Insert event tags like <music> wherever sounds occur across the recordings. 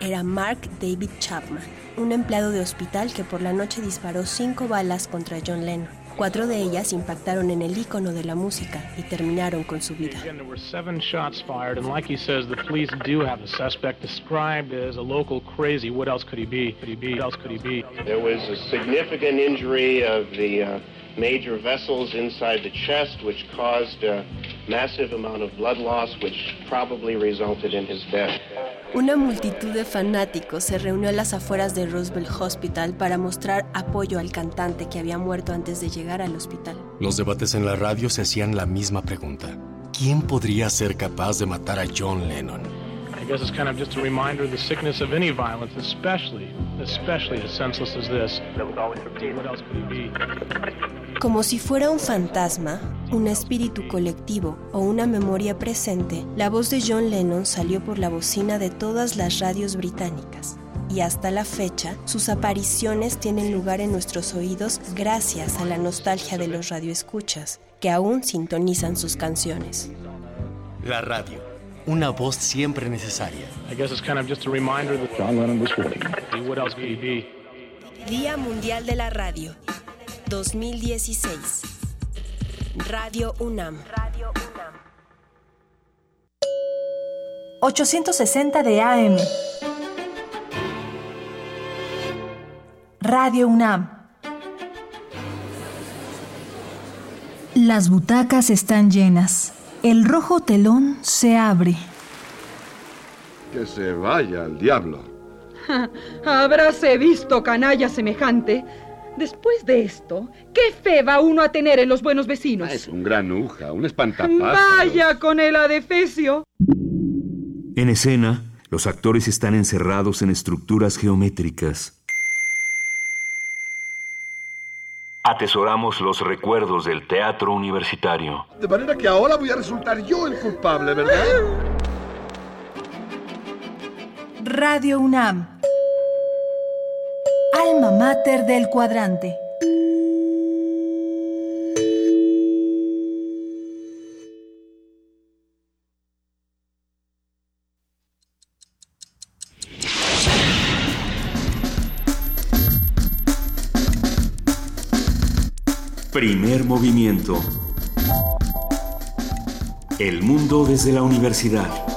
era Mark David Chapman, un empleado de hospital que por la noche disparó cinco balas contra John Lennon. Cuatro de ellas impactaron en el icono de la música y terminaron con su vida. Again, there were seven shots fired, and like he says, the police do have a suspect described as a local crazy. What else could he be? Could he be? What else could he be? There was a significant injury of the uh, major vessels inside the chest, which caused a massive amount of blood loss, which probably resulted in his death. Una multitud de fanáticos se reunió a las afueras de Roosevelt Hospital para mostrar apoyo al cantante que había muerto antes de llegar al hospital. Los debates en la radio se hacían la misma pregunta. ¿Quién podría ser capaz de matar a John Lennon? I guess it's kind of just a reminder of the sickness of any violence, especially, especially as senseless as this. What else could he be? Como si fuera un fantasma, un espíritu colectivo o una memoria presente, la voz de John Lennon salió por la bocina de todas las radios británicas. Y hasta la fecha, sus apariciones tienen lugar en nuestros oídos gracias a la nostalgia de los radioescuchas, que aún sintonizan sus canciones. La radio. Una voz siempre necesaria. I guess it's kind of just a reminder that John Lennon was 40. What else could he be? Día Mundial de la Radio 2016. Radio UNAM. 860 de AM. Radio UNAM. Las butacas están llenas. El rojo telón se abre. Que se vaya al diablo. <laughs> Habráse visto canalla semejante. Después de esto, ¿qué fe va uno a tener en los buenos vecinos? Es un granuja, un espantapájaros. Vaya con el adefesio. En escena, los actores están encerrados en estructuras geométricas. Atesoramos los recuerdos del teatro universitario. De manera que ahora voy a resultar yo el culpable, ¿verdad? Radio UNAM. Alma mater del cuadrante. Movimiento. El mundo desde la universidad.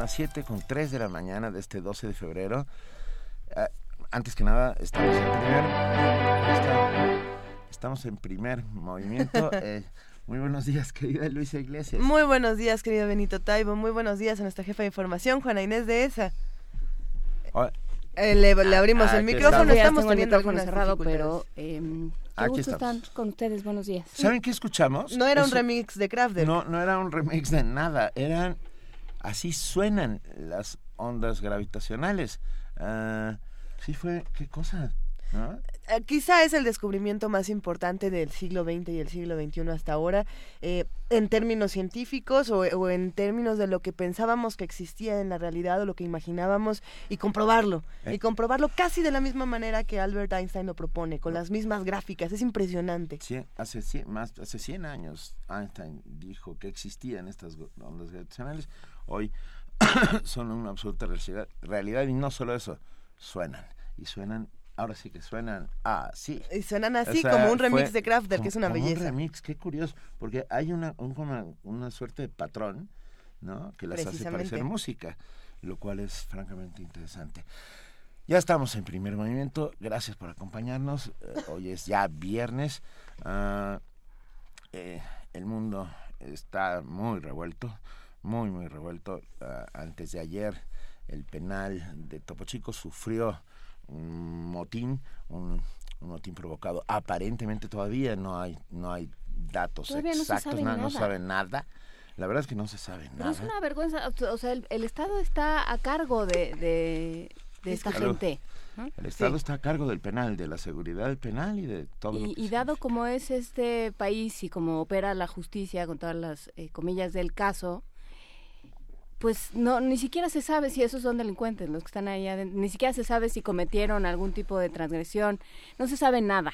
Las 7 con 3 de la mañana de este 12 de febrero. Ah, antes que nada, estamos en primer, está- estamos en primer movimiento. <laughs> Eh, muy buenos días, querida Luisa Iglesias. Muy buenos días, querido Benito Taibo. Muy buenos días a nuestra jefa de información, Juana Inés de ESA. Hola. Eh, le, le abrimos Ah, el micrófono, estamos. Estamos tengo el teniendo micrófono cerrado, pero eh, qué Aquí gusto estamos. estar con ustedes. Buenos días. ¿Saben qué escuchamos? No era un Eso- remix de Kraftwerk. No, no era un remix de nada, eran así suenan las ondas gravitacionales. Ah, sí fue, qué cosa, ¿no? Eh, quizá es el descubrimiento más importante del siglo XX y el siglo XXI hasta ahora, eh, en términos científicos o, o en términos de lo que pensábamos que existía en la realidad o lo que imaginábamos y comprobarlo. Eh. Y comprobarlo casi de la misma manera que Albert Einstein lo propone, con las mismas gráficas. Es impresionante. Cien- hace, cien, más, hace 100 años Einstein dijo que existían estas ondas gravitacionales. Hoy <coughs> son una absoluta realidad, realidad y no solo eso, suenan. Y suenan, ahora sí que suenan así. Y suenan así O sea, como un remix fue de como- que es una como belleza. Un remix, qué curioso, porque hay una, un- una, una suerte de patrón, ¿no? Que las hace parecer música, lo cual es francamente interesante. Ya estamos en primer movimiento, gracias por acompañarnos. Eh, hoy es ya viernes. Ah, eh, el mundo está muy revuelto, muy, muy revuelto. Ah, antes de ayer, el penal de Topo Chico sufrió un motín, un, un motín provocado. Aparentemente todavía no hay, no hay datos Todavía no exactos, sabe no, nada. saben nada. La verdad es que no se sabe Pero nada. es una vergüenza, o sea, el, el Estado está a cargo de, de, de esta Claro. gente. El Estado está a cargo del penal, de la seguridad del penal y de todo lo Y, que y dado como es este país y como opera la justicia con todas las eh, comillas del caso, pues no ni siquiera se sabe si esos son delincuentes los que están ahí adentro, ni siquiera se sabe si cometieron algún tipo de transgresión, no se sabe nada.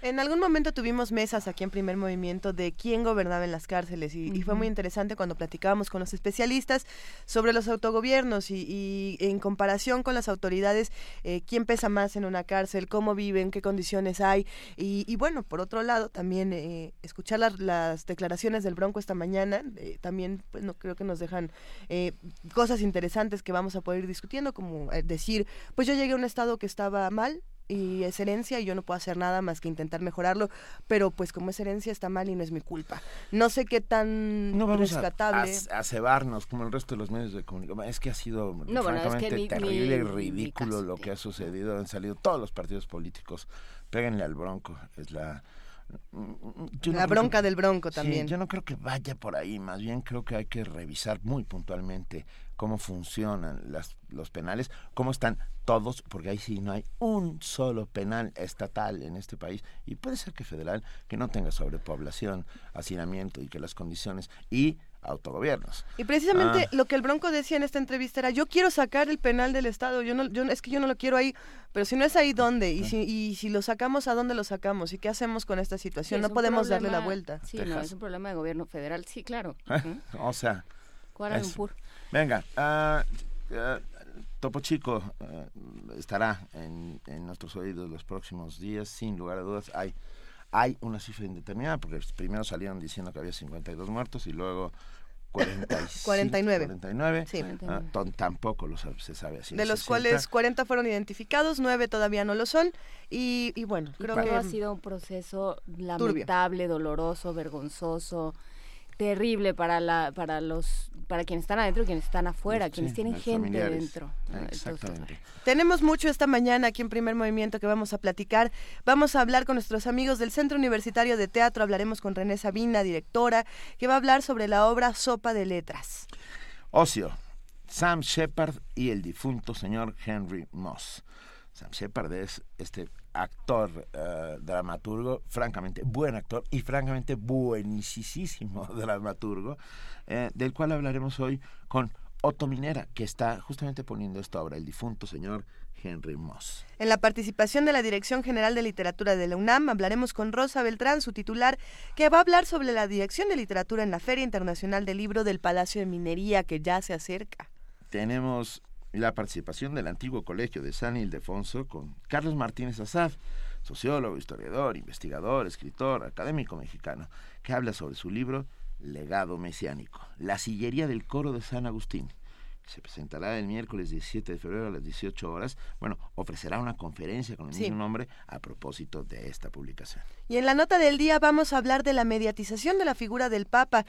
En algún momento tuvimos mesas aquí en Primer Movimiento de quién gobernaba en las cárceles y, y fue muy interesante cuando platicábamos con los especialistas sobre los autogobiernos y, y en comparación con las autoridades, eh, quién pesa más en una cárcel, cómo viven, qué condiciones hay. Y, y bueno, por otro lado, también eh, escuchar las, las declaraciones del Bronco esta mañana, eh, también pues, no, creo que nos dejan eh, cosas interesantes que vamos a poder ir discutiendo, como eh, decir, pues yo llegué a un estado que estaba mal, y es herencia y yo no puedo hacer nada más que intentar mejorarlo, pero pues como es herencia está mal y no es mi culpa. No sé qué tan no vamos a, rescatable. a, a cebarnos como el resto de los medios de comunicación. Es que ha sido No, bueno, es que francamente ni- terrible y ridículo caso lo que ha sucedido. Han salido todos los partidos políticos. Péguenle al bronco. Es la... yo La bronca que- del Bronco Sí, también. yo no creo que vaya por ahí. Más bien creo que hay que revisar muy puntualmente cómo funcionan las, los penales, cómo están todos, porque ahí sí no hay un solo penal estatal en este país y puede ser que federal que no tenga sobrepoblación, hacinamiento y que las condiciones y autogobiernos. Y precisamente Ah. lo que el Bronco decía en esta entrevista era, yo quiero sacar el penal del Estado, yo no, yo, no- es que yo no lo quiero ahí, pero si no es ahí, ¿dónde? Y si, y si lo sacamos, ¿a dónde lo sacamos? ¿Y qué hacemos con esta Sí, situación? es no podemos darle la vuelta. Sí, no, es un problema de gobierno federal, sí, claro. <laughs> ¿Eh? O sea. Lumpur. Venga, ah, ah, Topo Chico ah, estará en, en nuestros oídos los próximos días, sin lugar a dudas. Hay, hay una cifra indeterminada, porque primero salieron diciendo que había 52 muertos y luego 45, 49. 49. Sí. Ah, tampoco lo sabe- se sabe así. de los cuales 40 fueron identificados, 9 todavía no lo son. Y, y bueno, creo que... ha sido un proceso lamentable, doloroso, vergonzoso, terrible para la, para los, para quienes están adentro y quienes están afuera, Sí, quienes tienen gente familiares. dentro. Entonces, Exactamente. Tenemos mucho esta mañana aquí en Primer Movimiento que vamos a platicar. Vamos a hablar con nuestros amigos del Centro Universitario de Teatro. Hablaremos con René Sabina, directora, que va a hablar sobre la obra Sopa de Letras. Ocio, Sam Shepard y el difunto señor Henry Moss. Sam Shepard es este actor, eh, dramaturgo, francamente buen actor y francamente buenísimo <laughs> dramaturgo, eh, del cual hablaremos hoy con Otto Minera, que está justamente poniendo esta obra, el difunto señor Henry Moss. En la participación de la Dirección General de Literatura de la UNAM hablaremos con Rosa Beltrán, su titular, que va a hablar sobre la Dirección de Literatura en la Feria Internacional del Libro del Palacio de Minería que ya se acerca. tenemos la participación del antiguo colegio de San Ildefonso con Carlos Martínez Azad, sociólogo, historiador, investigador, escritor, académico mexicano, que habla sobre su libro Legado Mesiánico, la sillería del coro de San Agustín, que se presentará el miércoles 17 de febrero a las 18 horas. Bueno, ofrecerá una conferencia con el Sí. mismo nombre a propósito de esta publicación. Y en la nota del día vamos a hablar de la mediatización de la figura del Papa.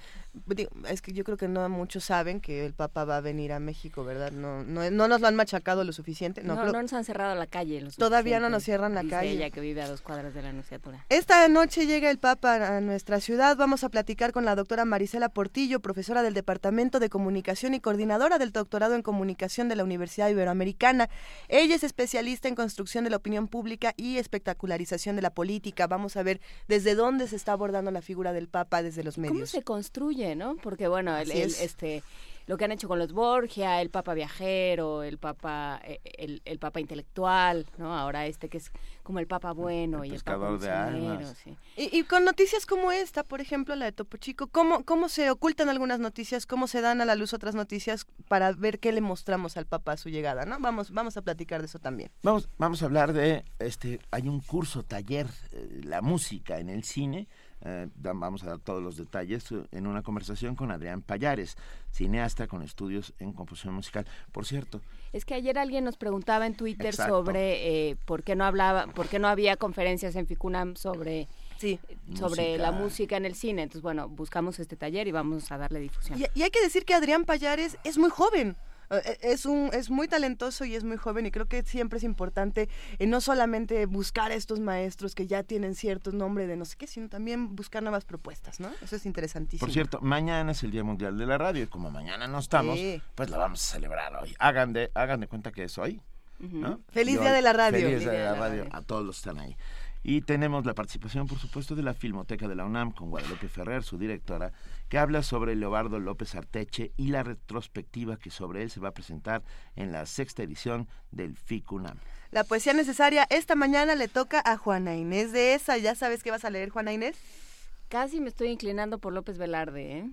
Es que yo creo que no muchos saben que el Papa va a venir a México, ¿verdad? No, no, no nos lo han machacado lo suficiente. No, No, creo- no nos han cerrado la calle. lo Todavía no nos cierran la dice calle. ella que vive a dos cuadras de la Anunciatura. Esta noche llega el Papa a nuestra ciudad. Vamos a platicar con la doctora Marisela Portillo, profesora del Departamento de Comunicación y coordinadora del doctorado en Comunicación de la Universidad Iberoamericana. Ella es especialista en construcción de la opinión pública y espectacularización de la política. Vamos a ver desde dónde se está abordando la figura del Papa desde los ¿Cómo medios. se construye, no? Porque bueno, el, el- es. este lo que han hecho con los Borgia, el Papa viajero, el Papa eh, el, el Papa intelectual, ¿no? Ahora este que es como el Papa bueno y el Papa pescador de almas. sí. Y, y con noticias como esta, por ejemplo, la de Topo Chico, ¿cómo, ¿cómo se ocultan algunas noticias? ¿Cómo se dan a la luz otras noticias para ver qué le mostramos al Papa a su llegada? ¿no? Vamos, vamos a platicar de eso también. Vamos, vamos a hablar de este. Hay un curso, taller, eh, la música en el cine. Eh, vamos a dar todos los detalles eh, en una conversación con Adrián Payares, cineasta con estudios en composición musical. Por cierto. Es que ayer alguien nos preguntaba en Twitter sobre por qué no hablaba, por qué no había conferencias en Ficunam sobre sí. sobre la música en el cine. Entonces, bueno, buscamos este taller y vamos a darle difusión. y hay que decir que Adrián Payares es muy joven. Eh, es un es muy talentoso y es muy joven y creo que siempre es importante eh, no solamente buscar a estos maestros que ya tienen cierto nombre de no sé qué, sino también buscar nuevas propuestas, ¿no? Eso es interesantísimo. Por cierto, mañana es el Día Mundial de la Radio y como mañana no estamos, pues lo vamos a celebrar hoy. Hagan de hagan de cuenta que es hoy. ¿no? Feliz Día de la Radio. Feliz Día de la Radio a todos los que están ahí. Y tenemos la participación, por supuesto, de la Filmoteca de la UNAM con Guadalupe Ferrer, su directora, que habla sobre Leobardo López Arteche y la retrospectiva que sobre él se va a presentar en la sexta edición del FICUNAM. La poesía necesaria esta mañana le toca a Juana Inés de esa. ¿Ya sabes qué vas a leer, Juana Inés? Casi me estoy inclinando por López Velarde, ¿eh?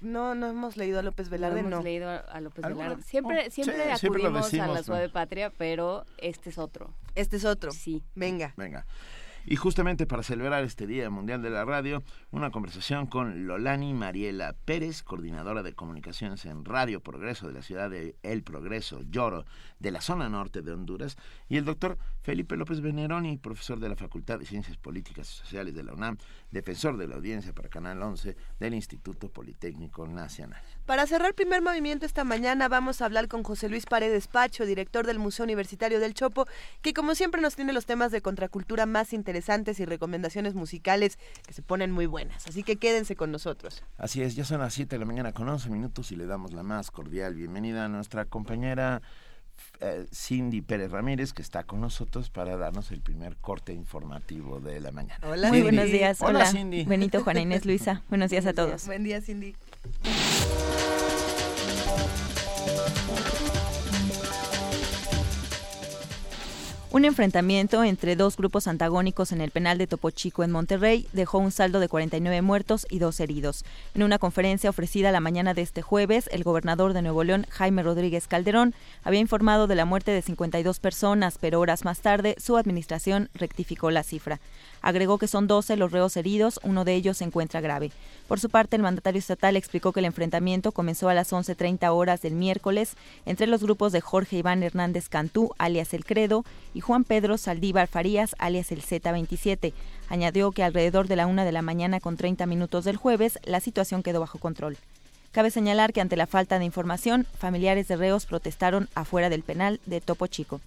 No, no hemos leído a López Velarde, no. Hemos leído a López Velarde. Siempre, oh, siempre acudimos a la suave patria, pero este es otro. Este es otro. Sí. Venga. Venga. Y justamente para celebrar este Día Mundial de la Radio, una conversación con Lolani Mariela Pérez, coordinadora de comunicaciones en Radio Progreso de la ciudad de El Progreso, Lloro, de la zona norte de Honduras, y el doctor Felipe López Veneroni, profesor de la Facultad de Ciencias Políticas y Sociales de la UNAM, defensor de la audiencia para Canal 11 del Instituto Politécnico Nacional. Para cerrar el primer movimiento esta mañana vamos a hablar con José Luis Paredes Pacho, director del Museo Universitario del Chopo, que como siempre nos tiene los temas de contracultura más interesantes y recomendaciones musicales que se ponen muy buenas. Así que quédense con nosotros. Así es, ya son las 7 de la mañana con 11 minutos y le damos la más cordial bienvenida a nuestra compañera eh, Cindy Pérez Ramírez, que está con nosotros para darnos el primer corte informativo de la mañana. Hola, Muy buenos días. Hola, Cindy. Benito, Juana Inés, Luisa. Buenos días a todos. Buen día, Cindy. Un enfrentamiento entre dos grupos antagónicos en el penal de Topo Chico en Monterrey dejó un saldo de 49 muertos y dos heridos. En una conferencia ofrecida la mañana de este jueves, el gobernador de Nuevo León, Jaime Rodríguez Calderón, había informado de la muerte de 52 personas, pero horas más tarde su administración rectificó la cifra. Agregó que son 12 los reos heridos, uno de ellos se encuentra grave. Por su parte, el mandatario estatal explicó que el enfrentamiento comenzó a las 11.30 horas del miércoles entre los grupos de Jorge Iván Hernández Cantú, alias El Credo, y Juan Pedro Saldívar Farías, alias el Z27. Añadió que alrededor de la una de la mañana con 30 minutos del jueves, la situación quedó bajo control. Cabe señalar que ante la falta de información, familiares de reos protestaron afuera del penal de Topo Chico.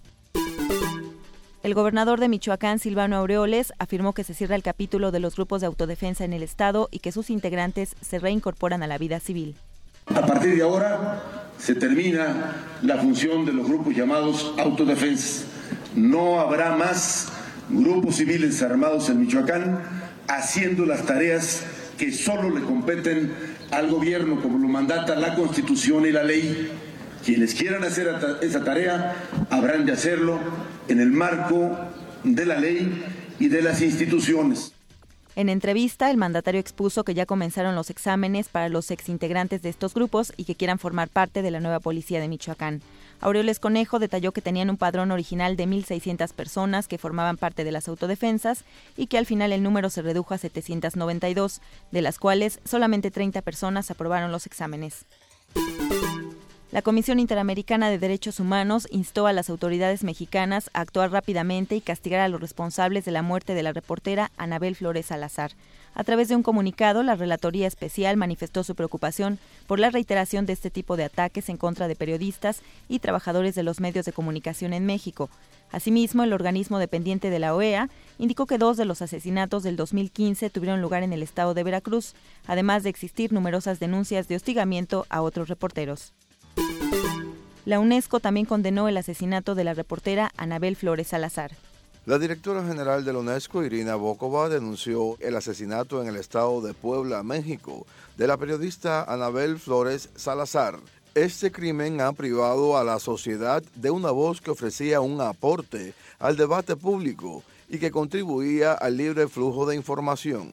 El gobernador de Michoacán, Silvano Aureoles, afirmó que se cierra el capítulo de los grupos de autodefensa en el Estado y que sus integrantes se reincorporan a la vida civil. A partir de ahora se termina la función de los grupos llamados autodefensas. No habrá más grupos civiles armados en Michoacán haciendo las tareas que solo le competen al gobierno, como lo mandata la Constitución y la ley. Quienes quieran hacer esa tarea habrán de hacerlo en el marco de la ley y de las instituciones. En entrevista, el mandatario expuso que ya comenzaron los exámenes para los exintegrantes de estos grupos y que quieran formar parte de la nueva policía de Michoacán. Aureoles Conejo detalló que tenían un padrón original de 1.600 personas que formaban parte de las autodefensas y que al final el número se redujo a 792, de las cuales solamente 30 personas aprobaron los exámenes. La Comisión Interamericana de Derechos Humanos instó a las autoridades mexicanas a actuar rápidamente y castigar a los responsables de la muerte de la reportera Anabel Flores Salazar. A través de un comunicado, la Relatoría Especial manifestó su preocupación por la reiteración de este tipo de ataques en contra de periodistas y trabajadores de los medios de comunicación en México. Asimismo, el organismo dependiente de la OEA indicó que dos de los asesinatos del 2015 tuvieron lugar en el estado de Veracruz, además de existir numerosas denuncias de hostigamiento a otros reporteros. La UNESCO también condenó el asesinato de la reportera Anabel Flores Salazar. La directora general de la UNESCO, Irina Bokova, denunció el asesinato en el estado de Puebla, México, de la periodista Anabel Flores Salazar. Este crimen ha privado a la sociedad de una voz que ofrecía un aporte al debate público y que contribuía al libre flujo de información.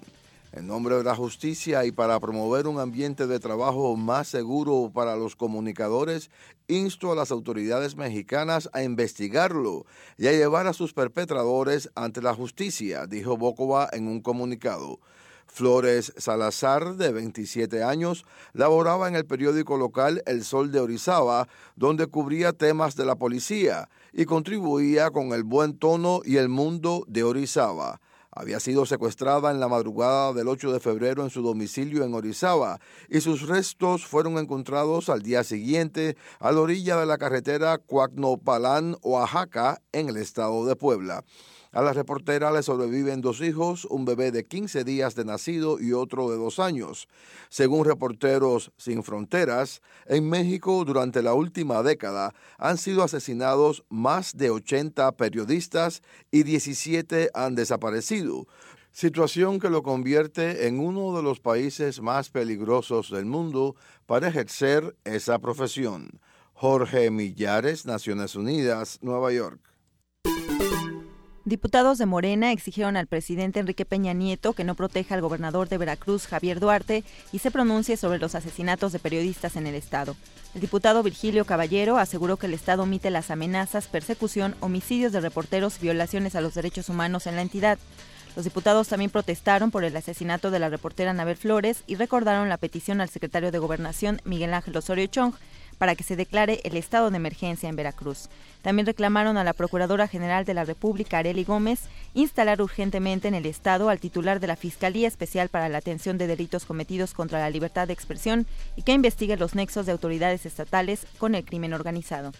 En nombre de la justicia y para promover un ambiente de trabajo más seguro para los comunicadores, insto a las autoridades mexicanas a investigarlo y a llevar a sus perpetradores ante la justicia, dijo Bokova en un comunicado. Flores Salazar, de 27 años, laboraba en el periódico local El Sol de Orizaba, donde cubría temas de la policía y contribuía con el buen tono y el mundo de Orizaba. Había sido secuestrada en la madrugada del 8 de febrero en su domicilio en Orizaba y sus restos fueron encontrados al día siguiente a la orilla de la carretera Cuacnopalán, Oaxaca, en el estado de Puebla. A la reportera le sobreviven dos hijos, un bebé de 15 días de nacido y otro de dos años. Según Reporteros Sin Fronteras, en México durante la última década han sido asesinados más de 80 periodistas y 17 han desaparecido situación que lo convierte en uno de los países más peligrosos del mundo para ejercer esa profesión. Jorge Millares, Naciones Unidas, Nueva York. Diputados de Morena exigieron al presidente Enrique Peña Nieto que no proteja al gobernador de Veracruz, Javier Duarte, y se pronuncie sobre los asesinatos de periodistas en el Estado. El diputado Virgilio Caballero aseguró que el Estado omite las amenazas, persecución, homicidios de reporteros y violaciones a los derechos humanos en la entidad. Los diputados también protestaron por el asesinato de la reportera Anabel Flores y recordaron la petición al secretario de Gobernación, Miguel Ángel Osorio Chong, para que se declare el estado de emergencia en Veracruz. También reclamaron a la Procuradora General de la República, Areli Gómez, instalar urgentemente en el Estado al titular de la Fiscalía Especial para la Atención de Delitos Cometidos contra la Libertad de Expresión y que investigue los nexos de autoridades estatales con el crimen organizado.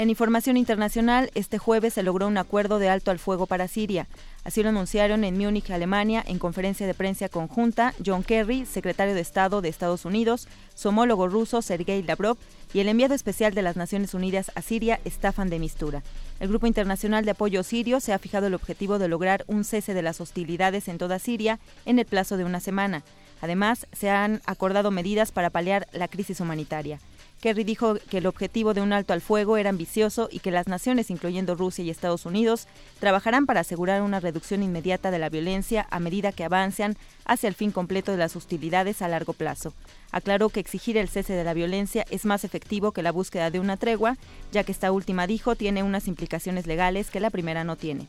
En información internacional, este jueves se logró un acuerdo de alto al fuego para Siria. Así lo anunciaron en Múnich, Alemania, en conferencia de prensa conjunta, John Kerry, secretario de Estado de Estados Unidos, su homólogo ruso, Sergei Lavrov, y el enviado especial de las Naciones Unidas a Siria, Staffan de Mistura. El Grupo Internacional de Apoyo Sirio se ha fijado el objetivo de lograr un cese de las hostilidades en toda Siria en el plazo de una semana. Además, se han acordado medidas para paliar la crisis humanitaria. Kerry dijo que el objetivo de un alto al fuego era ambicioso y que las naciones, incluyendo Rusia y Estados Unidos, trabajarán para asegurar una reducción inmediata de la violencia a medida que avancen hacia el fin completo de las hostilidades a largo plazo. Aclaró que exigir el cese de la violencia es más efectivo que la búsqueda de una tregua, ya que esta última, dijo, tiene unas implicaciones legales que la primera no tiene.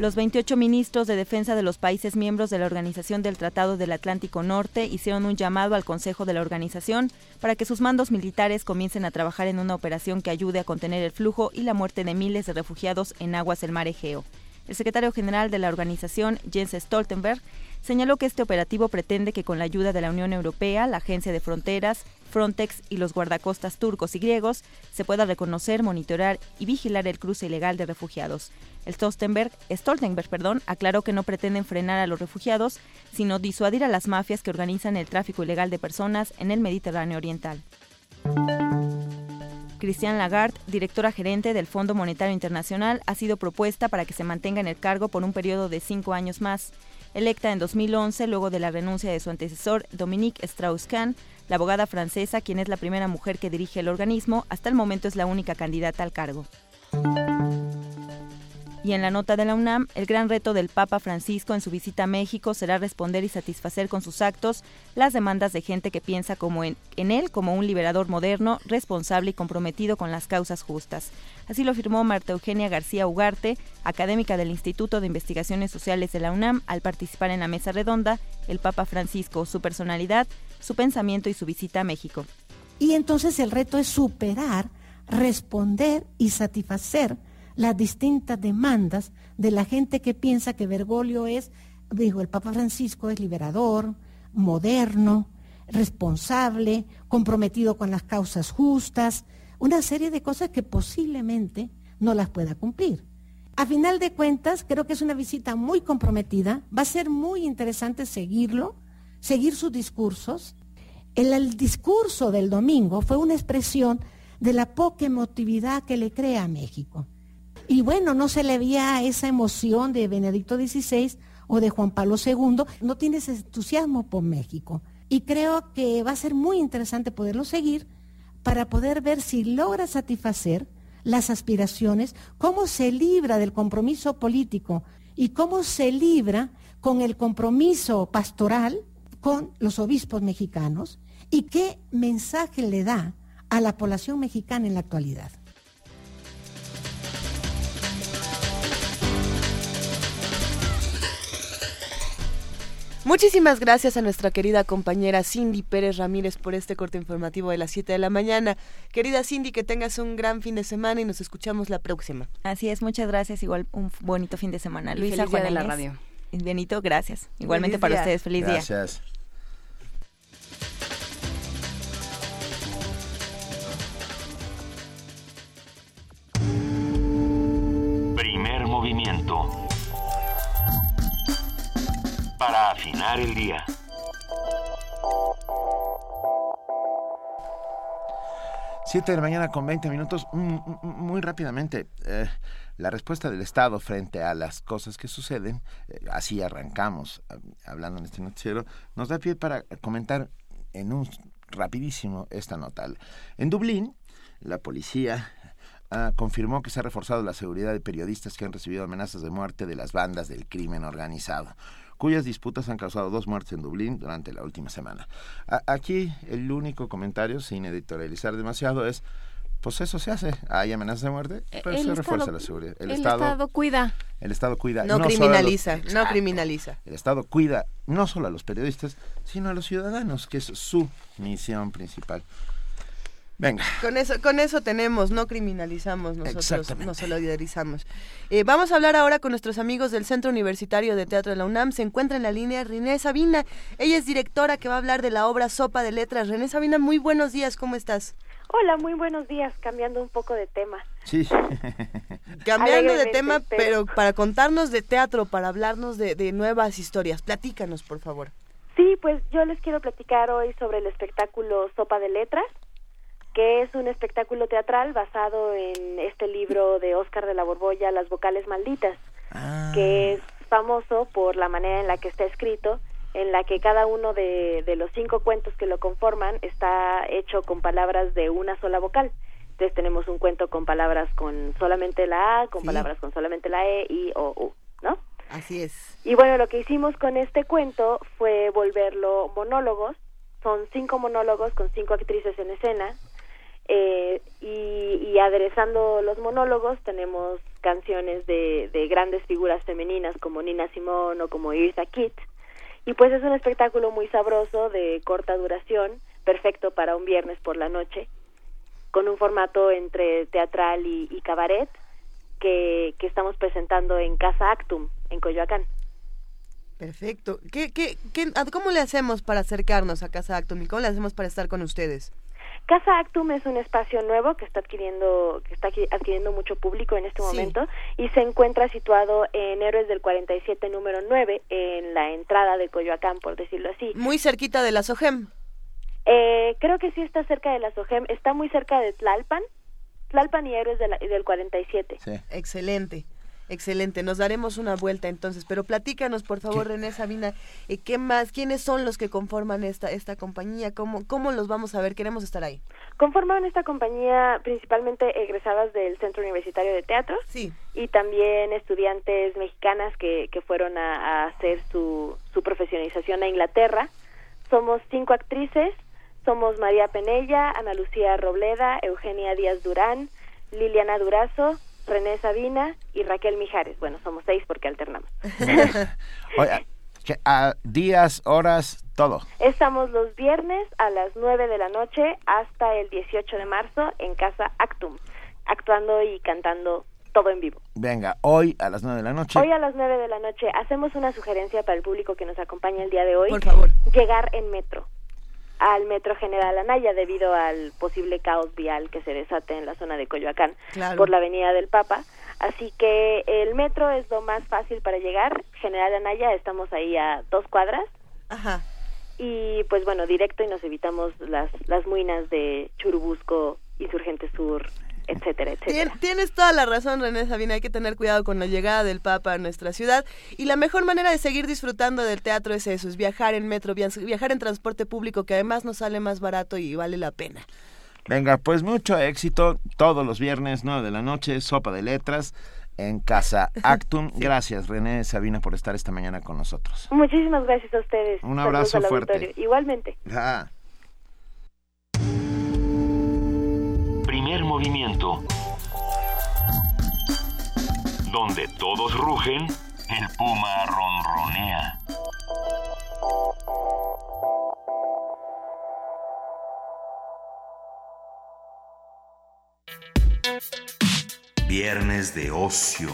Los 28 ministros de defensa de los países miembros de la Organización del Tratado del Atlántico Norte hicieron un llamado al Consejo de la organización para que sus mandos militares comiencen a trabajar en una operación que ayude a contener el flujo y la muerte de miles de refugiados en aguas del mar Egeo. El secretario general de la organización, Jens Stoltenberg, señaló que este operativo pretende que con la ayuda de la Unión Europea, la Agencia de Fronteras, Frontex y los guardacostas turcos y griegos se pueda reconocer, monitorar y vigilar el cruce ilegal de refugiados. El Stoltenberg, Stoltenberg perdón, aclaró que no pretenden frenar a los refugiados, sino disuadir a las mafias que organizan el tráfico ilegal de personas en el Mediterráneo Oriental. Christian Lagarde, directora gerente del Fondo Monetario Internacional, ha sido propuesta para que se mantenga en el cargo por un periodo de cinco años más. Electa en 2011 luego de la renuncia de su antecesor Dominique Strauss-Kahn, la abogada francesa, quien es la primera mujer que dirige el organismo, hasta el momento es la única candidata al cargo. Y en la nota de la UNAM, el gran reto del Papa Francisco en su visita a México será responder y satisfacer con sus actos las demandas de gente que piensa como en, él como un liberador moderno, responsable y comprometido con las causas justas. Así lo afirmó Marta Eugenia García Ugarte, académica del Instituto de Investigaciones Sociales de la UNAM, al participar en la mesa redonda El Papa Francisco, su personalidad, su pensamiento y su visita a México. Y entonces el reto es superar, responder y satisfacer las distintas demandas de la gente que piensa que Bergoglio es, digo, el Papa Francisco es liberador, moderno, responsable, comprometido con las causas justas, una serie de cosas que posiblemente no las pueda cumplir. A final de cuentas, creo que es una visita muy comprometida, va a ser muy interesante seguirlo, seguir sus discursos. El, el discurso del domingo fue una expresión de la poca emotividad que le crea a México. Y bueno, no se le veía esa emoción de Benedicto XVI o de Juan Pablo II, no tiene ese entusiasmo por México. Y creo que va a ser muy interesante poderlo seguir para poder ver si logra satisfacer las aspiraciones, cómo se libra del compromiso político y cómo se libra con el compromiso pastoral con los obispos mexicanos y qué mensaje le da a la población mexicana en la actualidad. Muchísimas gracias a nuestra querida compañera Cindy Pérez Ramírez por este corte informativo de las 7 de la mañana. Querida Cindy, que tengas un gran fin de semana y nos escuchamos la próxima. Así es, muchas gracias. Igual un bonito fin de semana. Luisa, Feliz Juan de la radio. Benito, gracias. Igualmente para ustedes, feliz día. Gracias. Primer movimiento. Para afinar el día. Siete de la mañana con 20 minutos. Mm, mm, Muy rápidamente, eh, la respuesta del Estado frente a las cosas que suceden, eh, así arrancamos eh, hablando en este noticiero, nos da pie para comentar en un rapidísimo esta nota. En Dublín, la policía ah, confirmó que se ha reforzado la seguridad de periodistas que han recibido amenazas de muerte de las bandas del crimen organizado cuyas disputas han causado dos muertes en Dublín durante la última semana. A- aquí el único comentario, sin editorializar demasiado, es, pues eso se hace, hay amenazas de muerte, pero El se refuerza Estado- la seguridad. El, Estado, cuida. el Estado cuida. No, solo a los- criminaliza, no criminaliza. El Estado cuida no solo a los periodistas, sino a los ciudadanos, que es su misión principal. Venga. Con eso, con eso tenemos, no criminalizamos nosotros, nos solidarizamos. Eh, vamos a hablar ahora con nuestros amigos del Centro Universitario de Teatro de la UNAM. Se encuentra en la línea René Sabina. Ella es directora que va a hablar de la obra Sopa de Letras. René Sabina, muy buenos días, ¿cómo estás? Hola, muy buenos días, cambiando un poco de tema. Sí. <laughs> Cambiando de tema, pero- pero para contarnos de teatro, para hablarnos de, de nuevas historias. Platícanos, por favor. Sí, pues yo les quiero platicar hoy sobre el espectáculo Sopa de Letras, que es un espectáculo teatral basado en este libro de Óscar de la Borbolla, Las vocales malditas, que es famoso por la manera en la que está escrito, en la que cada uno de, de los cinco cuentos que lo conforman está hecho con palabras de una sola vocal. Entonces tenemos un cuento con palabras con solamente la A, con Sí. palabras con solamente la E, I o U, ¿no? Así es. Y bueno, lo que hicimos con este cuento fue volverlo monólogos. Son cinco monólogos con cinco actrices en escena. Eh, y, aderezando los monólogos tenemos canciones de, de grandes figuras femeninas como Nina Simone o como Eartha Kitt. Y pues es un espectáculo muy sabroso, de corta duración, perfecto para un viernes por la noche, con un formato entre teatral y, y cabaret que, que estamos presentando en Casa Actum, en Coyoacán. Perfecto. ¿Qué, qué, qué- a- ¿Cómo le hacemos para acercarnos a Casa Actum y cómo le hacemos para estar con ustedes? Casa Actum es un espacio nuevo que está adquiriendo que está adqui- adquiriendo mucho público en este Sí. momento y se encuentra situado en Héroes del 47 número 9 en la entrada de Coyoacán, por decirlo así. Muy cerquita de la SOGEM. Eh, creo que sí está cerca de la SOGEM, está muy cerca de Tlalpan, Tlalpan y Héroes de la- del 47. Excelente. Excelente, nos daremos una vuelta entonces, pero platícanos por favor René Sabina, eh, ¿qué más? ¿Quiénes son los que conforman esta esta compañía? ¿Cómo cómo los vamos a ver? Queremos estar ahí. Conforman esta compañía principalmente egresadas del Centro Universitario de Teatro Sí. y también estudiantes mexicanas que, que fueron a, a hacer su, su profesionalización a Inglaterra. Somos cinco actrices, somos María Penella, Ana Lucía Robleda, Eugenia Díaz Durán, Liliana Durazo, René Sabina y Raquel Mijares. Bueno, somos seis porque alternamos. <laughs> Oye, que, ah, días, horas, todo. Estamos los viernes a las 9 de la noche hasta el 18 de marzo en Casa Actum, actuando y cantando todo en vivo. Venga, hoy a las 9 de la noche. Hoy a las 9 de la noche hacemos una sugerencia para el público que nos acompaña el día de hoy. Por favor. Llegar en metro al Metro General Anaya debido al posible caos vial que se desate en la zona de Coyoacán Claro. por la Avenida del Papa. Así que el metro es lo más fácil para llegar. General Anaya, estamos ahí a dos cuadras. Ajá. Y pues bueno, directo y nos evitamos las, las muinas de Churubusco, Insurgente Sur, etcétera, etcétera. Tien- tienes toda la razón, René Sabina. Hay que tener cuidado con la llegada del Papa a nuestra ciudad. Y la mejor manera de seguir disfrutando del teatro es eso, es viajar en metro, via- viajar en transporte público, que además nos sale más barato y vale la pena. Venga, pues mucho éxito todos los viernes, 9 de la noche, Sopa de Letras en Casa <laughs> Actum. Gracias, René Sabina, por estar esta mañana con nosotros. Muchísimas gracias a ustedes. Un abrazo al fuerte. Igualmente. Ah. Donde todos rugen, el puma ronronea. Viernes de ocio.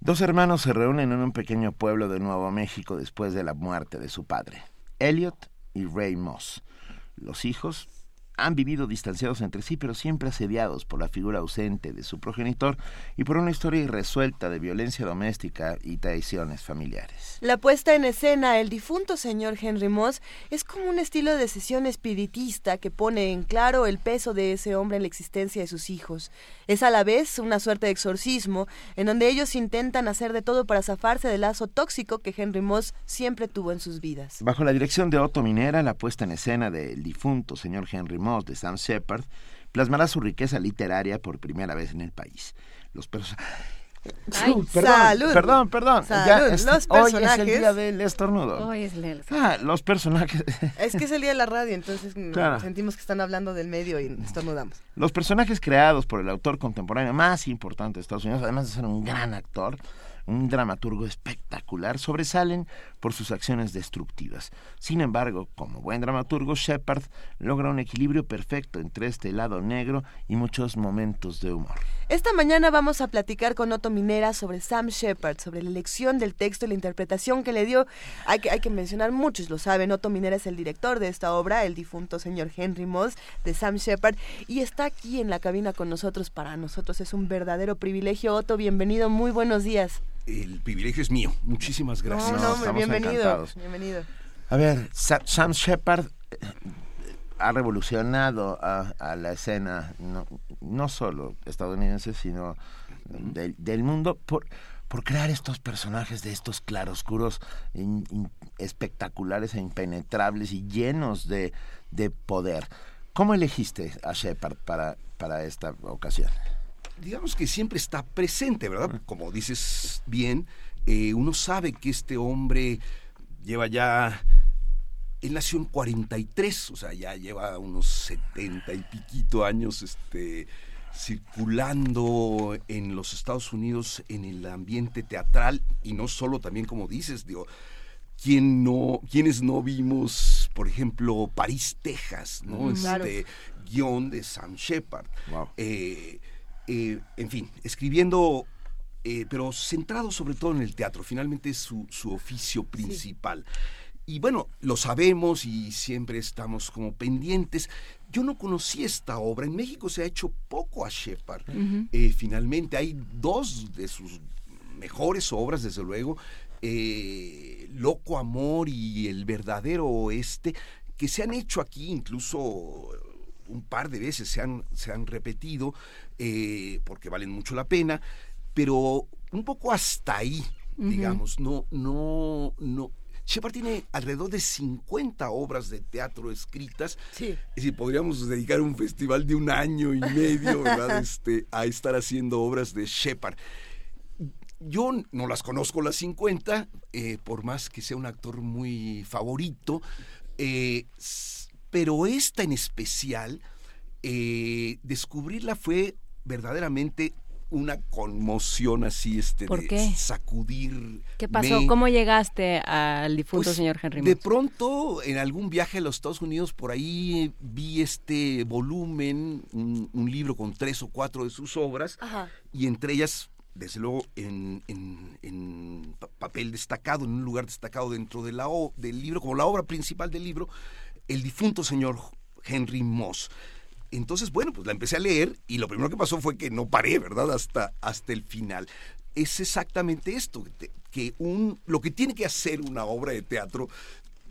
Dos hermanos se reúnen en un pequeño pueblo de Nuevo México después de la muerte de su padre, Elliot y Ray Moss. Los hijos, han vivido distanciados entre sí, pero siempre asediados por la figura ausente de su progenitor y por una historia irresuelta de violencia doméstica y traiciones familiares. La puesta en escena El difunto señor Henry Moss es como un estilo de sesión espiritista que pone en claro el peso de ese hombre en la existencia de sus hijos. Es a la vez una suerte de exorcismo en donde ellos intentan hacer de todo para zafarse del lazo tóxico que Henry Moss siempre tuvo en sus vidas. Bajo la dirección de Otto Minera, la puesta en escena del difunto señor Henry Moss de Sam Shepard plasmará su riqueza literaria por primera vez en el país. Los personajes... Ay, perdón, salud. perdón, perdón. Salud. Ya es- Los Hoy es el personajes- día del estornudo. Hoy es el- Ah, los personajes. <laughs> Es que es el día de la radio, entonces mm, Claro. sentimos que están hablando del medio y estornudamos. Los personajes creados por el autor contemporáneo más importante de Estados Unidos, además de ser un gran actor, un dramaturgo espectacular, sobresalen por sus acciones destructivas. Sin embargo, como buen dramaturgo, Shepard logra un equilibrio perfecto entre este lado negro y muchos momentos de humor. Esta mañana vamos a platicar con Otto Minera sobre Sam Shepard, sobre la elección del texto y la interpretación que le dio. Hay que, hay que mencionar, muchos lo saben, Otto Minera es el director de esta obra, el difunto señor Henry Moss, de Sam Shepard, y está aquí en la cabina con nosotros. Para nosotros es un verdadero privilegio. Otto, bienvenido, muy buenos días. El privilegio es mío. Muchísimas gracias. No, no, estamos bienvenido. encantados. Bienvenido. A ver, Sa- Sam Shepard eh, ha revolucionado a, a la escena, no, no solo estadounidense, sino del, del mundo, por, por crear estos personajes de estos claroscuros in- in- espectaculares e impenetrables y llenos de, de poder. ¿Cómo elegiste a Shepard para, para esta ocasión? Digamos que siempre está presente, ¿verdad? Como dices bien, eh, uno sabe que este hombre lleva ya... Él nació en 43, o sea, ya lleva unos 70 y piquito años este, circulando en los Estados Unidos en el ambiente teatral y no solo también como dices, digo, ¿quién no, quienes no vimos, por ejemplo, París, Texas, ¿no? Claro. Este guion de Sam Shepard. Eh, eh, en fin, escribiendo, eh, pero centrado sobre todo en el teatro. Finalmente es su, su oficio principal. Y bueno, lo sabemos y siempre estamos como pendientes. Yo no conocí esta obra. En México se ha hecho poco a Shepard. Eh, finalmente hay dos de sus mejores obras, desde luego, eh, Loco Amor y El verdadero Oeste, que se han hecho aquí incluso un par de veces, se han, se han repetido, eh, porque valen mucho la pena, pero un poco hasta ahí, digamos, no, no, no. Shepard tiene alrededor de 50 obras de teatro escritas. Sí. Es decir, podríamos dedicar un festival de un año y medio, <laughs> ¿verdad? Este, a estar haciendo obras de Shepard. Yo no las conozco las 50, eh, por más que sea un actor muy favorito, eh, pero esta en especial, eh, descubrirla fue verdaderamente una conmoción así, este, ¿Por de qué? sacudir. ¿Qué pasó? ¿Cómo llegaste al difunto Pues, señor Henry De Moss? pronto, en algún viaje a los Estados Unidos, por ahí vi este volumen, un, un libro con tres o cuatro de sus obras, Ajá. y entre ellas, desde luego, en, en- en pa- papel destacado, en un lugar destacado dentro de la o- del libro, como la obra principal del libro, el difunto señor Henry Moss. Entonces, bueno, pues la empecé a leer y lo primero que pasó fue que no paré, ¿verdad? Hasta, hasta el final. Es exactamente esto, que- un, lo que tiene que hacer una obra de teatro,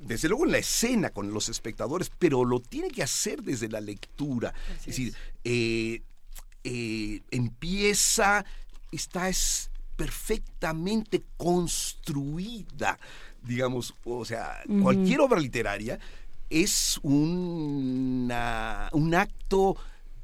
desde luego en la escena con los espectadores, pero lo tiene que hacer desde la lectura. es decir, eh, eh, empieza, está es perfectamente construida, digamos, o sea, cualquier obra literaria es una- un acto,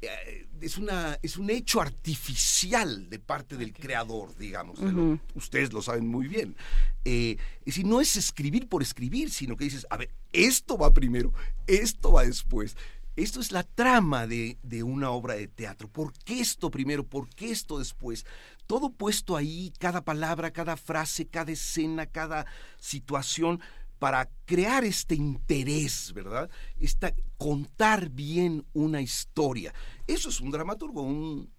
eh, es, una, es un hecho artificial de parte del creador, digamos. lo- ustedes lo saben muy bien. Eh, es decir, no es escribir por escribir, sino que dices, a ver, esto va primero, esto va después. Esto es la trama de, de una obra de teatro. ¿Por qué esto primero? ¿Por qué esto después? Todo puesto ahí, cada palabra, cada frase, cada escena, cada situación, para crear este interés, ¿verdad? Esta, contar bien una historia. Eso es un dramaturgo, un,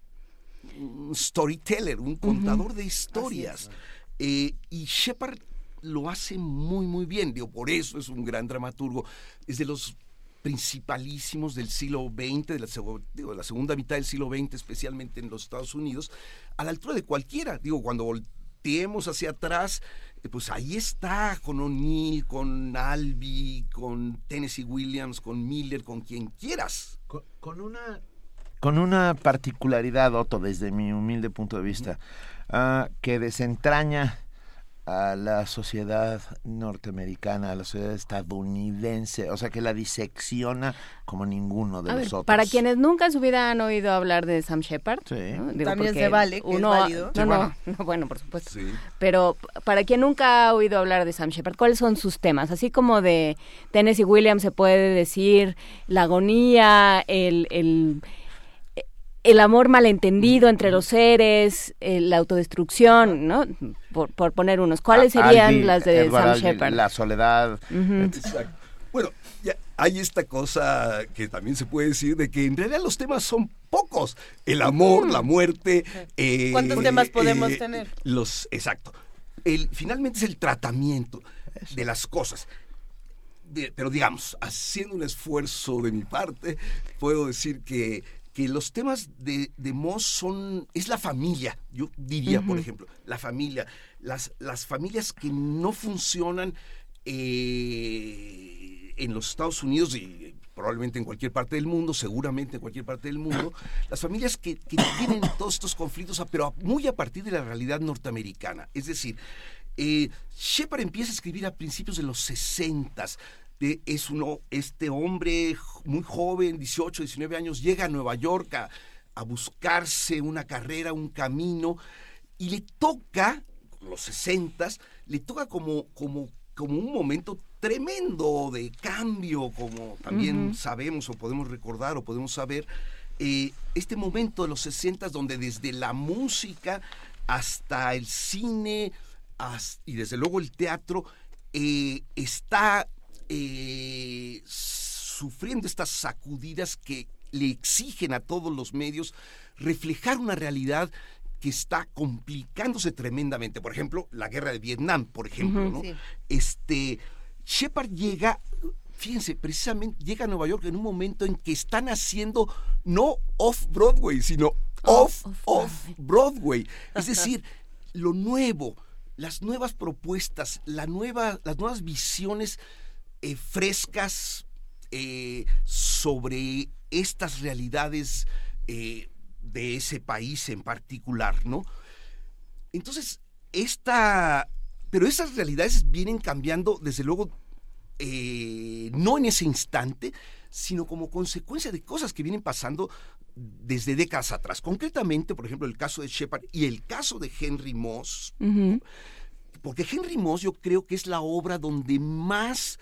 un storyteller, un contador de historias. Eh, y Shepard lo hace muy, muy bien. Digo, por eso es un gran dramaturgo. Es de los principalísimos del siglo XX, de la, digo, de la segunda mitad del siglo XX, especialmente en los Estados Unidos, a la altura de cualquiera. Digo, cuando volteemos hacia atrás, pues ahí está con O'Neill, con Albi, con Tennessee Williams, con Miller, con quien quieras. Con, una con una particularidad, Otto, desde mi humilde punto de vista, ah, que desentraña a la sociedad norteamericana, a la sociedad estadounidense, o sea que la disecciona como ninguno de los otros. Para quienes nunca en su vida han oído hablar de Sam Shepard, también se vale, que uno, es válido. No, no, no, bueno, por supuesto. Pero para quien nunca ha oído hablar de Sam Shepard, ¿cuáles son sus temas? Así como de Tennessee Williams se puede decir la agonía, el, el el amor malentendido entre los seres, eh, la autodestrucción, ¿no? Por, poner unos. ¿Cuáles serían las de Sam Shepard? La soledad. Bueno, hay esta cosa que también se puede decir de que en realidad los temas son pocos. El amor, la muerte. Eh, ¿Cuántos temas podemos eh, tener? Los, exacto. El, finalmente es el tratamiento de las cosas. pero digamos, haciendo un esfuerzo de mi parte, puedo decir que que los temas de, de Moss son, es la familia, yo diría, por ejemplo, la familia, las, las familias que no funcionan eh, en los Estados Unidos y probablemente en cualquier parte del mundo, seguramente en cualquier parte del mundo, las familias que, tienen todos estos conflictos, pero muy a partir de la realidad norteamericana. Es decir, eh, Shepard empieza a escribir a principios de los 60 es uno, este hombre muy joven, 18, 19 años, llega a Nueva York a, buscarse una carrera, un camino, y le toca, los 60, le toca como, como, como un momento tremendo de cambio, como también sabemos o podemos recordar o podemos saber, eh, este momento de los 60 donde desde la música hasta el cine y desde luego el teatro eh, está eh, sufriendo estas sacudidas que le exigen a todos los medios reflejar una realidad que está complicándose tremendamente. Por ejemplo, la guerra de Vietnam, por ejemplo, ¿no? Este Shepard llega, fíjense, precisamente llega a Nueva York en un momento en que están haciendo no off Broadway, sino off off, Broadway. Es <laughs> decir, lo nuevo, las nuevas propuestas, la nueva, las nuevas visiones eh, frescas eh, sobre estas realidades eh, de ese país en particular, ¿no? Entonces, esta, pero esas realidades vienen cambiando, desde luego, no en ese instante, sino como consecuencia de cosas que vienen pasando desde décadas atrás. Concretamente, por ejemplo, el caso de Shepard y el caso de Henry Moss, porque Henry Moss yo creo que es la obra donde más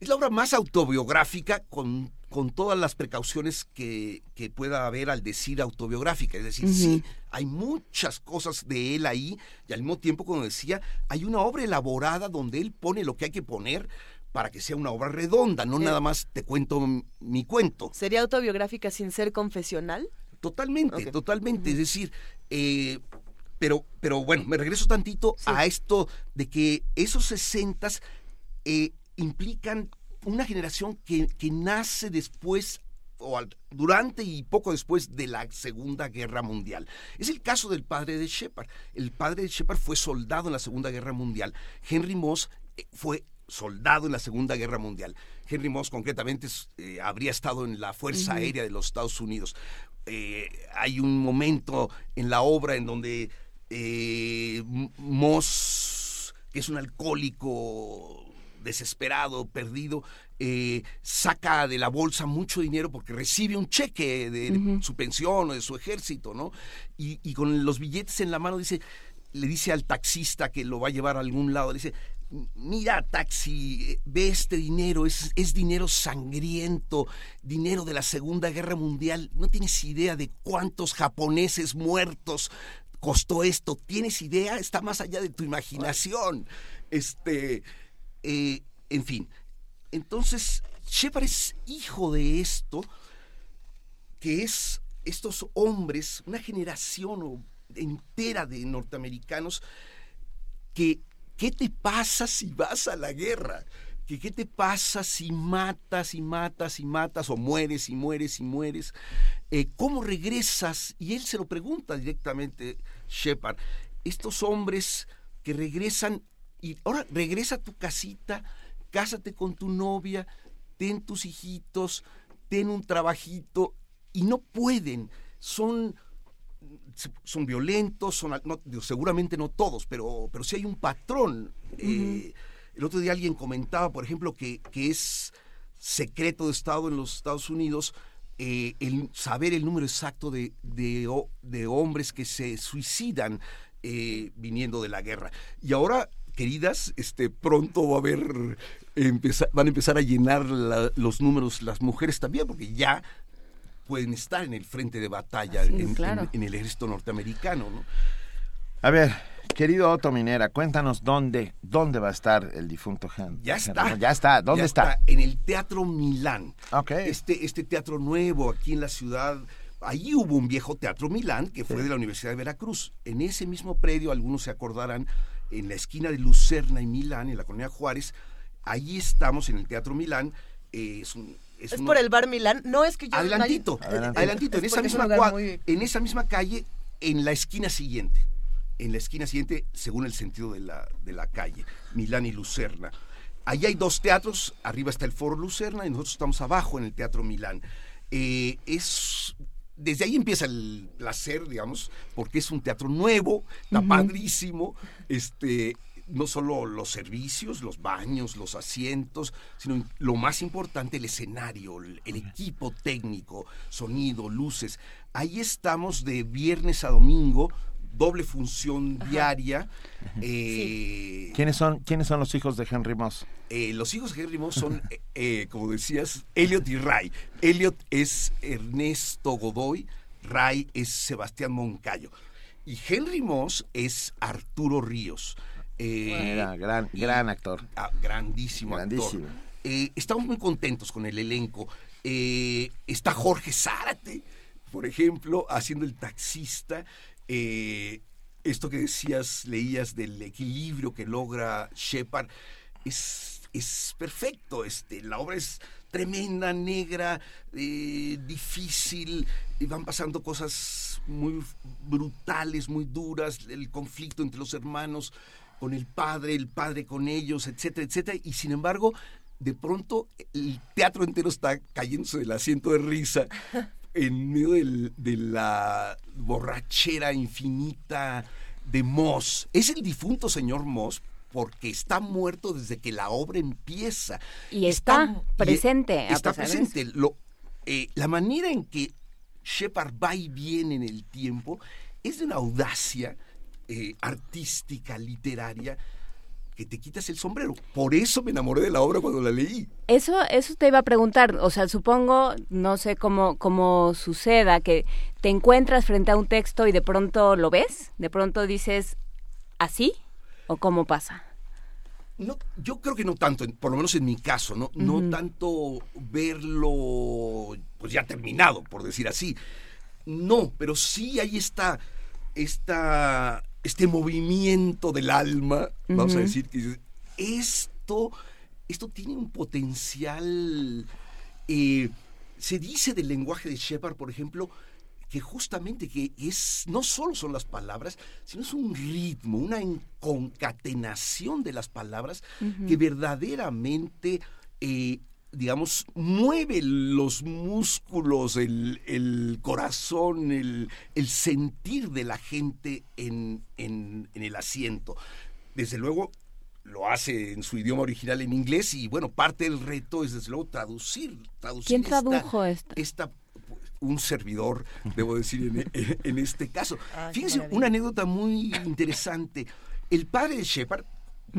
es la obra más autobiográfica con, con todas las precauciones que, pueda haber al decir autobiográfica. Es decir, sí, hay muchas cosas de él ahí y al mismo tiempo, como decía, hay una obra elaborada donde él pone lo que hay que poner para que sea una obra redonda, no nada más te cuento mi cuento. ¿Sería autobiográfica sin ser confesional? Totalmente, totalmente. Es decir, eh, pero, pero bueno, me regreso tantito a esto de que esos sesentas eh, implican una generación que, nace después o durante y poco después de la Segunda Guerra Mundial. Es el caso del padre de Shepard. El padre de Shepard fue soldado en la Segunda Guerra Mundial. Henry Moss eh, fue soldado en la Segunda Guerra Mundial. Henry Moss concretamente eh, habría estado en la Fuerza Aérea de los Estados Unidos. Eh, hay un momento en la obra en donde Moss, que es un alcohólico desesperado, perdido, eh, saca de la bolsa mucho dinero porque recibe un cheque de su pensión o de su ejército, ¿no? Y, con los billetes en la mano dice, le dice al taxista que lo va a llevar a algún lado, le dice, mira taxi, ve este dinero, es, es dinero sangriento, dinero de la Segunda Guerra Mundial, no tienes idea de cuántos japoneses muertos costó esto, tienes idea, está más allá de tu imaginación. Este, eh, en fin. Entonces, Shepard es hijo de esto, que es estos hombres, una generación entera de norteamericanos, que, ¿qué te pasa si vas a la guerra? ¿Qué, ¿Qué te pasa si matas y matas y matas o mueres y mueres y mueres? Eh, ¿Cómo regresas? Y él se lo pregunta directamente, Shepard. Estos hombres que regresan y ahora regresa a tu casita, cásate con tu novia, ten tus hijitos, ten un trabajito y no pueden, son son violentos, son seguramente no todos, pero pero sí hay un patrón. Eh, el otro día alguien comentaba, por ejemplo, que, que es secreto de Estado en los Estados Unidos eh, el saber el número exacto de, de, de hombres que se suicidan eh, viniendo de la guerra. Y ahora, queridas, este, pronto va a haber, empezar, van a empezar a llenar los números las mujeres también, porque ya pueden estar en el frente de batalla en, en, el ejército norteamericano. ¿no? A ver, querido Otto Minera, cuéntanos dónde, dónde va a estar el difunto Henry. Ya está. Ya está. ¿Dónde está? En el Teatro Milán. Okay. Este, este teatro nuevo aquí en la ciudad. Allí hubo un viejo Teatro Milán que fue de la Universidad de Veracruz. En ese mismo predio, algunos se acordarán, en la esquina de Lucerna y Milán, en la colonia Juárez, allí estamos en el Teatro Milán. Eh, es es, por el bar Milán. No es que yo. Adelantito, adelantito, en, esa misma en esa misma calle, en la esquina siguiente en la esquina siguiente, según el sentido de la, de la calle, Milán y Lucerna. Allí hay dos teatros, arriba está el Foro Lucerna y nosotros estamos abajo en el Teatro Milán. Eh, es desde ahí empieza el placer, digamos, porque es un teatro nuevo, está padrísimo, este, no solo los servicios, los baños, los asientos, sino lo más importante, el escenario, el, equipo técnico, sonido, luces. Ahí estamos de viernes a domingo doble función diaria. Eh, ¿Quiénes, son, ¿Quiénes son los hijos de Henry Moss? Eh, los hijos de Henry Moss son, eh, como decías, Elliot y Ray. Elliot es Ernesto Godoy, Ray es Sebastián Moncayo. Y Henry Moss es Arturo Ríos. gran, gran actor. Ah, grandísimo, Grandísimo. estamos muy contentos con el elenco. está Jorge Zárate, por ejemplo, haciendo el taxista. Eh, esto que decías, leías del equilibrio que logra Shepard, es, es perfecto. Este, la obra es tremenda, negra, eh, difícil, y van pasando cosas muy brutales, muy duras, el conflicto entre los hermanos con el padre, el padre con ellos, etcétera, etcétera, y sin embargo, de pronto el teatro entero está cayéndose del asiento de risa en medio de la borrachera infinita de Moss. Es el difunto señor Moss porque está muerto desde que la obra empieza. Y está, presente. está presente. Eh, la manera en que Shepard va y viene en el tiempo es de una audacia eh, artística, literaria, que te quitas el sombrero. Por eso me enamoré de la obra cuando la leí. Eso, eso te iba a preguntar. O sea, supongo, no sé cómo, cómo suceda, que te encuentras frente a un texto y de pronto lo ves, de pronto dices, ¿así? ¿O cómo pasa? No, yo creo que no tanto, por lo menos en mi caso, no, no tanto verlo pues ya terminado, por decir así. No, pero sí ahí está esta este movimiento del alma, vamos a decir, que esto, esto tiene un potencial, eh, se dice del lenguaje de Shepard, por ejemplo, que justamente que es no solo son las palabras, sino es un ritmo, una concatenación de las palabras que verdaderamente eh, digamos, mueve los músculos, el, corazón, el, sentir de la gente en, el asiento. Desde luego, lo hace en su idioma original en inglés y bueno, parte del reto es desde luego traducir. traducir ¿Quién tradujo esta? esta un servidor, debo decir, en, este caso. <laughs> Fíjense, una anécdota muy interesante. El padre de Shepard,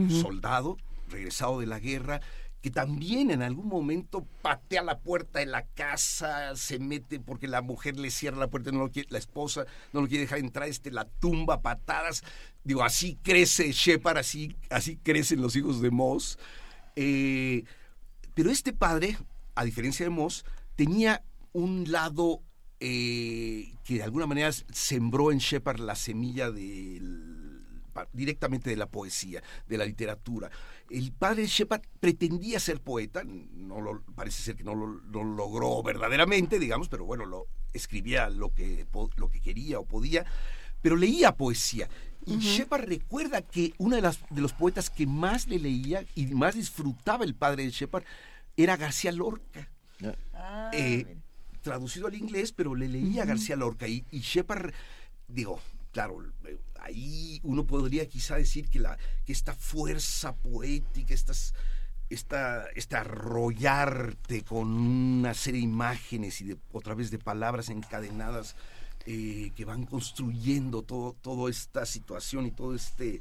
soldado, regresado de la guerra, que también en algún momento patea la puerta de la casa, se mete porque la mujer le cierra la puerta, no lo quiere, la esposa no lo quiere dejar entrar, este, la tumba patadas. Digo, así crece Shepard, así, así crecen los hijos de Moss. Eh, pero este padre, a diferencia de Moss, tenía un lado eh, que de alguna manera sembró en Shepard la semilla del, directamente de la poesía, de la literatura. El padre Shepard pretendía ser poeta, no lo, parece ser que no lo, logró verdaderamente, digamos, pero bueno, lo escribía lo que, lo que quería o podía, pero leía poesía. Y Shepard recuerda que uno de, las, de los poetas que más le leía y más disfrutaba el padre de Shepard era García Lorca. Ah, Eh, traducido al inglés, pero le leía a García Lorca y, y Shepard, digo, claro, eh, ahí uno podría quizá decir que, la, que esta fuerza poética, estas, esta, este arrollarte con una serie de imágenes y de, otra vez de palabras encadenadas eh, que van construyendo todo, toda esta situación y todo este...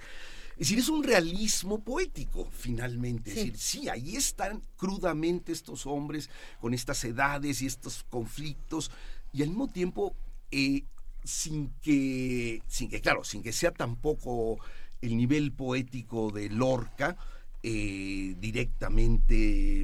Es decir, es un realismo poético, finalmente. Es Sí. decir, sí, ahí están crudamente estos hombres con estas edades y estos conflictos, y al mismo tiempo, eh, sin que, sin que, claro, sin que sea tampoco el nivel poético de Lorca, eh, directamente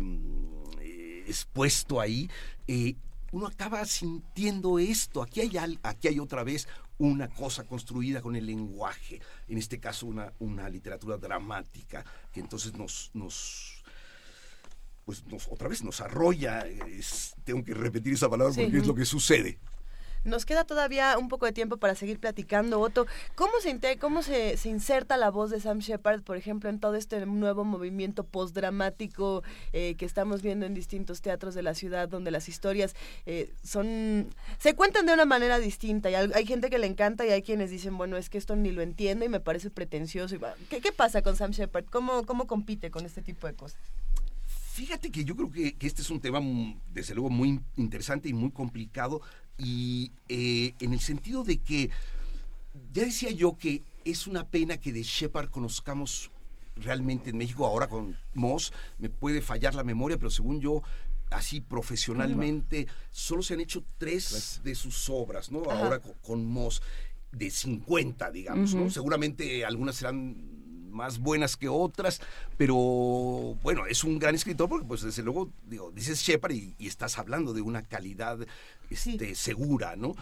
eh, expuesto ahí, eh, uno acaba sintiendo esto. Aquí hay, al- aquí hay otra vez una cosa construida con el lenguaje, en este caso una, una literatura dramática, que entonces nos, nos pues nos, otra vez nos arrolla, es- tengo que repetir esa palabra Sí. porque es lo que sucede. Nos queda todavía un poco de tiempo para seguir platicando, Otto. ¿Cómo se, cómo se, se inserta la voz de Sam Shepard, por ejemplo, en todo este nuevo movimiento postdramático eh, que estamos viendo en distintos teatros de la ciudad, donde las historias eh, son se cuentan de una manera distinta? Y hay, gente que le encanta y hay quienes dicen, bueno, es que esto ni lo entiendo y me parece pretencioso. ¿Qué, qué pasa con Sam Shepard? ¿Cómo, ¿Cómo compite con este tipo de cosas? Fíjate que yo creo que, que este es un tema, mm, desde luego, muy interesante y muy complicado, y eh, en el sentido de que, ya decía yo que es una pena que de Shepard conozcamos realmente en México, ahora con Moss, me puede fallar la memoria, pero según yo, así profesionalmente, solo se han hecho tres de sus obras, ¿no? Ahora con, con Moss, de 50, digamos, ¿no? Seguramente algunas serán más buenas que otras, pero bueno, es un gran escritor porque pues desde luego, digo, dices Shepard y, y estás hablando de una calidad este, segura, ¿no?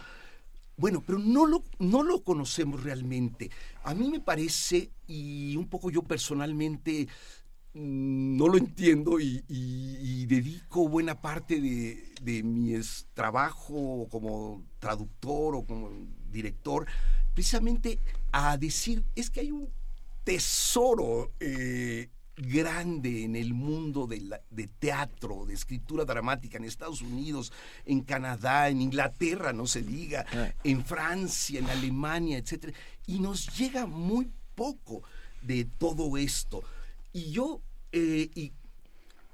Bueno, pero no lo, no lo conocemos realmente. A mí me parece, y un poco yo personalmente mm, no lo entiendo y, y- y dedico buena parte de, de mi trabajo como traductor o como director precisamente a decir, es que hay un tesoro eh, grande en el mundo de, la- de teatro, de escritura dramática en Estados Unidos, en Canadá, en Inglaterra, no se diga, en Francia, en Alemania, etcétera, y nos llega muy poco de todo esto. Y yo, eh, y,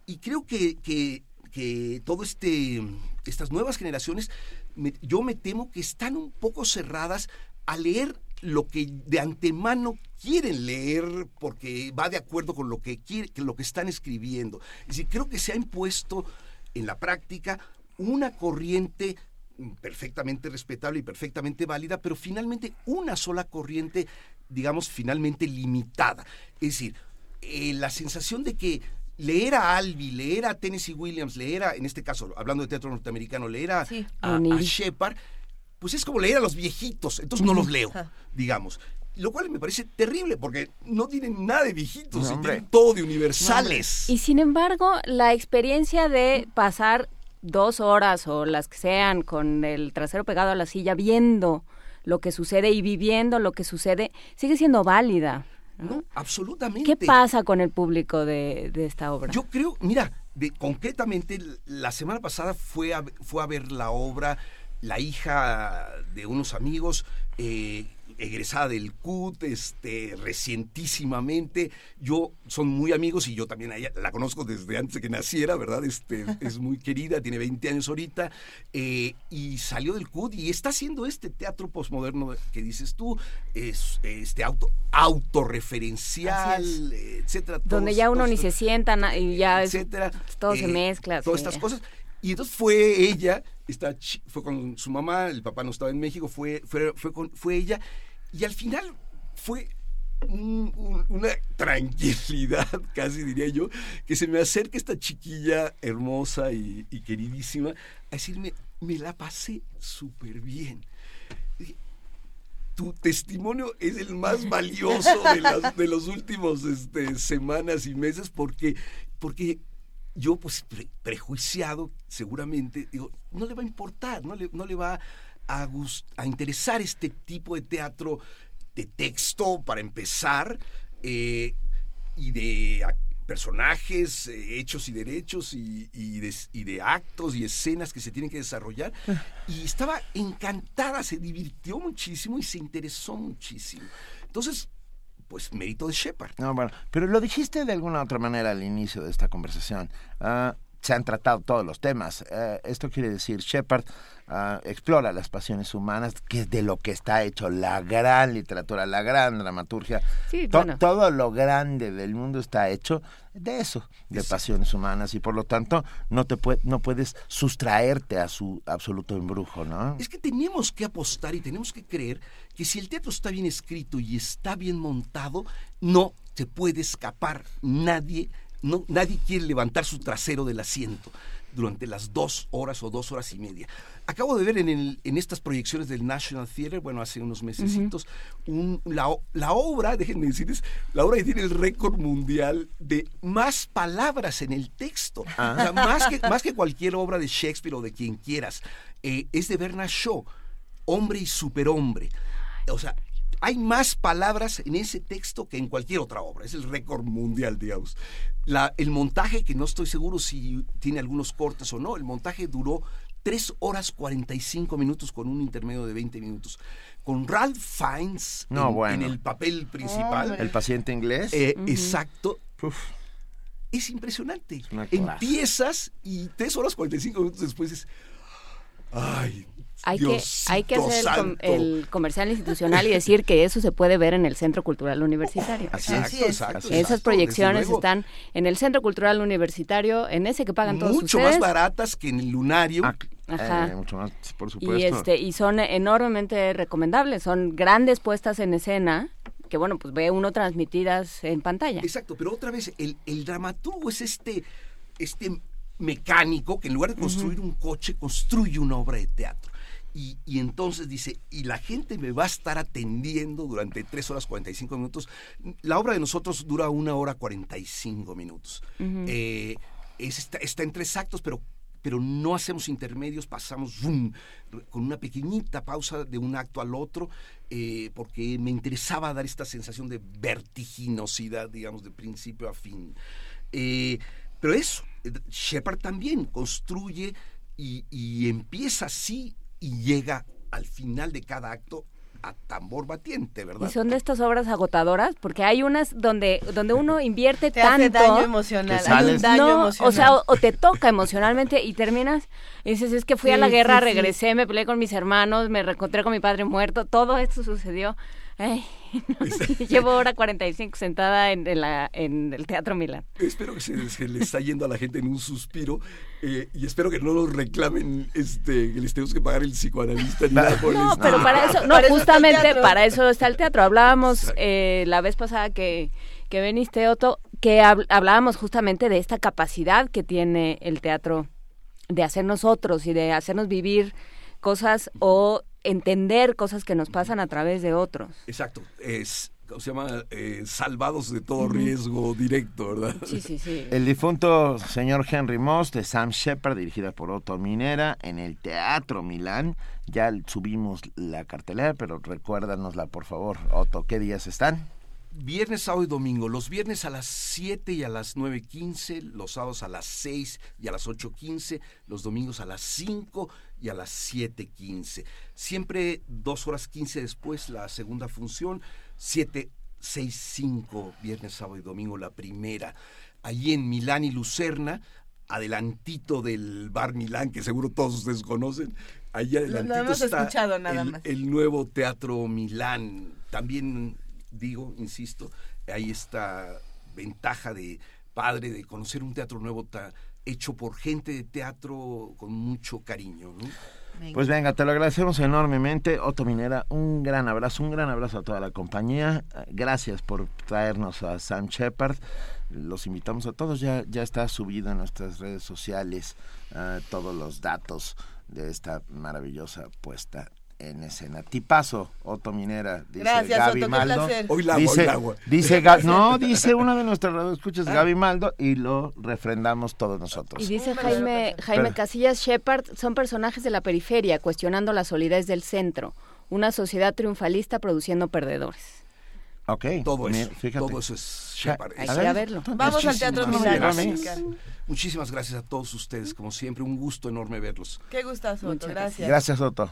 y creo que, que, que todo este, estas nuevas generaciones, me- yo me temo que están un poco cerradas a leer lo que de antemano quieren leer porque va de acuerdo con lo que quiere, que lo que están escribiendo. Es decir, creo que se ha impuesto en la práctica una corriente perfectamente respetable y perfectamente válida, pero finalmente una sola corriente, digamos, finalmente limitada. Es decir, eh, la sensación de que leer a Albi, leer a Tennessee Williams, leer a, en este caso, hablando de teatro norteamericano, leer a, a, a O'Neill. Shepard, pues es como leer a los viejitos, entonces no los leo, digamos. Lo cual me parece terrible porque no tienen nada de viejitos, No, y hombre. tienen todo de universales. Y sin embargo, la experiencia de pasar dos horas o las que sean con el trasero pegado a la silla viendo lo que sucede y viviendo lo que sucede sigue siendo válida. ¿no? Absolutamente. ¿Qué pasa con el público de, de esta obra? Yo creo, mira, de, concretamente la semana pasada fue a, fue a ver la obra la hija de unos amigos, eh, egresada del CUT, este, recientísimamente. Yo son muy amigos y yo también a ella la conozco desde antes de que naciera, ¿verdad? Este, <laughs> es muy querida, tiene 20 años ahorita, eh, y salió del CUT y está haciendo este teatro posmoderno que dices tú, es, este auto, autorreferencial, etcétera. Donde todos- ya uno todos ni se sienta y ya etcétera, todo se eh, mezcla. Todas sí. estas cosas. Y entonces fue ella, chi- fue con su mamá, el papá no estaba en México, fue, fue, fue, con- fue ella, y al final fue una tranquilidad, <laughs> casi diría yo, que se me acerca esta chiquilla hermosa y, queridísima a decirme, me la pasé súper bien. Tu testimonio es el más valioso de, los últimos este, semanas y meses porque, porque yo, pues prejuiciado, seguramente, digo, no le va a importar, no le, no le va a, a interesar este tipo de teatro de texto para empezar eh, y de personajes, eh, hechos y derechos y, de, actos y escenas que se tienen que desarrollar. Ah. Y estaba encantada, se divirtió muchísimo y se interesó muchísimo. Entonces, pues mérito de Shepard. No, bueno, pero lo dijiste de alguna otra manera al inicio de esta conversación. Ah, se han tratado todos los temas. Eh, esto quiere decir, Shepard ah, explora las pasiones humanas, que es de lo que está hecho la gran literatura, la gran dramaturgia. Todo lo grande del mundo está hecho de eso, de pasiones humanas, y por lo tanto no, te no puedes sustraerte a su absoluto embrujo, ¿no? Es que tenemos que apostar y tenemos que creer que si el teatro está bien escrito y está bien montado, no te puede escapar nadie no, nadie quiere levantar su trasero del asiento durante las dos horas o dos horas y media. Acabo de ver en, el, en estas proyecciones del National Theatre, bueno, hace unos meses, la, la, obra, déjenme decirles, la obra que tiene el récord mundial de más palabras en el texto. Ah. más, que, <laughs> más que cualquier obra de Shakespeare o de quien quieras. Eh, es de Bernard Shaw, Hombre y Superhombre. O sea, hay más palabras en ese texto que en cualquier otra obra. Es el récord mundial, digamos. La, el montaje, que no estoy seguro si tiene algunos cortes o no, el montaje duró 3 horas 45 minutos con un intermedio de 20 minutos. Con Ralph Fiennes en, el papel principal. el paciente inglés. Eh, exacto. Es impresionante. Empiezas y 3 horas 45 minutos después es... Ay, hay que, hay que hacer el, comercial institucional y decir que eso se puede ver en el Centro Cultural Universitario. Así, exacto, Esas proyecciones están en el Centro Cultural Universitario, en ese que pagan todos Mucho más baratas que en el Lunario. Ah, Ajá. Eh, mucho más, por supuesto. Y, este, y son enormemente recomendables, son grandes puestas en escena que bueno, pues ve uno transmitidas en pantalla. Exacto, pero otra vez, el, el dramaturgo es este, este mecánico que en lugar de construir un coche, construye una obra de teatro. Y, entonces dice, y la gente me va a estar atendiendo durante 3 horas 45 minutos. La obra de nosotros dura una hora 45 minutos. Eh, está, está, en tres actos, pero, pero no hacemos intermedios, pasamos con una pequeñita pausa de un acto al otro, eh, porque me interesaba dar esta sensación de vertiginosidad, digamos, de principio a fin. Eh, pero eso, Shepard también construye y, y empieza así y llega al final de cada acto a tambor batiente, ¿verdad? Y son de estas obras agotadoras, porque hay unas donde donde uno <laughs> invierte te tanto hace daño emocional, hay un daño emocional. o sea, o, te toca emocionalmente y terminas y dices, es que fui a la guerra, regresé, me peleé con mis hermanos, me reencontré con mi padre muerto, todo esto sucedió Ay, <laughs> <laughs> llevo hora 45 sentada en, la, en el Teatro Milán. Espero que se, le está yendo a la gente en un suspiro eh, y espero que no lo reclamen este, que les tenemos que pagar el psicoanalista ni nada por No, pero para eso, no, justamente para eso está el teatro. Hablábamos eh, la vez pasada que, que veniste, Otto, que hablábamos justamente de esta capacidad que tiene el teatro de hacernos otros y de hacernos vivir cosas o entender cosas que nos pasan a través de otros. Exacto, es se llama? Eh, salvados de todo riesgo directo, ¿verdad? Sí, sí, sí. El difunto señor Henry Moss de Sam Shepard, dirigida por Otto Minera, en el Teatro Milán. Ya subimos la cartelera, pero recuérdanosla, por favor. Otto, ¿qué días están? Viernes, sábado y domingo. Los viernes a las 7 y a las 9.15, los sábados a las 6 y a las 8.15, los domingos a las 5 y a las 7.15. Siempre dos horas 15 después la segunda función, 7, 6, 5, viernes, sábado y domingo la primera. Allí en Milán y Lucerna, adelantito del bar Milán, que seguro todos ustedes conocen, allí adelantito está el, el nuevo Teatro Milán. También digo, insisto, hay esta ventaja de padre de conocer un teatro nuevo hecho por gente de teatro con mucho cariño. Pues venga, te lo agradecemos enormemente. Otto Minera, un gran abrazo, un gran abrazo a toda la compañía. Gracias por traernos a Sam Shepard. Los invitamos a todos, ya, ya está subido en nuestras redes sociales uh, todos los datos de esta maravillosa puesta en escena. Tipazo, Otto Minera, dice Gracias, Gaby Otto, Maldo. qué placer. Hoy la hago, dice, hoy la hago. dice no, dice uno de nuestros radioescuchas, Gaby Maldo, y lo refrendamos todos nosotros. Y dice Jaime, Jaime Pero- Casillas Shepard, son personajes de la periferia, cuestionando la solidez del centro. Una sociedad triunfalista produciendo perdedores. Ok. Todo eso, fíjate. todo eso es Shepard. Hay que verlo. Vamos al Teatro Muchísimas Milán. gracias. Muchísimas gracias a todos ustedes, como siempre, un gusto enorme verlos. Qué gustazo, Otto, gracias. Gracias, Otto.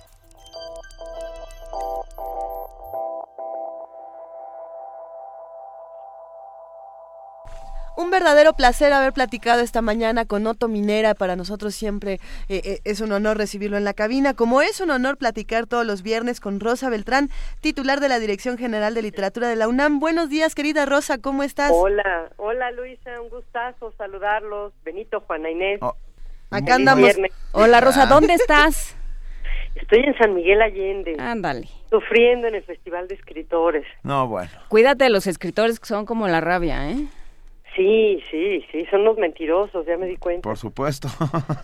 Un verdadero placer haber platicado esta mañana con Otto Minera. Para nosotros siempre eh, eh, es un honor recibirlo en la cabina, como es un honor platicar todos los viernes con Rosa Beltrán, titular de la Dirección General de Literatura de la UNAM. Buenos días, querida Rosa, ¿cómo estás? Hola, hola Luisa, un gustazo saludarlos. Benito, Juana Inés. Acá Feliz andamos. viernes. Hola Rosa, ¿dónde estás? <laughs> Estoy en San Miguel Allende. Ándale. Sufriendo en el Festival de Escritores. No, bueno. Cuídate de los escritores que son como la rabia, ¿eh? Sí, sí, sí, son unos mentirosos, ya me di cuenta. Por supuesto.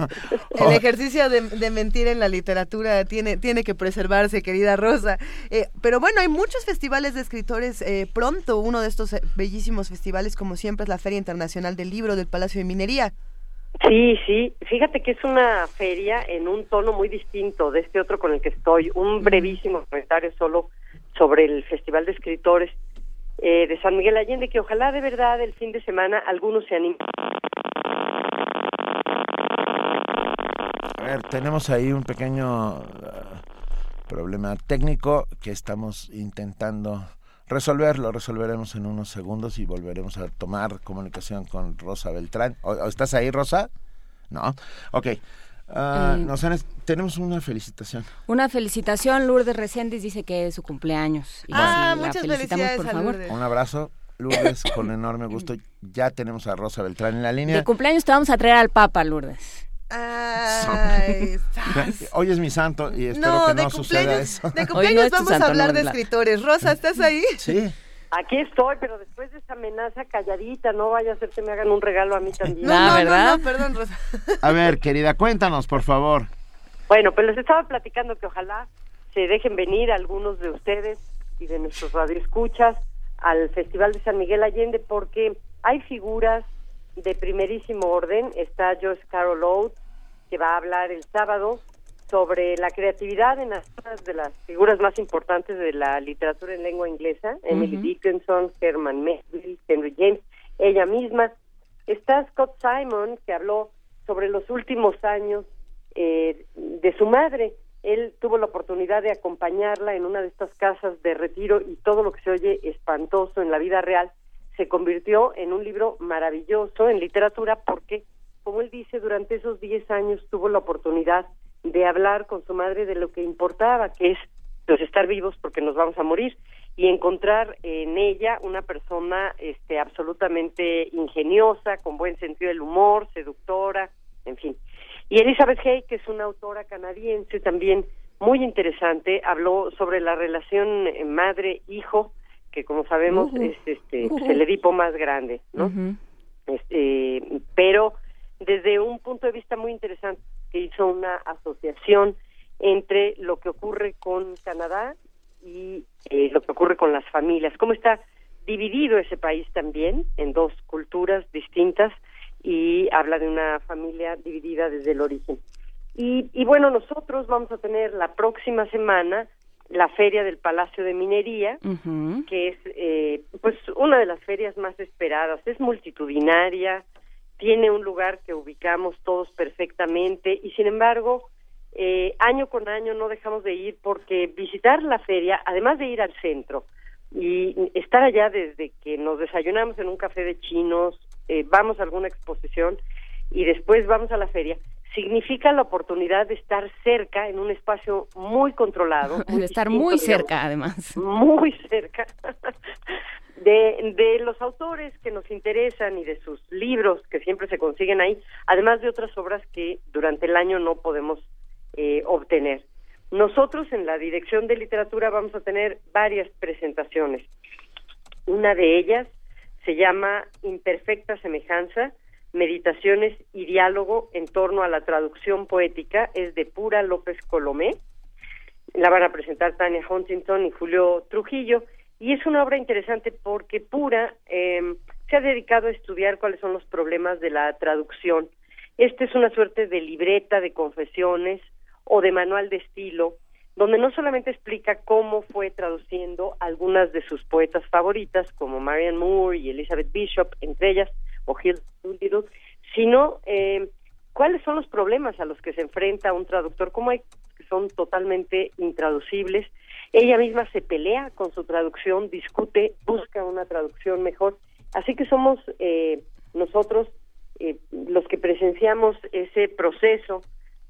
<laughs> El ejercicio de, de mentir en la literatura tiene, tiene que preservarse, querida Rosa. Eh, pero bueno, hay muchos festivales de escritores eh, pronto. Uno de estos eh, bellísimos festivales, como siempre, es la Feria Internacional del Libro del Palacio de Minería. Sí, sí, fíjate que es una feria en un tono muy distinto de este otro con el que estoy. Un brevísimo comentario solo sobre el Festival de Escritores eh, de San Miguel Allende, que ojalá de verdad el fin de semana algunos se animen. A ver, tenemos ahí un pequeño eh, problema técnico que estamos intentando resolver. Lo resolveremos en unos segundos y volveremos a tomar comunicación con Rosa Beltrán. ¿O- o ¿Estás ahí, Rosa? No. Ok. Ah, Eh. nos han- tenemos una felicitación. Una felicitación, Lourdes Reséndiz dice que es su cumpleaños. Y Ah, si la muchas felicitamos, felicidades por a favor. Lourdes. Un abrazo, Lourdes, con enorme gusto. Ya tenemos a Rosa Beltrán en la línea. De cumpleaños te vamos a traer al Papa, Lourdes. Ay, <laughs> Hoy es mi santo y espero no, que no suceda eso. de cumpleaños vamos a hablar de escritores. Rosa, ¿estás ahí? Sí. Aquí estoy, pero después de esa amenaza calladita, no vaya a ser que me hagan un regalo a mí también. No, no, no, no, perdón, Rosa. <laughs> A ver, querida, cuéntanos, por favor. Bueno, pues les estaba platicando que ojalá se dejen venir algunos de ustedes y de nuestros radioescuchas al Festival de San Miguel Allende porque hay figuras de primerísimo orden. Está Joyce Carol Oates, que va a hablar el sábado sobre la creatividad en algunas de las figuras más importantes de la literatura en lengua inglesa, Emily. Dickinson, Herman Melville, Henry James, ella misma. Está Scott Simon, que habló sobre los últimos años eh, de su madre. Él tuvo la oportunidad de acompañarla en una de estas casas de retiro y todo lo que se oye espantoso en la vida real se convirtió en un libro maravilloso en literatura porque, como él dice, durante esos 10 años tuvo la oportunidad de hablar con su madre de lo que importaba, que es pues estar vivos porque nos vamos a morir y encontrar en ella una persona este absolutamente ingeniosa, con buen sentido del humor, seductora, en fin. Y Elizabeth Hay, que es una autora canadiense también muy interesante, habló sobre la relación eh, madre-hijo, que como sabemos Ujú. es este pues, el Edipo más grande, ¿no? este, pero desde un punto de vista muy interesante que hizo una asociación entre lo que ocurre con Canadá y eh, lo que ocurre con las familias, cómo está dividido ese país también en dos culturas distintas y habla de una familia dividida desde el origen. Y, y bueno, nosotros vamos a tener la próxima semana la feria del Palacio de Minería, que es eh, pues una de las ferias más esperadas, es multitudinaria, tiene un lugar que ubicamos todos perfectamente y sin embargo eh, año con año no dejamos de ir porque visitar la feria, además de ir al centro y estar allá desde que nos desayunamos en un café de chinos, eh, vamos a alguna exposición y después vamos a la feria, significa la oportunidad de estar cerca en un espacio muy controlado. <laughs> De estar distinto, muy digamos, cerca, además. muy cerca <laughs> de, de los autores que nos interesan y de sus libros que siempre se consiguen ahí, además de otras obras que durante el año no podemos eh, obtener. Nosotros en la Dirección de Literatura vamos a tener varias presentaciones. Una de ellas se llama Imperfecta Semejanza, Meditaciones y Diálogo en torno a la traducción poética, es de Pura López Colomé. La van a presentar Tania Huntington y Julio Trujillo. Y es una obra interesante porque Pura eh, se ha dedicado a estudiar cuáles son los problemas de la traducción. Este es una suerte de libreta de confesiones o de manual de estilo, donde no solamente explica cómo fue traduciendo algunas de sus poetas favoritas, como Marianne Moore y Elizabeth Bishop, entre ellas, o Hill sino eh, cuáles son los problemas a los que se enfrenta un traductor, cómo hay que son totalmente intraducibles. Ella misma se pelea con su traducción, discute, busca una traducción mejor. Así que somos eh, nosotros eh, los que presenciamos ese proceso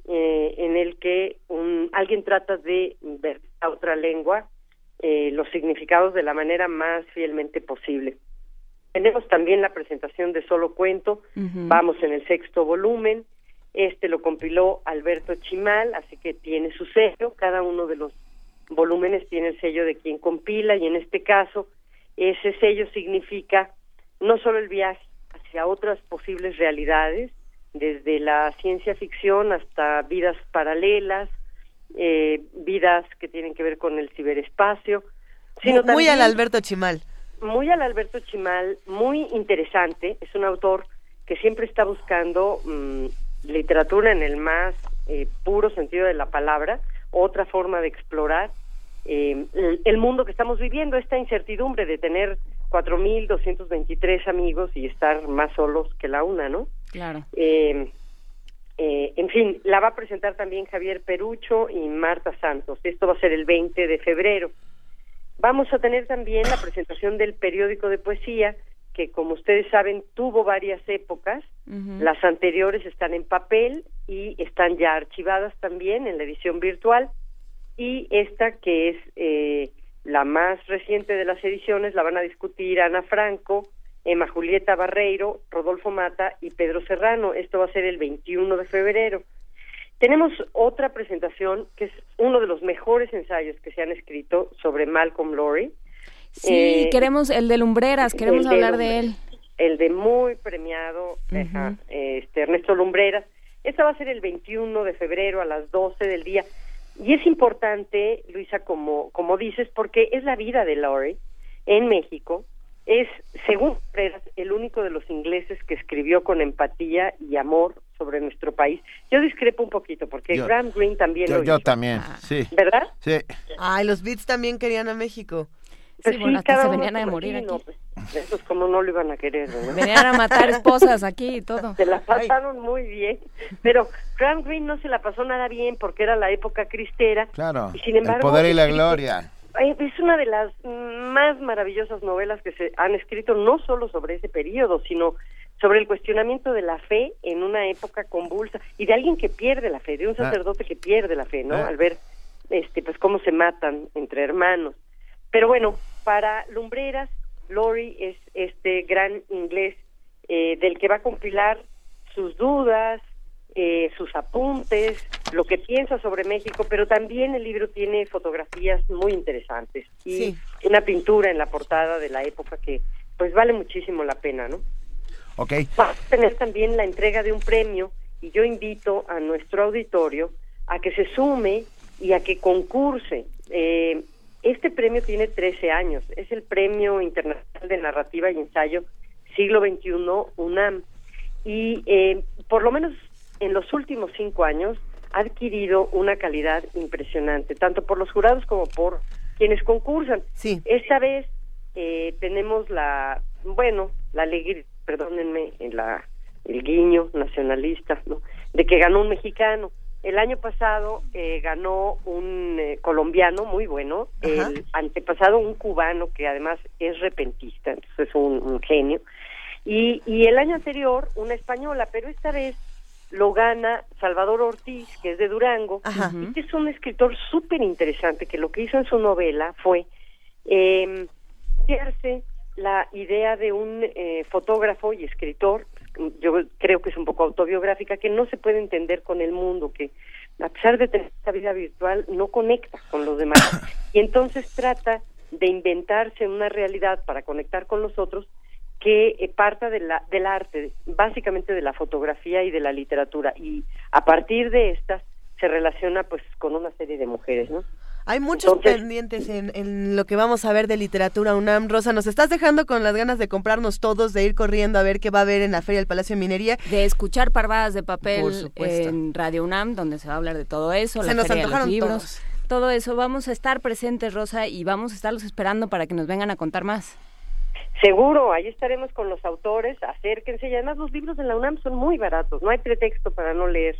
eh, en el que un, alguien trata de ver a otra lengua eh, los significados de la manera más fielmente posible. Tenemos también la presentación de Solo Cuento, vamos en el sexto volumen, este lo compiló Alberto Chimal, así que tiene su sello, cada uno de los volúmenes tiene el sello de quien compila y en este caso ese sello significa no solo el viaje hacia otras posibles realidades, desde la ciencia ficción hasta vidas paralelas, eh, vidas que tienen que ver con el ciberespacio. Sino muy, al Alberto Chimal. Muy al Alberto Chimal, muy interesante. Es un autor que siempre está buscando mm, literatura en el más eh, puro sentido de la palabra, otra forma de explorar eh, el, mundo que estamos viviendo, esta incertidumbre de tener 4.223 amigos y estar más solos que la una, ¿no? Claro. Eh, eh, en fin, la va a presentar también Javier Perucho y Marta Santos. Esto va a ser el 20 de febrero. Vamos a tener también la presentación del periódico de poesía, que como ustedes saben tuvo varias épocas. Las anteriores están en papel y están ya archivadas también en la edición virtual. Y esta que es eh, la más reciente de las ediciones la van a discutir Ana Franco, Emma Julieta Barreiro, Rodolfo Mata y Pedro Serrano. Esto va a ser el 21 de febrero. Tenemos otra presentación que es uno de los mejores ensayos que se han escrito sobre Malcolm Lowry. Sí, eh, queremos el de Lumbreras, queremos hablar de, él. El de muy premiado este, Ernesto Lumbreras. Esta va a ser el 21 de febrero a las 12 del día. Y es importante, Luisa, como, como dices, porque es la vida de Lowry en México es, según el único de los ingleses que escribió con empatía y amor sobre nuestro país. Yo discrepo un poquito, porque Graham Greene también yo, lo Yo también, ah. sí. ¿Verdad? Sí. Ay, los Beats también querían a México. Pues sí, bueno, se venían a morir aquí. Pues, esos como no lo iban a querer. Venían a matar esposas aquí y todo. Se la pasaron muy bien, pero Graham Greene no se la pasó nada bien porque era la época cristera. Claro, y sin embargo, el poder y la gloria es una de las más maravillosas novelas que se han escrito no solo sobre ese periodo, sino sobre el cuestionamiento de la fe en una época convulsa y de alguien que pierde la fe, de un ah. sacerdote que pierde la fe, ¿no? Ah. Al ver este pues cómo se matan entre hermanos. Pero bueno, para Lumbreras, Lori es este gran inglés eh, del que va a compilar sus dudas, eh, sus apuntes, lo que piensa sobre México, pero también el libro tiene fotografías muy interesantes y una pintura en la portada de la época que pues vale muchísimo la pena, ¿no? Ok. Va a tener también la entrega de un premio y yo invito a nuestro auditorio a que se sume y a que concurse. Eh, este premio tiene 13 años, es el Premio Internacional de Narrativa y Ensayo Siglo XXI UNAM. Y eh, por lo menos en los últimos cinco años ha adquirido una calidad impresionante, tanto por los jurados como por quienes concursan. Sí. Esta vez eh, tenemos la, bueno, la alegría, perdónenme, en la, el guiño nacionalista, ¿no? De que ganó un mexicano. El año pasado eh, ganó un eh, colombiano muy bueno, el antepasado un cubano que además es repentista, entonces es un, un genio, y, y el año anterior una española, pero esta vez lo gana Salvador Ortiz, que es de Durango, y que es un escritor súper interesante, que lo que hizo en su novela fue eh, la idea de un eh, fotógrafo y escritor, yo creo que es un poco autobiográfica, que no se puede entender con el mundo, que a pesar de tener esta vida virtual, no conecta con los demás. <laughs> Y entonces trata de inventarse una realidad para conectar con los otros que eh, parta de la, del arte, básicamente de la fotografía y de la literatura. Y a partir de estas se relaciona pues con una serie de mujeres, ¿no? Hay muchos pendientes en, en, lo que vamos a ver de literatura UNAM. Rosa, nos estás dejando con las ganas de comprarnos todos, de ir corriendo a ver qué va a haber en la Feria del Palacio de Minería. De escuchar parvadas de papel en Radio UNAM, donde se va a hablar de todo eso. Se nos antojaron libros. Todo eso. Vamos a estar presentes, Rosa, y vamos a estarlos esperando para que nos vengan a contar más. Seguro, ahí estaremos con los autores, acérquense y además los libros de la UNAM son muy baratos, no hay pretexto para no leer.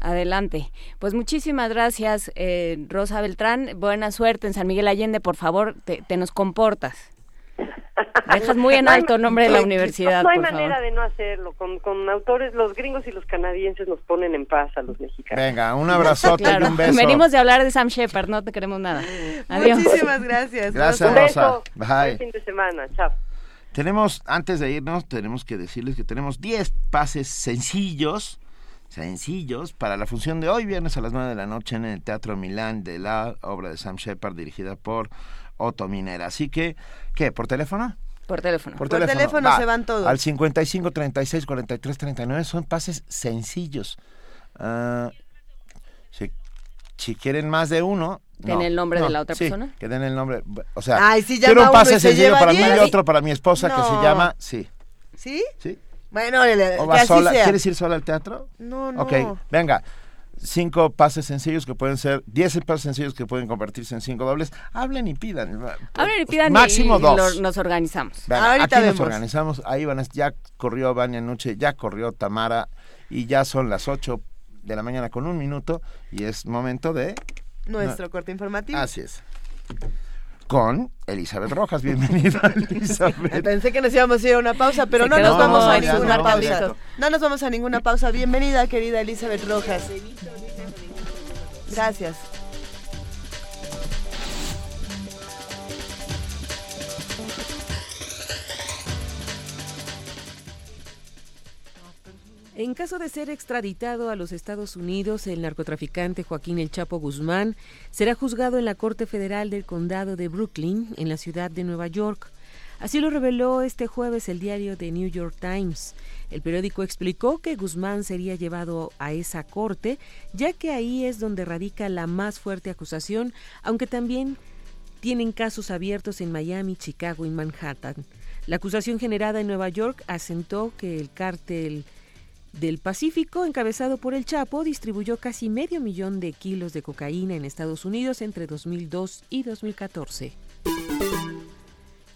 Adelante. Pues muchísimas gracias, eh, Rosa Beltrán. Buena suerte en San Miguel Allende. Por favor, te, nos comportas. Dejas muy en alto el nombre de la universidad. No, hay manera de no hacerlo. Con, con, autores, los gringos y los canadienses nos ponen en paz a los mexicanos. Venga, un <laughs> abrazote y un beso. Venimos de hablar de Sam Shepard, no te queremos nada. Adiós. Muchísimas gracias. Gracias, un Rosa. Bye. fin de semana. Chao. Tenemos, antes de irnos, tenemos que decirles que tenemos 10 pases sencillos sencillos para la función de hoy, viernes a las 9 de la noche en el Teatro Milán de la obra de Sam Shepard dirigida por Otto Minera. Así que, ¿qué? ¿Por teléfono? Por teléfono. Por, teléfono, se van todos. Al 55 36 43 39 son pases sencillos. Uh, si, quieren más de uno. ¿Den el nombre de la otra persona? Que den el nombre. O sea, quiero un pase sencillo para mí y otro para mi esposa que se llama. Sí. ¿Sí? Sí. Bueno, ¿Quieres ir sola al teatro? No, no. Ok, venga. Cinco pases sencillos que pueden ser, diez pases sencillos que pueden convertirse en cinco dobles. Hablen y pidan. Hablen y pidan. Máximo dos. nos organizamos. Ahorita aquí nos organizamos. Ahí van, ya corrió Vania Noche, ya corrió Tamara y ya son las ocho de la mañana con un minuto y es momento de... Nuestro corte informativo. Así es con Elizabeth Rojas. Bienvenida, <laughs> Elizabeth. Pensé que nos íbamos a ir a una pausa, pero no nos vamos a ninguna pausa. No nos vamos a ninguna pausa. Bienvenida, querida Elizabeth Rojas. Gracias. En caso de ser extraditado a los Estados Unidos, el narcotraficante Joaquín El Chapo Guzmán será juzgado en la Corte Federal del Condado de Brooklyn, en la ciudad de Nueva York. Así lo reveló este jueves el diario The New York Times. El periódico explicó que Guzmán sería llevado a esa corte, ya que ahí es donde radica la más fuerte acusación, aunque también tienen casos abiertos en Miami, Chicago y Manhattan. La acusación generada en Nueva York asentó que el cártel del Pacífico, encabezado por el Chapo, distribuyó casi medio millón de kilos de cocaína en Estados Unidos entre 2002 y 2014.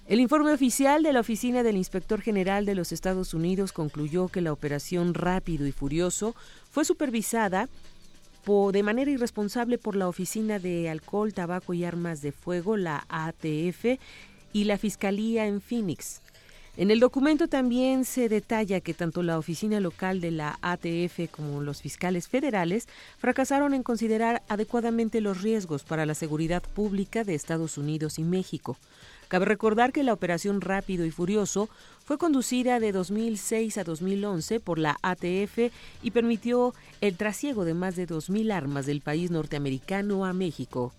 El informe oficial de la Oficina del Inspector General de los Estados Unidos concluyó que la operación Rápido y Furioso fue supervisada de manera irresponsable por la Oficina de Alcohol, Tabaco y Armas de Fuego, la ATF, y la Fiscalía en Phoenix. En el documento también se detalla que tanto la oficina local de la ATF como los fiscales federales fracasaron en considerar adecuadamente los riesgos para la seguridad pública de Estados Unidos y México. Cabe recordar que la operación Rápido y Furioso fue conducida de 2006 a 2011 por la ATF y permitió el trasiego de más de 2.000 armas del país norteamericano a México.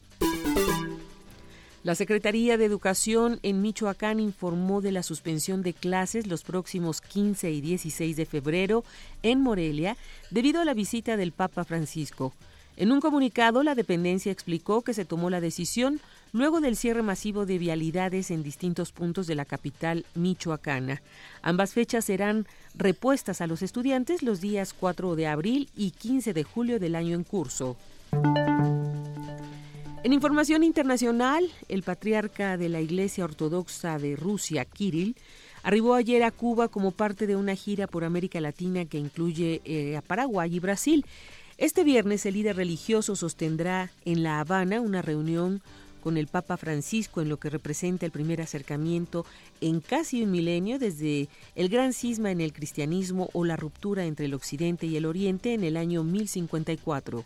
La Secretaría de Educación en Michoacán informó de la suspensión de clases los próximos 15 y 16 de febrero en Morelia debido a la visita del Papa Francisco. En un comunicado, la dependencia explicó que se tomó la decisión luego del cierre masivo de vialidades en distintos puntos de la capital michoacana. Ambas fechas serán repuestas a los estudiantes los días 4 de abril y 15 de julio del año en curso. En información internacional, el patriarca de la Iglesia Ortodoxa de Rusia, Kirill, arribó ayer a Cuba como parte de una gira por América Latina que incluye eh, a Paraguay y Brasil. Este viernes el líder religioso sostendrá en La Habana una reunión con el Papa Francisco en lo que representa el primer acercamiento en casi un milenio desde el gran cisma en el cristianismo o la ruptura entre el occidente y el oriente en el año 1054.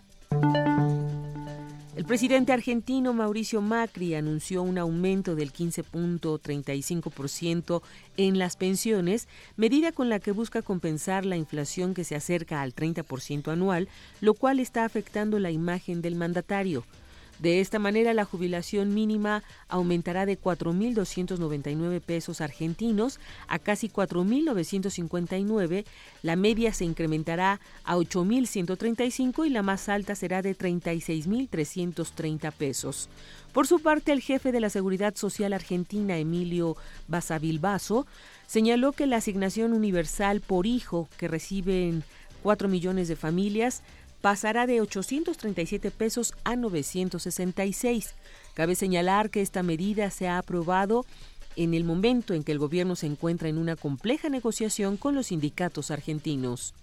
El presidente argentino Mauricio Macri anunció un aumento del 15.35% en las pensiones, medida con la que busca compensar la inflación que se acerca al 30% anual, lo cual está afectando la imagen del mandatario. De esta manera, la jubilación mínima aumentará de 4.299 pesos argentinos a casi 4.959, la media se incrementará a 8.135 y la más alta será de 36.330 pesos. Por su parte, el jefe de la Seguridad Social Argentina, Emilio Basavilbaso, señaló que la asignación universal por hijo que reciben 4 millones de familias pasará de 837 pesos a 966. Cabe señalar que esta medida se ha aprobado en el momento en que el gobierno se encuentra en una compleja negociación con los sindicatos argentinos.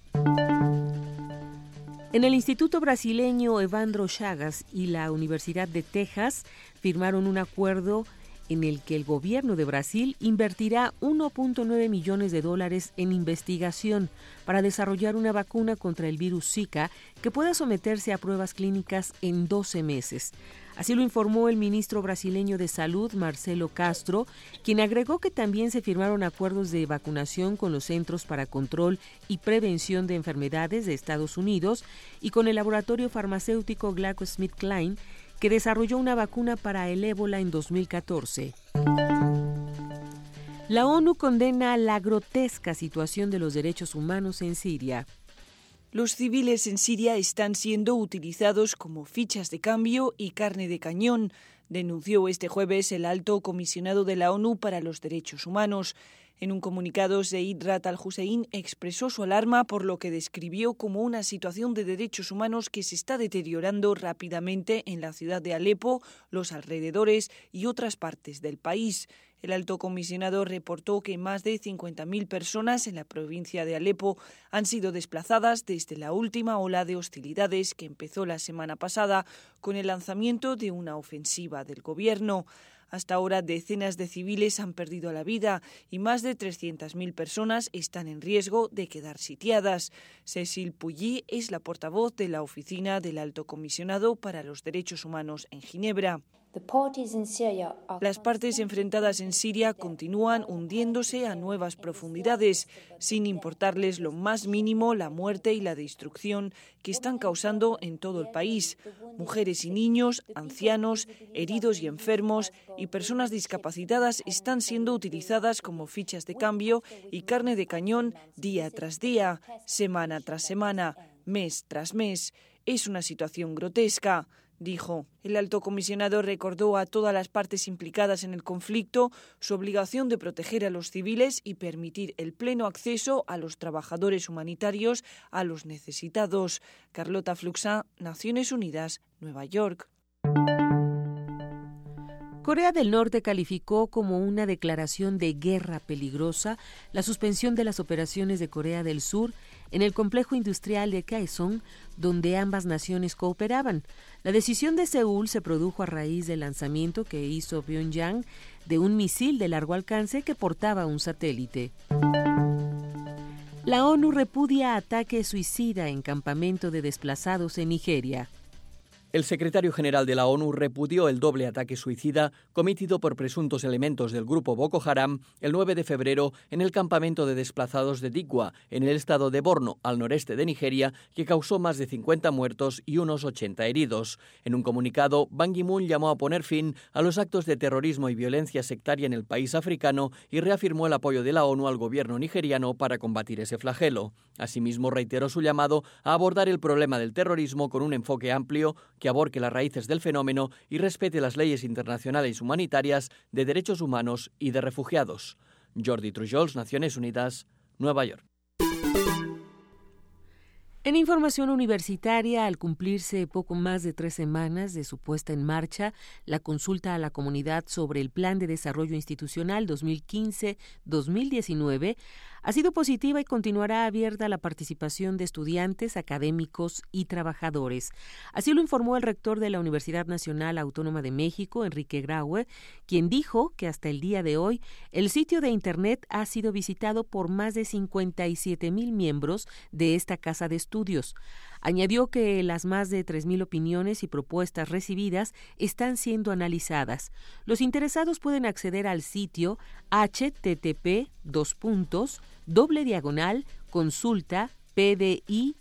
En el Instituto Brasileño Evandro Chagas y la Universidad de Texas firmaron un acuerdo en el que el gobierno de Brasil invertirá 1.9 millones de dólares en investigación para desarrollar una vacuna contra el virus Zika que pueda someterse a pruebas clínicas en 12 meses. Así lo informó el ministro brasileño de Salud, Marcelo Castro, quien agregó que también se firmaron acuerdos de vacunación con los Centros para Control y Prevención de Enfermedades de Estados Unidos y con el laboratorio farmacéutico GlaxoSmithKline que desarrolló una vacuna para el ébola en 2014. La ONU condena la grotesca situación de los derechos humanos en Siria. Los civiles en Siria están siendo utilizados como fichas de cambio y carne de cañón, denunció este jueves el alto comisionado de la ONU para los Derechos Humanos. En un comunicado, Zeid Rat al-Hussein expresó su alarma por lo que describió como una situación de derechos humanos que se está deteriorando rápidamente en la ciudad de Alepo, los alrededores y otras partes del país. El alto comisionado reportó que más de 50.000 personas en la provincia de Alepo han sido desplazadas desde la última ola de hostilidades que empezó la semana pasada con el lanzamiento de una ofensiva del gobierno. Hasta ahora decenas de civiles han perdido la vida y más de 300.000 personas están en riesgo de quedar sitiadas. Cecil Puyi es la portavoz de la Oficina del Alto Comisionado para los Derechos Humanos en Ginebra. Las partes enfrentadas en Siria continúan hundiéndose a nuevas profundidades, sin importarles lo más mínimo la muerte y la destrucción que están causando en todo el país. Mujeres y niños, ancianos, heridos y enfermos y personas discapacitadas están siendo utilizadas como fichas de cambio y carne de cañón día tras día, semana tras semana, mes tras mes. Es una situación grotesca dijo. El alto comisionado recordó a todas las partes implicadas en el conflicto su obligación de proteger a los civiles y permitir el pleno acceso a los trabajadores humanitarios, a los necesitados. Carlota Fluxa, Naciones Unidas, Nueva York. Corea del Norte calificó como una declaración de guerra peligrosa la suspensión de las operaciones de Corea del Sur en el complejo industrial de Kaesong, donde ambas naciones cooperaban. La decisión de Seúl se produjo a raíz del lanzamiento que hizo Pyongyang de un misil de largo alcance que portaba un satélite. La ONU repudia ataque suicida en campamento de desplazados en Nigeria. El secretario general de la ONU repudió el doble ataque suicida cometido por presuntos elementos del grupo Boko Haram el 9 de febrero en el campamento de desplazados de Digwa, en el estado de Borno, al noreste de Nigeria, que causó más de 50 muertos y unos 80 heridos. En un comunicado, Ban Ki-moon llamó a poner fin a los actos de terrorismo y violencia sectaria en el país africano y reafirmó el apoyo de la ONU al gobierno nigeriano para combatir ese flagelo. Asimismo, reiteró su llamado a abordar el problema del terrorismo con un enfoque amplio que aborque las raíces del fenómeno y respete las leyes internacionales humanitarias de derechos humanos y de refugiados. Jordi Trujols, Naciones Unidas, Nueva York. En información universitaria, al cumplirse poco más de tres semanas de su puesta en marcha, la consulta a la comunidad sobre el Plan de Desarrollo Institucional 2015-2019 ha sido positiva y continuará abierta la participación de estudiantes, académicos y trabajadores. Así lo informó el rector de la Universidad Nacional Autónoma de México, Enrique Graue, quien dijo que hasta el día de hoy el sitio de Internet ha sido visitado por más de 57 mil miembros de esta casa de estudios estudios. Añadió que las más de 3.000 opiniones y propuestas recibidas están siendo analizadas. Los interesados pueden acceder al sitio http doble diagonal consulta pdi.unam.mx.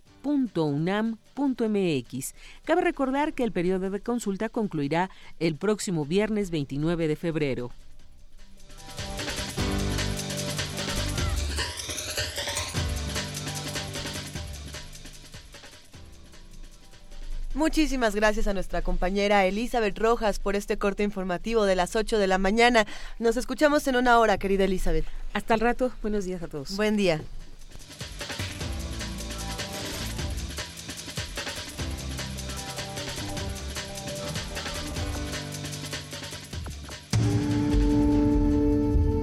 Cabe recordar que el periodo de consulta concluirá el próximo viernes 29 de febrero. Muchísimas gracias a nuestra compañera Elizabeth Rojas por este corte informativo de las 8 de la mañana. Nos escuchamos en una hora, querida Elizabeth. Hasta el rato. Buenos días a todos. Buen día.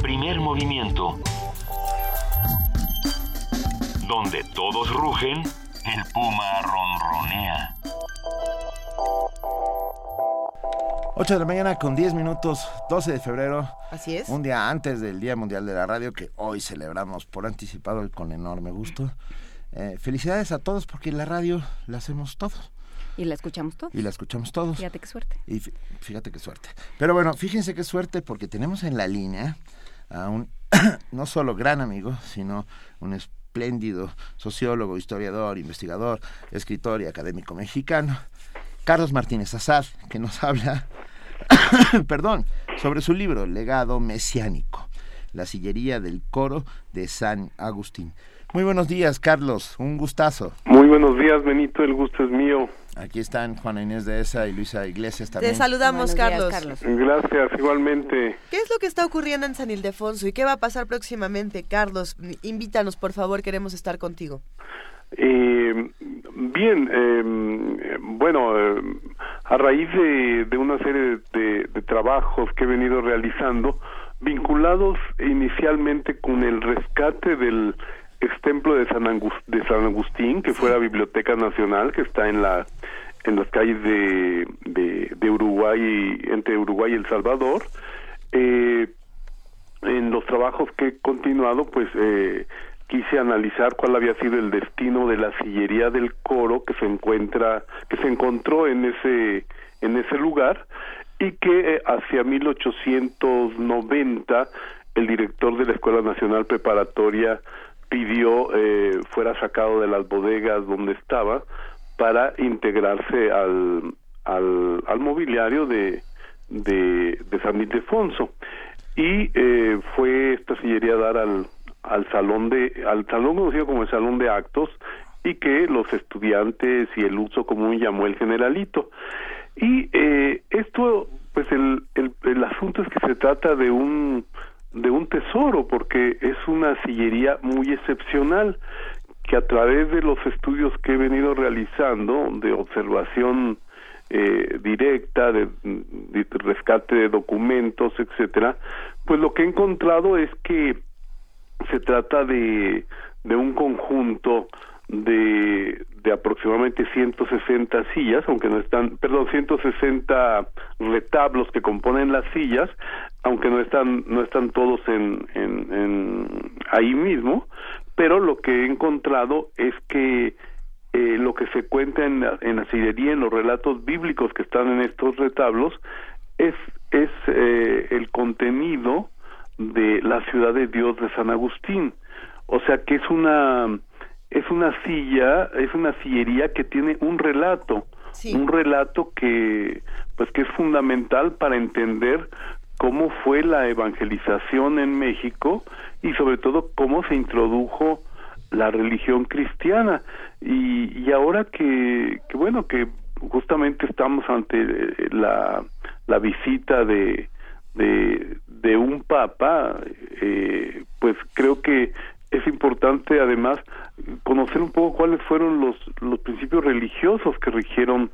Primer movimiento. Donde todos rugen, el puma ronronea. 8 de la mañana con 10 minutos, 12 de febrero. Así es. Un día antes del Día Mundial de la Radio, que hoy celebramos por anticipado y con enorme gusto. Eh, felicidades a todos porque la radio la hacemos todos. Y la escuchamos todos. Y la escuchamos todos. Fíjate qué suerte. Y fíjate qué suerte. Pero bueno, fíjense qué suerte porque tenemos en la línea a un <coughs> no solo gran amigo, sino un espléndido sociólogo, historiador, investigador, escritor y académico mexicano, Carlos Martínez Azad, que nos <laughs> habla perdón, sobre su libro Legado Mesiánico, la sillería del coro de San Agustín. Muy buenos días, Carlos, un gustazo. Muy buenos días, Benito, el gusto es mío. Aquí están Juana Inés de Esa y Luisa Iglesias también. Te saludamos, Carlos. Gracias, igualmente. ¿Qué es lo que está ocurriendo en San Ildefonso y qué va a pasar próximamente, Carlos? Invítanos, por favor, queremos estar contigo. Eh, bien, eh, bueno, eh, a raíz de, de una serie de, de, trabajos que he venido realizando, vinculados inicialmente con el rescate del ex templo de San, de San Agustín, que fue la Biblioteca Nacional, que está en la en las calles de, de, de Uruguay, entre Uruguay y El Salvador. Eh, en los trabajos que he continuado, pues eh, quise analizar cuál había sido el destino de la sillería del coro que se encuentra que se encontró en ese en ese lugar y que eh, hacia 1890 el director de la Escuela Nacional Preparatoria pidió eh, fuera sacado de las bodegas donde estaba para integrarse al al, mobiliario de, de, de San Ildefonso. Y eh, fue esta sillería a dar al al salón de al salón conocido como el salón de actos y que los estudiantes y el uso común llamó el generalito. Y eh, esto pues el, el, el asunto es que se trata de un de un tesoro porque es una sillería muy excepcional que a través de los estudios que he venido realizando de observación eh, directa de, de, rescate de documentos etcétera pues lo que he encontrado es que se trata de, de un conjunto de, de aproximadamente 160 sillas, aunque no están, perdón, 160 retablos que componen las sillas, aunque no están, no están todos en, en, en ahí mismo, pero lo que he encontrado es que eh, lo que se cuenta en la, en la sillería, en los relatos bíblicos que están en estos retablos, es, es eh, el contenido de la ciudad de Dios de San Agustín. O sea que es una es una silla, es una sillería que tiene un relato, sí. un relato que pues que es fundamental para entender cómo fue la evangelización en México y sobre todo cómo se introdujo la religión cristiana y, y ahora que, que bueno que justamente estamos ante la, la visita de, de, de un papa, eh, pues creo que es importante además conocer un poco cuáles fueron los, los principios religiosos que rigieron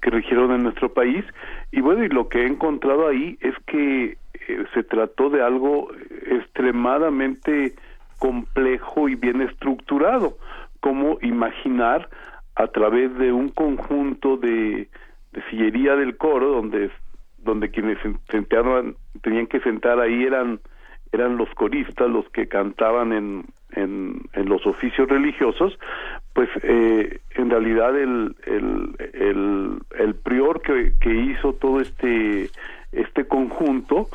que rigieron en nuestro país. Y bueno y lo que he encontrado ahí es que eh, se trató de algo extremadamente complejo y bien estructurado como imaginar a través de un conjunto de, de sillería del coro donde donde quienes se sentaban tenían que sentar ahí eran eran los coristas los que cantaban en, en, en los oficios religiosos pues eh, en realidad el, el, el, el prior que, que hizo todo este este conjunto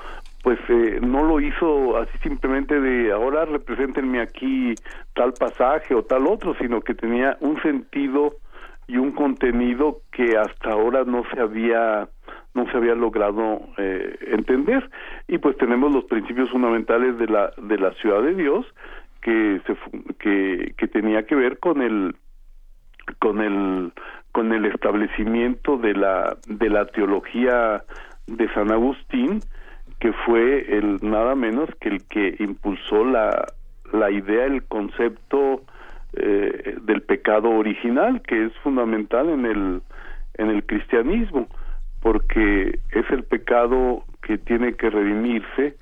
pues eh, no lo hizo así simplemente de ahora representenme aquí tal pasaje o tal otro, sino que tenía un sentido y un contenido que hasta ahora no se había no se había logrado eh, entender. Y pues tenemos los principios fundamentales de la de la ciudad de Dios que se que, que tenía que ver con el con el con el establecimiento de la de la teología de San Agustín que fue el nada menos que el que impulsó la la idea el concepto eh, del pecado original que es fundamental en el en el cristianismo porque es el pecado que tiene que redimirse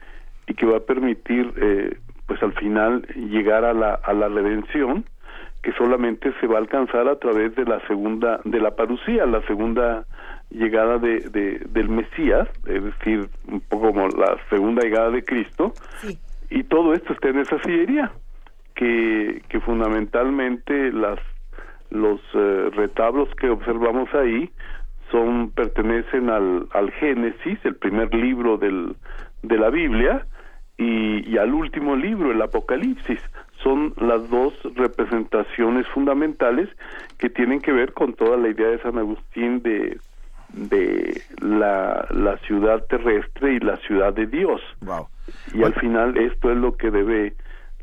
y que va a permitir eh, pues al final llegar a la a la redención que solamente se va a alcanzar a través de la segunda de la parucía la segunda llegada de, de, del Mesías es decir un poco como la segunda llegada de Cristo. Y todo esto está en esa sillería que que fundamentalmente las los eh, retablos que observamos ahí son pertenecen al, al Génesis, el primer libro del, de la Biblia, y, y, al último libro, el Apocalipsis. Son las dos representaciones fundamentales que tienen que ver con toda la idea de San Agustín de, de la, la ciudad terrestre y la ciudad de Dios. Y al final esto es lo que debe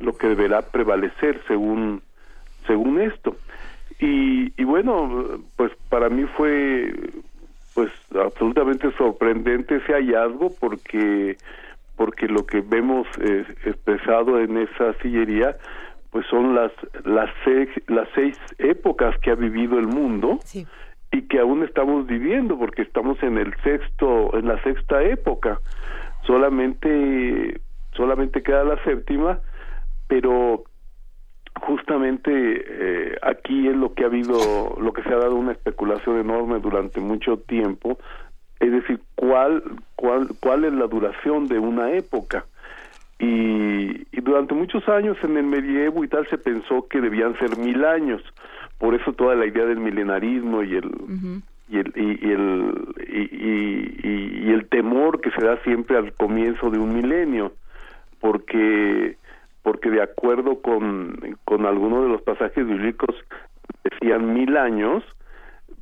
lo que deberá prevalecer según según esto. Y, y bueno, pues para mí fue pues absolutamente sorprendente ese hallazgo porque porque lo que vemos eh, expresado en esa sillería pues son las las seis, las seis épocas que ha vivido el mundo y que aún estamos viviendo porque estamos en el sexto en la sexta época solamente solamente queda la séptima pero justamente eh, aquí es lo que ha habido, lo que se ha dado una especulación enorme durante mucho tiempo, es decir, cuál, cuál, cuál es la duración de una época. Y, y durante muchos años en el medievo y tal se pensó que debían ser mil años, por eso toda la idea del milenarismo y el, y el y, el y, y, el temor que se da siempre al comienzo de un milenio porque porque de acuerdo con, con algunos de los pasajes bíblicos decían mil años,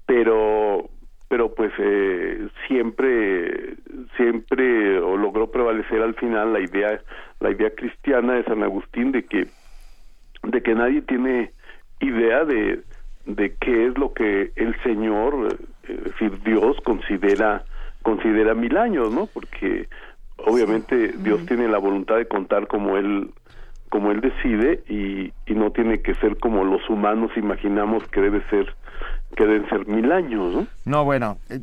pero pero pues eh, siempre siempre o logró prevalecer al final la idea la idea cristiana de San Agustín de que de que nadie tiene idea de de qué es lo que el Señor es decir Dios considera considera mil años no porque obviamente Dios tiene la voluntad de contar como él como él decide y, y no tiene que ser como los humanos imaginamos que debe ser que deben ser mil años, ¿no? No, bueno, eh,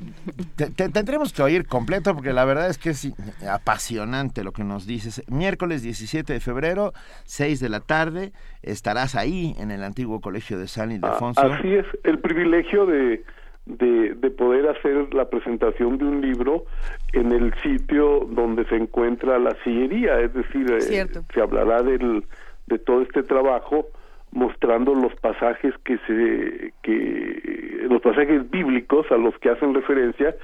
tendremos que oír completo porque la verdad es que es apasionante lo que nos dices. Miércoles 17 de febrero, 6 de la tarde, estarás ahí en el antiguo colegio de San Ildefonso. Así es, el privilegio de, de, de, poder hacer la presentación de un libro en el sitio donde se encuentra la sillería, es decir, eh, se hablará del, de todo este trabajo mostrando los pasajes que se que los pasajes bíblicos a los que hacen referencia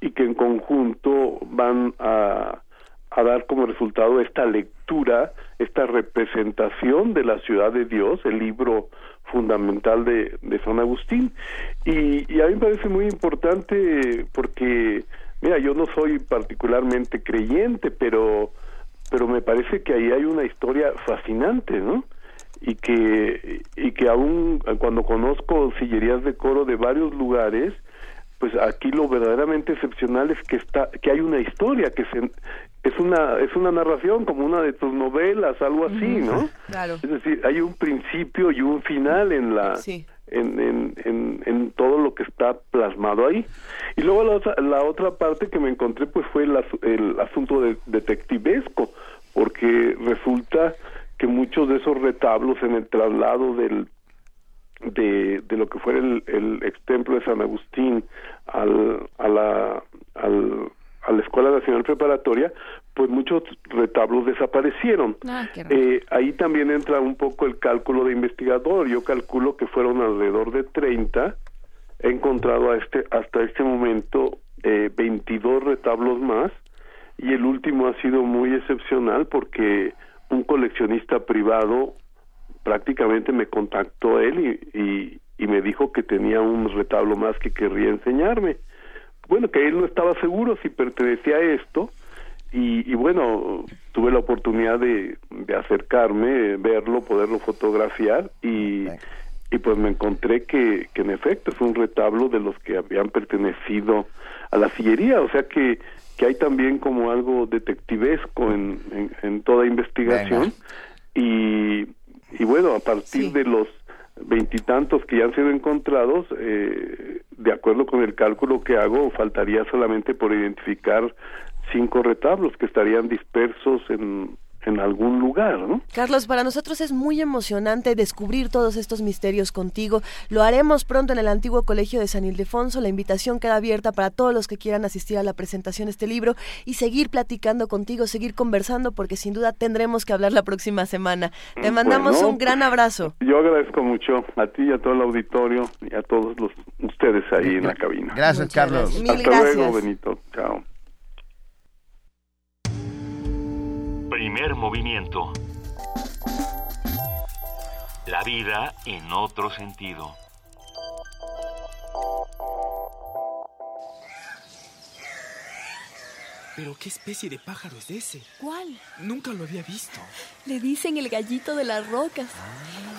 y que en conjunto van a, a dar como resultado esta lectura, esta representación de la ciudad de Dios, el libro fundamental de, San Agustín. Y, y a mí me parece muy importante porque, mira, yo no soy particularmente creyente, pero, pero me parece que ahí hay una historia fascinante, ¿no? y que y que aún cuando conozco sillerías de coro de varios lugares pues aquí lo verdaderamente excepcional es que está que hay una historia que se es una es una narración como una de tus novelas algo así no <laughs> claro. es decir hay un principio y un final en la en, en, en, en, todo lo que está plasmado ahí. Y luego la otra, la otra parte que me encontré pues fue el, el asunto de, detectivesco porque resulta que muchos de esos retablos en el traslado del de, de lo que fuera el, el ex templo de San Agustín al, a la, al, a la Escuela Nacional Preparatoria, pues muchos retablos desaparecieron. Ah. Eh, ahí también entra un poco el cálculo de investigador. Yo calculo que fueron alrededor de 30. He encontrado a este, hasta este momento eh, 22 retablos más y el último ha sido muy excepcional porque un coleccionista privado prácticamente me contactó él y, y, y me dijo que tenía un retablo más que querría enseñarme. Bueno, que él no estaba seguro si pertenecía a esto y, y bueno, tuve la oportunidad de, de acercarme, verlo, poderlo fotografiar y, y pues me encontré que, que en efecto es un retablo de los que habían pertenecido a la sillería, o sea que, que hay también como algo detectivesco en, en, en toda investigación. Y, y bueno, a partir de los veintitantos que ya han sido encontrados, eh, de acuerdo con el cálculo que hago, faltaría solamente por identificar cinco retablos que estarían dispersos en, en algún lugar, ¿no? Carlos, para nosotros es muy emocionante descubrir todos estos misterios contigo. Lo haremos pronto en el antiguo colegio de San Ildefonso. La invitación queda abierta para todos los que quieran asistir a la presentación de este libro y seguir platicando contigo, seguir conversando, porque sin duda tendremos que hablar la próxima semana. Te mandamos Bueno, un gran abrazo. Yo agradezco mucho a ti y a todo el auditorio y a todos los ustedes ahí en la cabina. Gracias, Muchas Carlos. gracias. Mil Hasta gracias. luego, Benito. Chao. Primer movimiento. La vida en otro sentido. Pero qué especie de pájaro es ese? ¿Cuál? Nunca lo había visto. Le dicen el gallito de las rocas.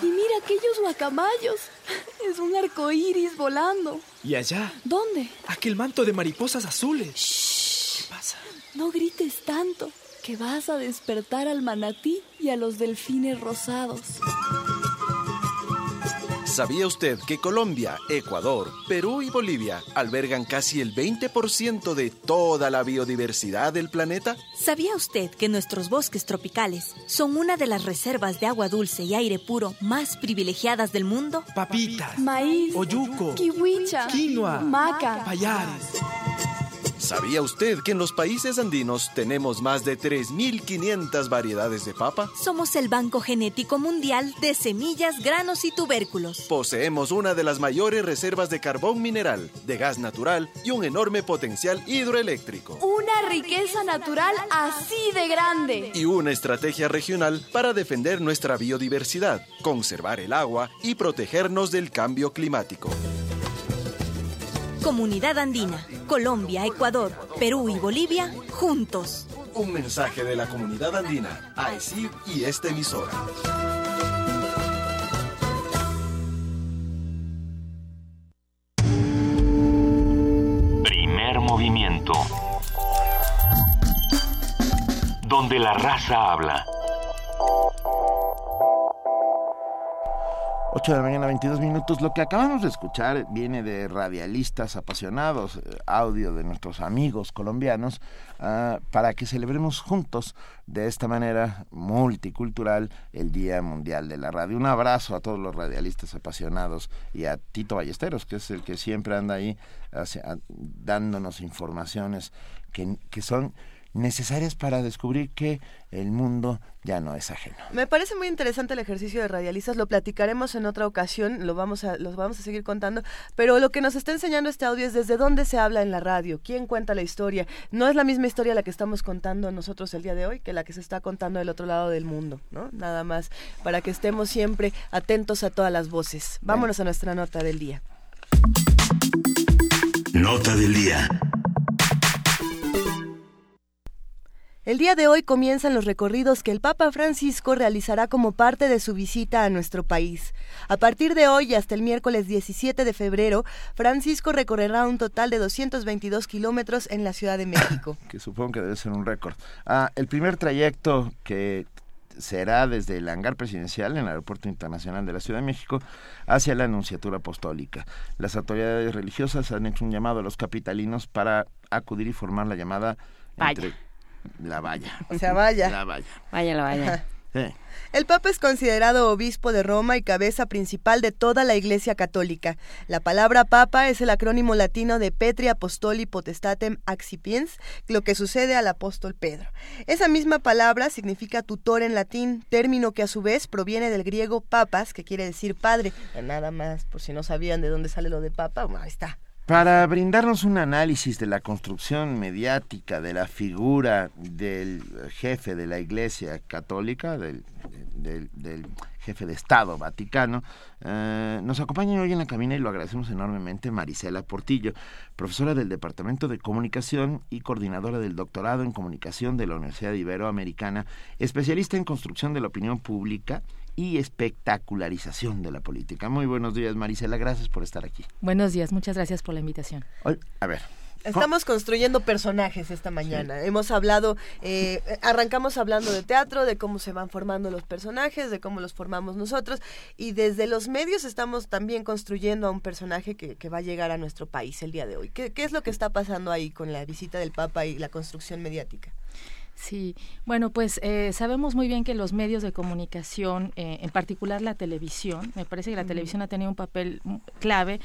Y mira aquellos guacamayos. <laughs> Es un arco iris volando. Y allá, ¿Dónde? aquel manto de mariposas azules. ¿Qué pasa? No grites tanto, que vas a despertar al manatí y a los delfines rosados. ¿Sabía usted que Colombia, Ecuador, Perú y Bolivia albergan casi el 20% de toda la biodiversidad del planeta? ¿Sabía usted que nuestros bosques tropicales son una de las reservas de agua dulce y aire puro más privilegiadas del mundo? Papitas, Maíz, oyuco, kiwicha, quinoa, maca, payares. ¿Sabía usted que en los países andinos tenemos más de 3.500 variedades de papa? Somos el Banco Genético Mundial de Semillas, Granos y Tubérculos. Poseemos una de las mayores reservas de carbón mineral, de gas natural y un enorme potencial hidroeléctrico. Una riqueza natural así de grande. Y una estrategia regional para defender nuestra biodiversidad, conservar el agua y protegernos del cambio climático. Comunidad Andina, Colombia, Ecuador, Perú y Bolivia, juntos. Un mensaje de la comunidad andina, AECID y esta emisora. Primer movimiento. Donde la raza habla. 8 de la mañana, 22 minutos. Lo que acabamos de escuchar viene de radialistas apasionados, eh, audio de nuestros amigos colombianos, ah, para que celebremos juntos de esta manera multicultural el Día Mundial de la Radio. Un abrazo a todos los radialistas apasionados y a Tito Ballesteros, que es el que siempre anda ahí dándonos informaciones que, que son necesarias para descubrir que el mundo ya no es ajeno. Me parece muy interesante el ejercicio de radialistas, lo platicaremos en otra ocasión, lo vamos a, los vamos a seguir contando, pero lo que nos está enseñando este audio es desde dónde se habla en la radio, quién cuenta la historia. No es la misma historia la que estamos contando nosotros el día de hoy que la que se está contando del otro lado del mundo, ¿no? Nada más para que estemos siempre atentos a todas las voces. Vámonos a nuestra nota del día. Nota del día. El día de hoy comienzan los recorridos que el Papa Francisco realizará como parte de su visita a nuestro país. A partir de hoy y hasta el miércoles 17 de febrero, Francisco recorrerá un total de 222 kilómetros en la Ciudad de México. <coughs> que supongo que debe ser un récord. Ah, el primer trayecto que será desde el hangar presidencial en el Aeropuerto Internacional de la Ciudad de México hacia la Anunciatura Apostólica. Las autoridades religiosas han hecho un llamado a los capitalinos para acudir y formar la llamada entre la valla. O sea, vaya. La valla. Vaya la vaya. El Papa es considerado obispo de Roma y cabeza principal de toda la Iglesia Católica. La palabra Papa es el acrónimo latino de Petri Apostoli Potestatem Accipiens, lo que sucede al apóstol Pedro. Esa misma palabra significa tutor en latín, término que a su vez proviene del griego papas, que quiere decir padre. Nada más, por si no sabían de dónde sale lo de papa, ahí está. Para brindarnos un análisis de la construcción mediática de la figura del jefe de la Iglesia Católica, del, jefe de Estado Vaticano, eh, nos acompaña hoy en la cabina y lo agradecemos enormemente Marisela Portillo, profesora del Departamento de Comunicación y coordinadora del doctorado en Comunicación de la Universidad Iberoamericana, especialista en construcción de la opinión pública y espectacularización de la política. Muy buenos días, Marisela, gracias por estar aquí. Buenos días, muchas gracias por la invitación. A ver, Estamos construyendo personajes esta mañana. Hemos hablado, eh, arrancamos hablando de teatro, de cómo se van formando los personajes, de cómo los formamos nosotros, y desde los medios estamos también construyendo a un personaje que, va a llegar a nuestro país el día de hoy. ¿Qué, ¿Qué es lo que está pasando ahí con la visita del Papa y la construcción mediática? Sí, bueno, pues eh, sabemos muy bien que los medios de comunicación, eh, en particular la televisión, me parece que la televisión ha tenido un papel clave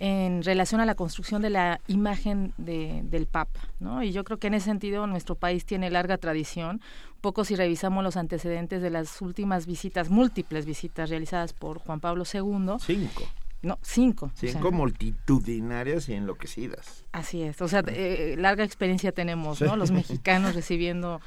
en relación a la construcción de la imagen de, del Papa, ¿no? Y yo creo que en ese sentido nuestro país tiene larga tradición. Un poco si revisamos los antecedentes de las últimas visitas, múltiples visitas realizadas por Juan Pablo II. Cinco. No, cinco. Cinco multitudinarias y enloquecidas. Así es. O sea, eh, larga experiencia tenemos, ¿no? Los mexicanos recibiendo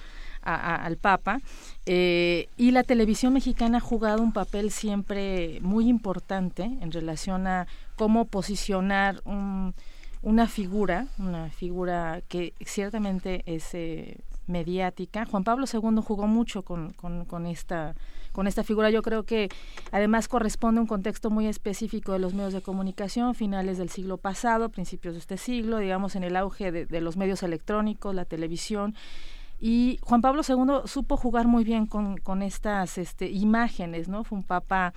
al Papa. Eh, y la televisión mexicana ha jugado un papel siempre muy importante en relación a cómo posicionar una figura, una figura que ciertamente es eh, mediática. Juan Pablo II jugó mucho con, con, esta con esta figura. Yo creo que además corresponde a un contexto muy específico de los medios de comunicación, finales del siglo pasado, principios de este siglo, digamos en el auge de, los medios electrónicos, la televisión. Y Juan Pablo II supo jugar muy bien con, con estas este, imágenes, ¿no? Fue un papa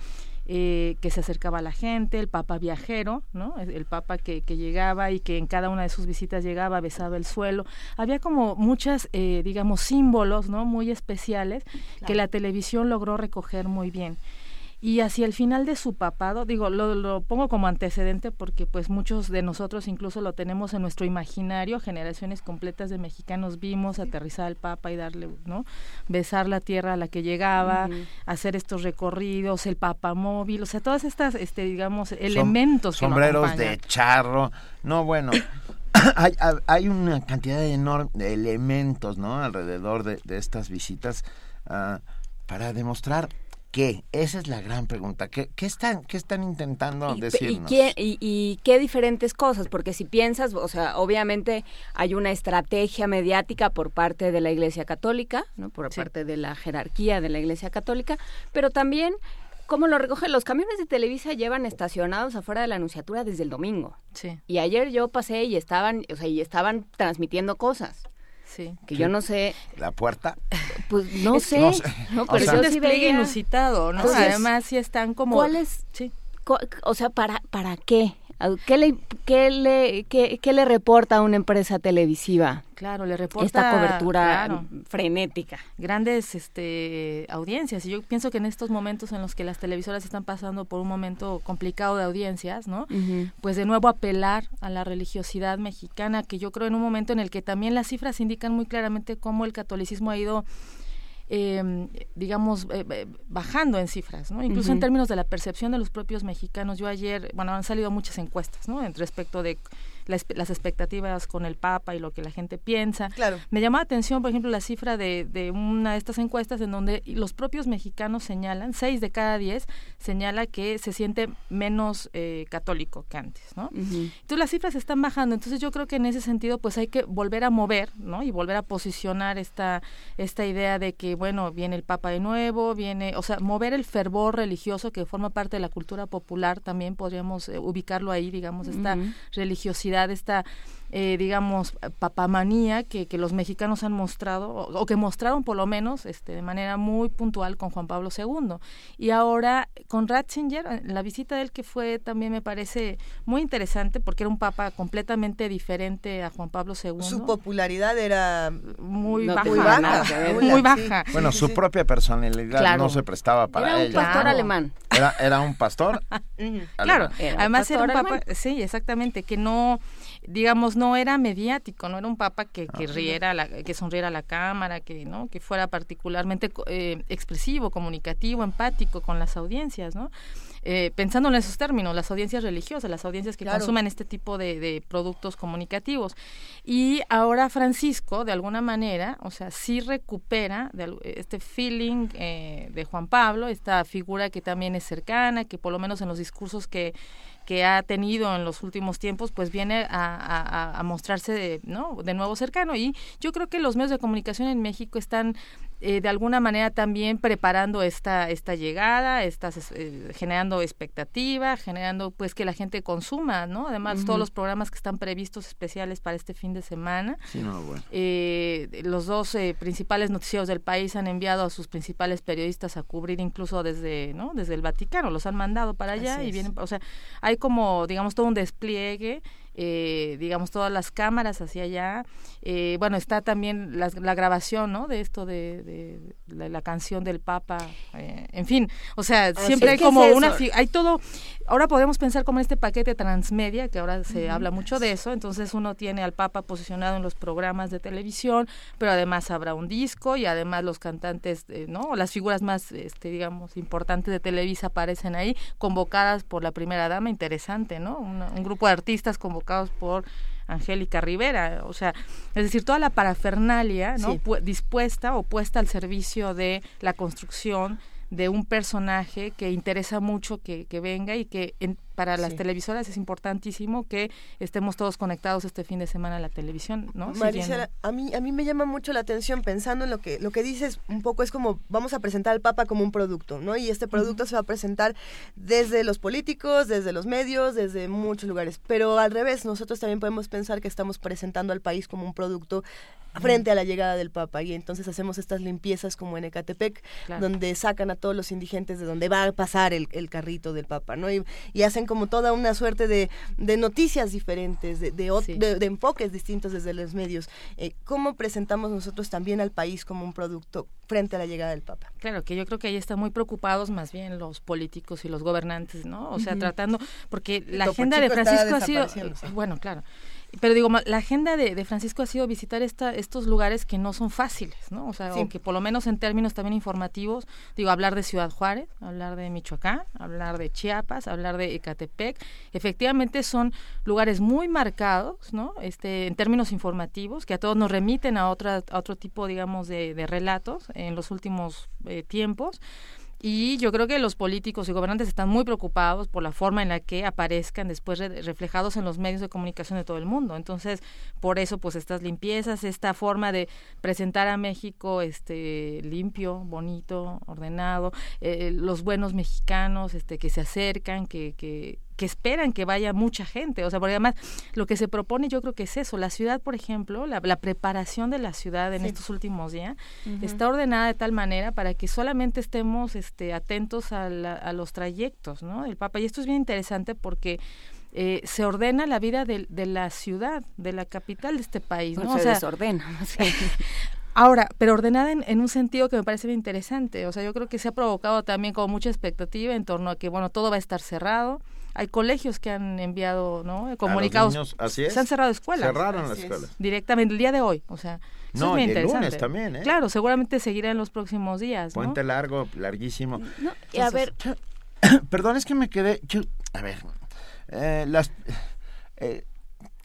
eh, que se acercaba a la gente, el Papa viajero, ¿no? El Papa que, que, llegaba y que en cada una de sus visitas llegaba, besaba el suelo. Había como muchas, eh, digamos, símbolos, ¿no? Muy especiales que la televisión logró recoger muy bien y hacia el final de su papado, digo, lo, lo, pongo como antecedente porque pues muchos de nosotros incluso lo tenemos en nuestro imaginario, generaciones completas de mexicanos vimos aterrizar al Papa y darle, ¿no? Besar la tierra a la que llegaba, hacer estos recorridos, el Papa móvil, o sea, todas estas, este, digamos, elementos. sombreros de charro, no, bueno. <coughs> hay, hay una cantidad enorme de elementos, ¿no? Alrededor de, de estas visitas uh, para demostrar qué? Esa es la gran pregunta. ¿Qué, qué están, qué están intentando decirnos? Y qué, diferentes cosas? Porque si piensas, o sea, obviamente hay una estrategia mediática por parte de la Iglesia Católica, ¿no? por parte de la jerarquía de la Iglesia Católica, pero también ¿Cómo lo recogen? Los camiones de Televisa llevan estacionados afuera de la anunciatura desde el domingo. Sí. Y ayer yo pasé y estaban, o sea, y estaban transmitiendo cosas. Sí. Que yo no sé. ¿La puerta? Pues no sé. No, pero es un despliegue inusitado, ¿no? Además, sí están como. ¿Cuál es? Sí. O sea, ¿para, para qué? ¿Qué le, qué, le, qué, qué le reporta a una empresa televisiva? Claro, le reporta esta cobertura frenética. Grandes este, audiencias. Y yo pienso que en estos momentos en los que las televisoras están pasando por un momento complicado de audiencias, ¿no? Pues de nuevo apelar a la religiosidad mexicana, que yo creo en un momento en el que también las cifras indican muy claramente cómo el catolicismo ha ido Em, digamos, eh, eh, bajando en cifras, ¿no? Incluso en términos de la percepción de los propios mexicanos. Yo ayer, bueno, han salido muchas encuestas, ¿no? En respecto de las expectativas con el Papa y lo que la gente piensa. Claro. Me llamó la atención, por ejemplo, la cifra de, de una de estas encuestas en donde los propios mexicanos señalan, seis de cada diez señala que se siente menos eh, católico que antes, ¿no? Entonces las cifras están bajando, entonces yo creo que en ese sentido pues hay que volver a mover, ¿no? Y volver a posicionar esta, esta idea de que, bueno, viene el Papa de nuevo, viene, o sea, mover el fervor religioso que forma parte de la cultura popular, también podríamos eh, ubicarlo ahí, digamos, esta religiosidad esta eh, digamos, papamanía que, que, los mexicanos han mostrado, o, que mostraron por lo menos este, de manera muy puntual con Juan Pablo II. Y ahora con Ratzinger, la visita de él que fue también me parece muy interesante porque era un papa completamente diferente a Juan Pablo II. Su popularidad era muy baja. Muy baja. Muy baja. Bueno, su propia personalidad no se prestaba para era ella. un pastor alemán. Era, era un pastor. <laughs> claro, además era un papa, sí, exactamente, que no digamos, no era mediático, no era un papa que, que ah, riera, la, que sonriera a la cámara, que, ¿no? que fuera particularmente eh, expresivo, comunicativo, empático con las audiencias, ¿no? Eh, pensando en esos términos, las audiencias religiosas, las audiencias que consumen este tipo de, de, productos comunicativos. Y ahora Francisco, de alguna manera, o sea, sí recupera de, este feeling eh, de Juan Pablo, esta figura que también es cercana, que por lo menos en los discursos que que ha tenido en los últimos tiempos, pues viene a, mostrarse de, ¿no? de nuevo cercano. Y yo creo que los medios de comunicación en México están eh, de alguna manera también preparando esta esta llegada, estas, eh, generando expectativa, generando pues que la gente consuma, ¿no? Además todos los programas que están previstos especiales para este fin de semana. Eh, los dos principales noticieros del país han enviado a sus principales periodistas a cubrir incluso desde, ¿no? Desde el Vaticano, los han mandado para allá y vienen, o sea, hay como digamos todo un despliegue eh, digamos, todas las cámaras hacia allá. Eh, bueno, está también la, grabación, ¿no? De esto de, la, canción del Papa. Eh, en fin, o sea, siempre hay como una... Hay todo... Ahora podemos pensar como en este paquete transmedia, que ahora se habla mucho de eso. Entonces uno tiene al Papa posicionado en los programas de televisión, pero además habrá un disco y además los cantantes, ¿no? Las figuras más, este, digamos, importantes de Televisa aparecen ahí, convocadas por la primera dama. Interesante, ¿no? un grupo de artistas convocados por Angélica Rivera, o sea, es decir, toda la parafernalia, ¿no? dispuesta o puesta al servicio de la construcción de un personaje que interesa mucho que, que venga y que en, para las televisoras es importantísimo que estemos todos conectados este fin de semana a la televisión, ¿no? Marisa, a mí a mí me llama mucho la atención pensando en lo que lo que dices un poco es como vamos a presentar al Papa como un producto, ¿no? Y este producto se va a presentar desde los políticos, desde los medios, desde muchos lugares, pero al revés, nosotros también podemos pensar que estamos presentando al país como un producto frente a la llegada del Papa y entonces hacemos estas limpiezas como en Ecatepec, donde sacan a todos los indigentes de donde va a pasar el, carrito del Papa, ¿no? Y, y hacen como toda una suerte de, de noticias diferentes, de, de, enfoques distintos desde los medios. Eh, ¿Cómo presentamos nosotros también al país como un producto frente a la llegada del Papa? Claro, que yo creo que ahí están muy preocupados más bien los políticos y los gobernantes, ¿no? O sea, tratando, porque la agenda de Francisco ha sido, bueno, claro, pero digo, la agenda de, Francisco ha sido visitar esta, estos lugares que no son fáciles, ¿no? O sea, que por lo menos en términos también informativos, digo, hablar de Ciudad Juárez, hablar de Michoacán, hablar de Chiapas, hablar de Ecatepec, efectivamente son lugares muy marcados, ¿no? Este, en términos informativos, que a todos nos remiten a, otra, a otro tipo, digamos, de, relatos en los últimos eh, tiempos y yo creo que los políticos y gobernantes están muy preocupados por la forma en la que aparezcan después reflejados en los medios de comunicación de todo el mundo. Entonces, por eso, pues estas limpiezas, esta forma de presentar a México este limpio, bonito, ordenado, eh, los buenos mexicanos este que se acercan, que, que que esperan que vaya mucha gente. O sea, porque además lo que se propone yo creo que es eso. La ciudad, por ejemplo, la, preparación de la ciudad en estos últimos días está ordenada de tal manera para que solamente estemos este, atentos a, los trayectos ¿no? del Papa. Y esto es bien interesante porque... Eh, se ordena la vida de, la ciudad, de la capital de este país, ¿no? se desordena. <laughs> Ahora, pero ordenada en, en, un sentido que me parece bien interesante. O sea, yo creo que se ha provocado también como mucha expectativa en torno a que, bueno, todo va a estar cerrado, hay colegios que han enviado no comunicados. así es. se han cerrado escuelas. Cerraron las escuelas. Directamente el día de hoy o sea no, es y el lunes también ¿eh? claro seguramente seguirá en los próximos días puente largo larguísimo. No, y a ver <coughs> perdón es que me quedé a ver eh, las eh,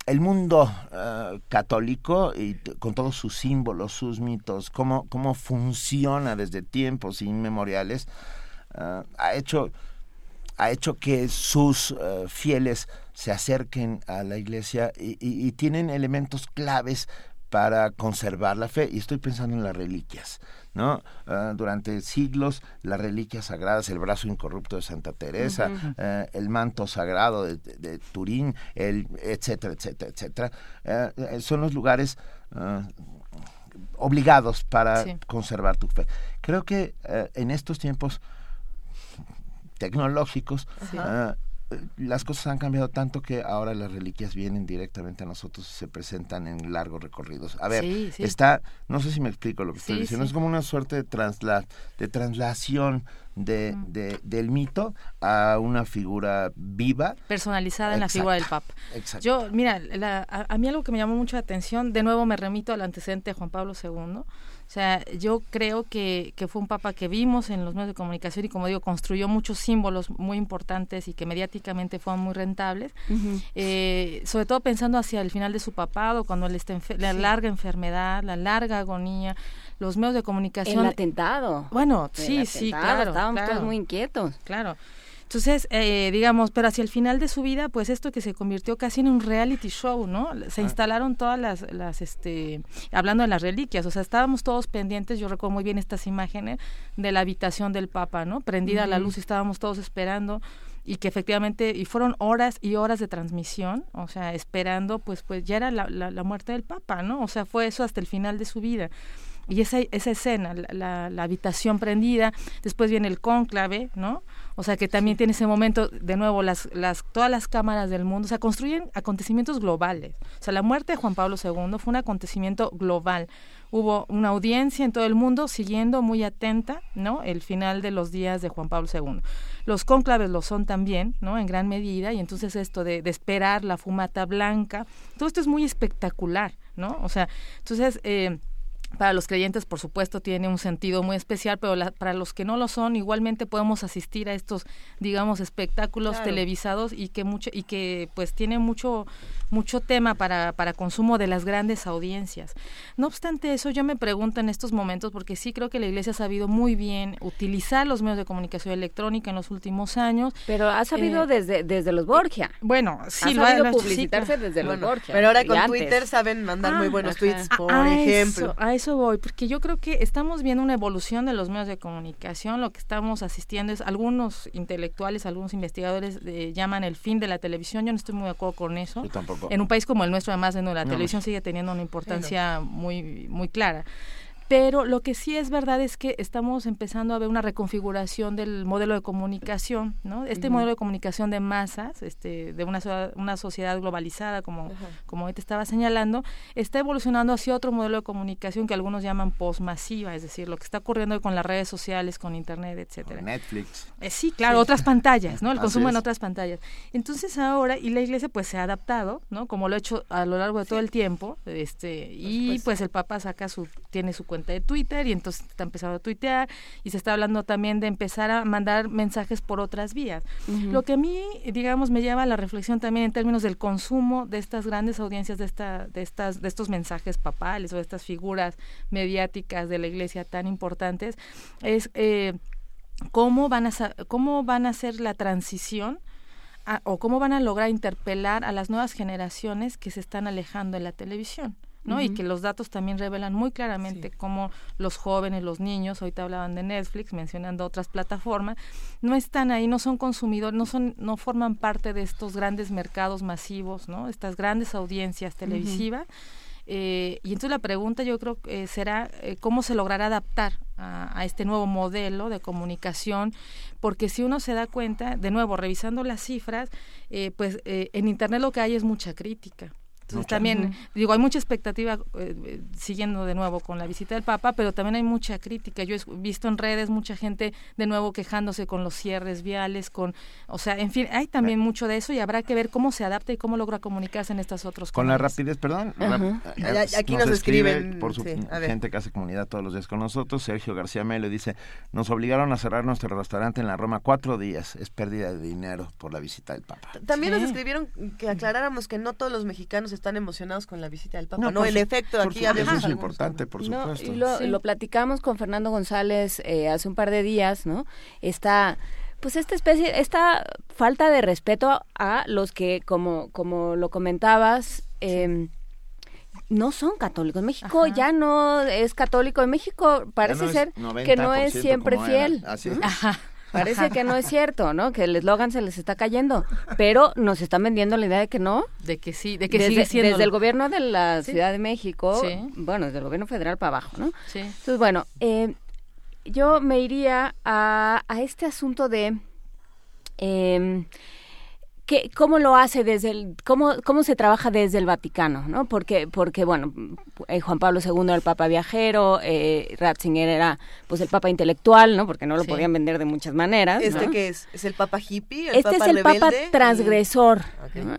el mundo eh, católico y con todos sus símbolos, sus mitos, cómo, cómo funciona desde tiempos inmemoriales, ha hecho ha hecho que sus eh, fieles se acerquen a la iglesia y, tienen elementos claves para conservar la fe. Y estoy pensando en las reliquias. ¿no? Ah, durante siglos las reliquias sagradas, el brazo incorrupto de Santa Teresa, eh, el manto sagrado de, Turín, el, etcétera, etcétera, etcétera, eh, son los lugares ah, obligados para conservar tu fe. Creo que en estos tiempos tecnológicos las cosas han cambiado tanto que ahora las reliquias vienen directamente a nosotros y se presentan en largos recorridos. A ver, está, no sé si me explico lo que estoy diciendo, es como una suerte de, transla, de traslación de, de, del mito a una figura viva. Personalizada en la figura del Papa. Exacto. Yo, mira, a, a, mí algo que me llamó mucho la atención, de nuevo me remito al antecedente de Juan Pablo II, sea, yo creo que, que fue un papa que vimos en los medios de comunicación y, como digo, construyó muchos símbolos muy importantes y que mediáticamente fueron muy rentables, eh, sobre todo pensando hacia el final de su papado, cuando él está la larga enfermedad, la larga agonía, los medios de comunicación. El atentado. Bueno, sí, sí, claro. Estábamos todos muy inquietos. Claro. Entonces, eh, digamos, pero hacia el final de su vida, pues esto que se convirtió casi en un reality show, ¿no? Se ah. instalaron todas las, las, este, hablando de las reliquias, o sea, estábamos todos pendientes, yo recuerdo muy bien estas imágenes de la habitación del Papa, ¿no? Prendida la luz y estábamos todos esperando y que efectivamente, y fueron horas y horas de transmisión, o sea, esperando, pues, pues ya era la, la, la muerte del Papa, ¿no? O sea, fue eso hasta el final de su vida y esa, esa escena, la, la, habitación prendida, después viene el cónclave, ¿no? O sea que también tiene ese momento, de nuevo, las, las, todas las cámaras del mundo, o sea, construyen acontecimientos globales. O sea, la muerte de Juan Pablo II fue un acontecimiento global. Hubo una audiencia en todo el mundo siguiendo muy atenta, ¿no? El final de los días de Juan Pablo II. Los cónclaves lo son también, ¿no? En gran medida, y entonces esto de, de esperar la fumata blanca, todo esto es muy espectacular, ¿no? O sea, entonces... Eh, para los creyentes, por supuesto, tiene un sentido muy especial, pero para los que no lo son, igualmente podemos asistir a estos, digamos, espectáculos televisados y que mucho y que pues tiene mucho mucho tema para, para consumo de las grandes audiencias. No obstante eso, yo me pregunto en estos momentos, porque sí creo que la Iglesia ha sabido muy bien utilizar los medios de comunicación electrónica en los últimos años. Pero ha sabido eh, desde, desde los Borgia. Bueno, sí, ha sabido publicitarse desde los Borgia. Pero ahora con Twitter saben mandar muy ah, buenos tweets, por ejemplo. a eso voy, porque yo creo que estamos viendo una evolución de los medios de comunicación. Lo que estamos asistiendo es algunos intelectuales, algunos investigadores eh, llaman el fin de la televisión. Yo no estoy muy de acuerdo con eso. Yo tampoco. En un país como el nuestro, además, no, la televisión sigue teniendo una importancia muy, muy clara. Pero lo que sí es verdad es que estamos empezando a ver una reconfiguración del modelo de comunicación, ¿no? Este modelo de comunicación de masas, este, de una, una sociedad globalizada, como, como hoy te estaba señalando, está evolucionando hacia otro modelo de comunicación que algunos llaman postmasiva, es decir, lo que está ocurriendo con las redes sociales, con internet, etcétera. Netflix. Eh, sí, claro, otras pantallas, ¿no? El <laughs> consumo en otras pantallas. Entonces ahora, y la iglesia pues se ha adaptado, ¿no? Como lo ha hecho a lo largo de todo el tiempo, este, y pues el Papa saca su, tiene su cuenta de Twitter y entonces está empezando a tuitear y se está hablando también de empezar a mandar mensajes por otras vías. Lo que a mí, digamos, me lleva a la reflexión también en términos del consumo de estas grandes audiencias de, esta, de, estas, de estos mensajes papales o de estas figuras mediáticas de la iglesia tan importantes, es eh, cómo, van a, cómo van a hacer la transición o cómo van a lograr interpelar a las nuevas generaciones que se están alejando de la televisión. ¿No? Y que los datos también revelan muy claramente cómo los jóvenes, los niños, ahorita hablaban de Netflix, mencionando otras plataformas, no están ahí, no son consumidores, no son, no forman parte de estos grandes mercados masivos, ¿no? Estas grandes audiencias televisivas. Eh, y entonces la pregunta yo creo que será eh, cómo se logrará adaptar a, a, este nuevo modelo de comunicación, porque si uno se da cuenta, de nuevo, revisando las cifras, eh, pues en Internet lo que hay es mucha crítica. Entonces también, digo, hay mucha expectativa eh, siguiendo de nuevo con la visita del Papa, pero también hay mucha crítica. Yo he visto en redes mucha gente de nuevo quejándose con los cierres viales, con, o sea, en fin, hay también mucho de eso y habrá que ver cómo se adapta y cómo logra comunicarse en estos otros Con la rapidez, perdón. Eh, aquí nos, escriben por su gente que hace comunidad todos los días con nosotros. Sergio García Melo dice, nos obligaron a cerrar nuestro restaurante en la Roma cuatro días. Es pérdida de dinero por la visita del Papa. También nos escribieron que aclaráramos que no todos los mexicanos están emocionados con la visita del Papa. No, el efecto, aquí Eso es importante, por supuesto. lo, platicamos con Fernando González eh, hace un par de días, ¿no? Esta pues esta especie, esta falta de respeto a los que, como, como lo comentabas, eh, no son católicos. México ya no es católico. En México parece ser que no es siempre fiel. Así Parece que no es cierto, ¿no? Que el eslogan se les está cayendo, pero nos están vendiendo la idea de que no. De que sí, de que desde, sigue siendo. Desde el gobierno de la Ciudad de México, bueno, desde el gobierno federal para abajo, ¿no? Sí. Entonces, bueno, eh, yo me iría a, a este asunto de... Eh, que, cómo lo hace desde el cómo cómo se trabaja desde el Vaticano no porque porque bueno eh, Juan Pablo II era el Papa viajero eh, Ratzinger era pues el Papa intelectual no porque no lo Sí. podían vender de muchas maneras ¿Este ¿no? qué es? ¿Es el Papa hippie? ¿El este Papa es el Papa transgresor,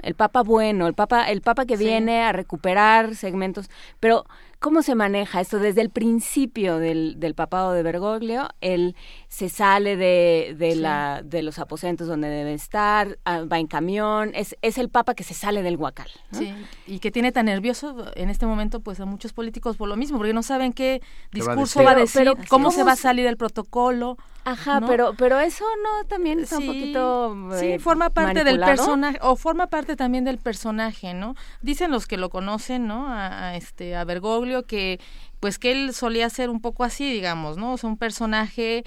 el Papa bueno, el Papa, el Papa que viene a recuperar segmentos. Pero ¿cómo se maneja esto desde el principio del, del papado de Bergoglio? Él se sale de, de Sí. la de los aposentos donde debe estar, ah, va en camión, es, es el Papa que se sale del huacal. ¿no? Sí, y que tiene tan nervioso en este momento pues a muchos políticos por lo mismo, porque no saben qué ¿Qué va a discurso decir? va a decir, pero cómo ¿cómo se va a salir el protocolo. Ajá, ¿no? pero pero eso no también está un poquito Sí, eh, forma parte del personaje, o forma parte también del personaje, ¿no? Dicen los que lo conocen, ¿no? A, a este, a Bergoglio, que pues que él solía ser un poco así, digamos, ¿no? O sea, un personaje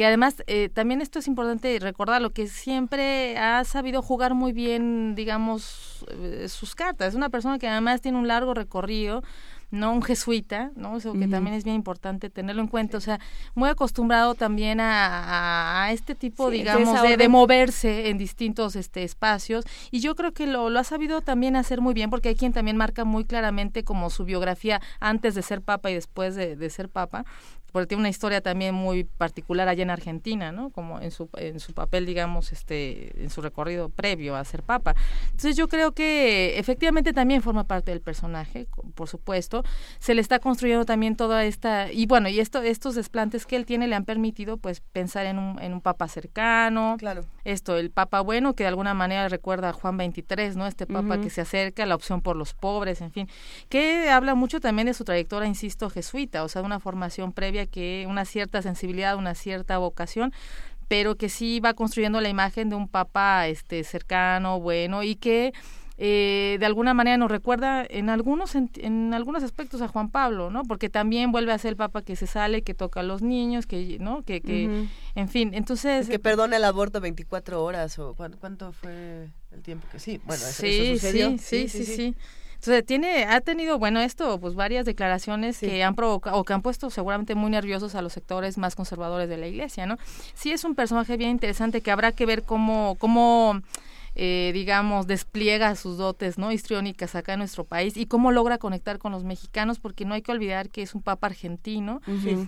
que además eh, también esto es importante recordarlo, que siempre ha sabido jugar muy bien, digamos, eh, sus cartas. Es una persona que además tiene un largo recorrido, no un jesuita, ¿no? Eso que también es bien importante tenerlo en cuenta. O sea, muy acostumbrado también a, a- a este tipo, Sí, digamos, de, de moverse en distintos este, espacios. Y yo creo que lo, lo ha sabido también hacer muy bien, porque hay quien también marca muy claramente como su biografía antes de ser papa y después de, de ser papa porque tiene una historia también muy particular allá en Argentina, ¿no? Como en su, en su papel, digamos, este, en su recorrido previo a ser papa. Entonces yo creo que efectivamente también forma parte del personaje, por supuesto. Se le está construyendo también toda esta, y bueno, y esto, estos desplantes que él tiene le han permitido pues pensar en un, en un papa cercano. Claro. Esto, el papa bueno, que de alguna manera recuerda a Juan 23, ¿no? Este papa que se acerca, la opción por los pobres, en fin. Que habla mucho también de su trayectoria, insisto, jesuita, o sea, de una formación previa que una cierta sensibilidad, una cierta vocación, pero que sí va construyendo la imagen de un papa este cercano, bueno y que eh, de alguna manera nos recuerda en algunos en, en algunos aspectos a Juan Pablo, ¿no? Porque también vuelve a ser el papa que se sale, que toca a los niños, que no, que, que en fin, entonces Que perdona el aborto 24 horas o ¿cuánto, cuánto fue el tiempo que sí? Bueno, eso, sí, eso sucedió. Sí, sí, sí, sí. Entonces tiene, ha tenido, bueno, esto, pues varias declaraciones que han provocado o que han puesto seguramente muy nerviosos a los sectores más conservadores de la Iglesia, ¿no? Sí es un personaje bien interesante que habrá que ver cómo, cómo eh, digamos, despliega sus dotes no histriónicas acá en nuestro país y cómo logra conectar con los mexicanos, porque no hay que olvidar que es un papa argentino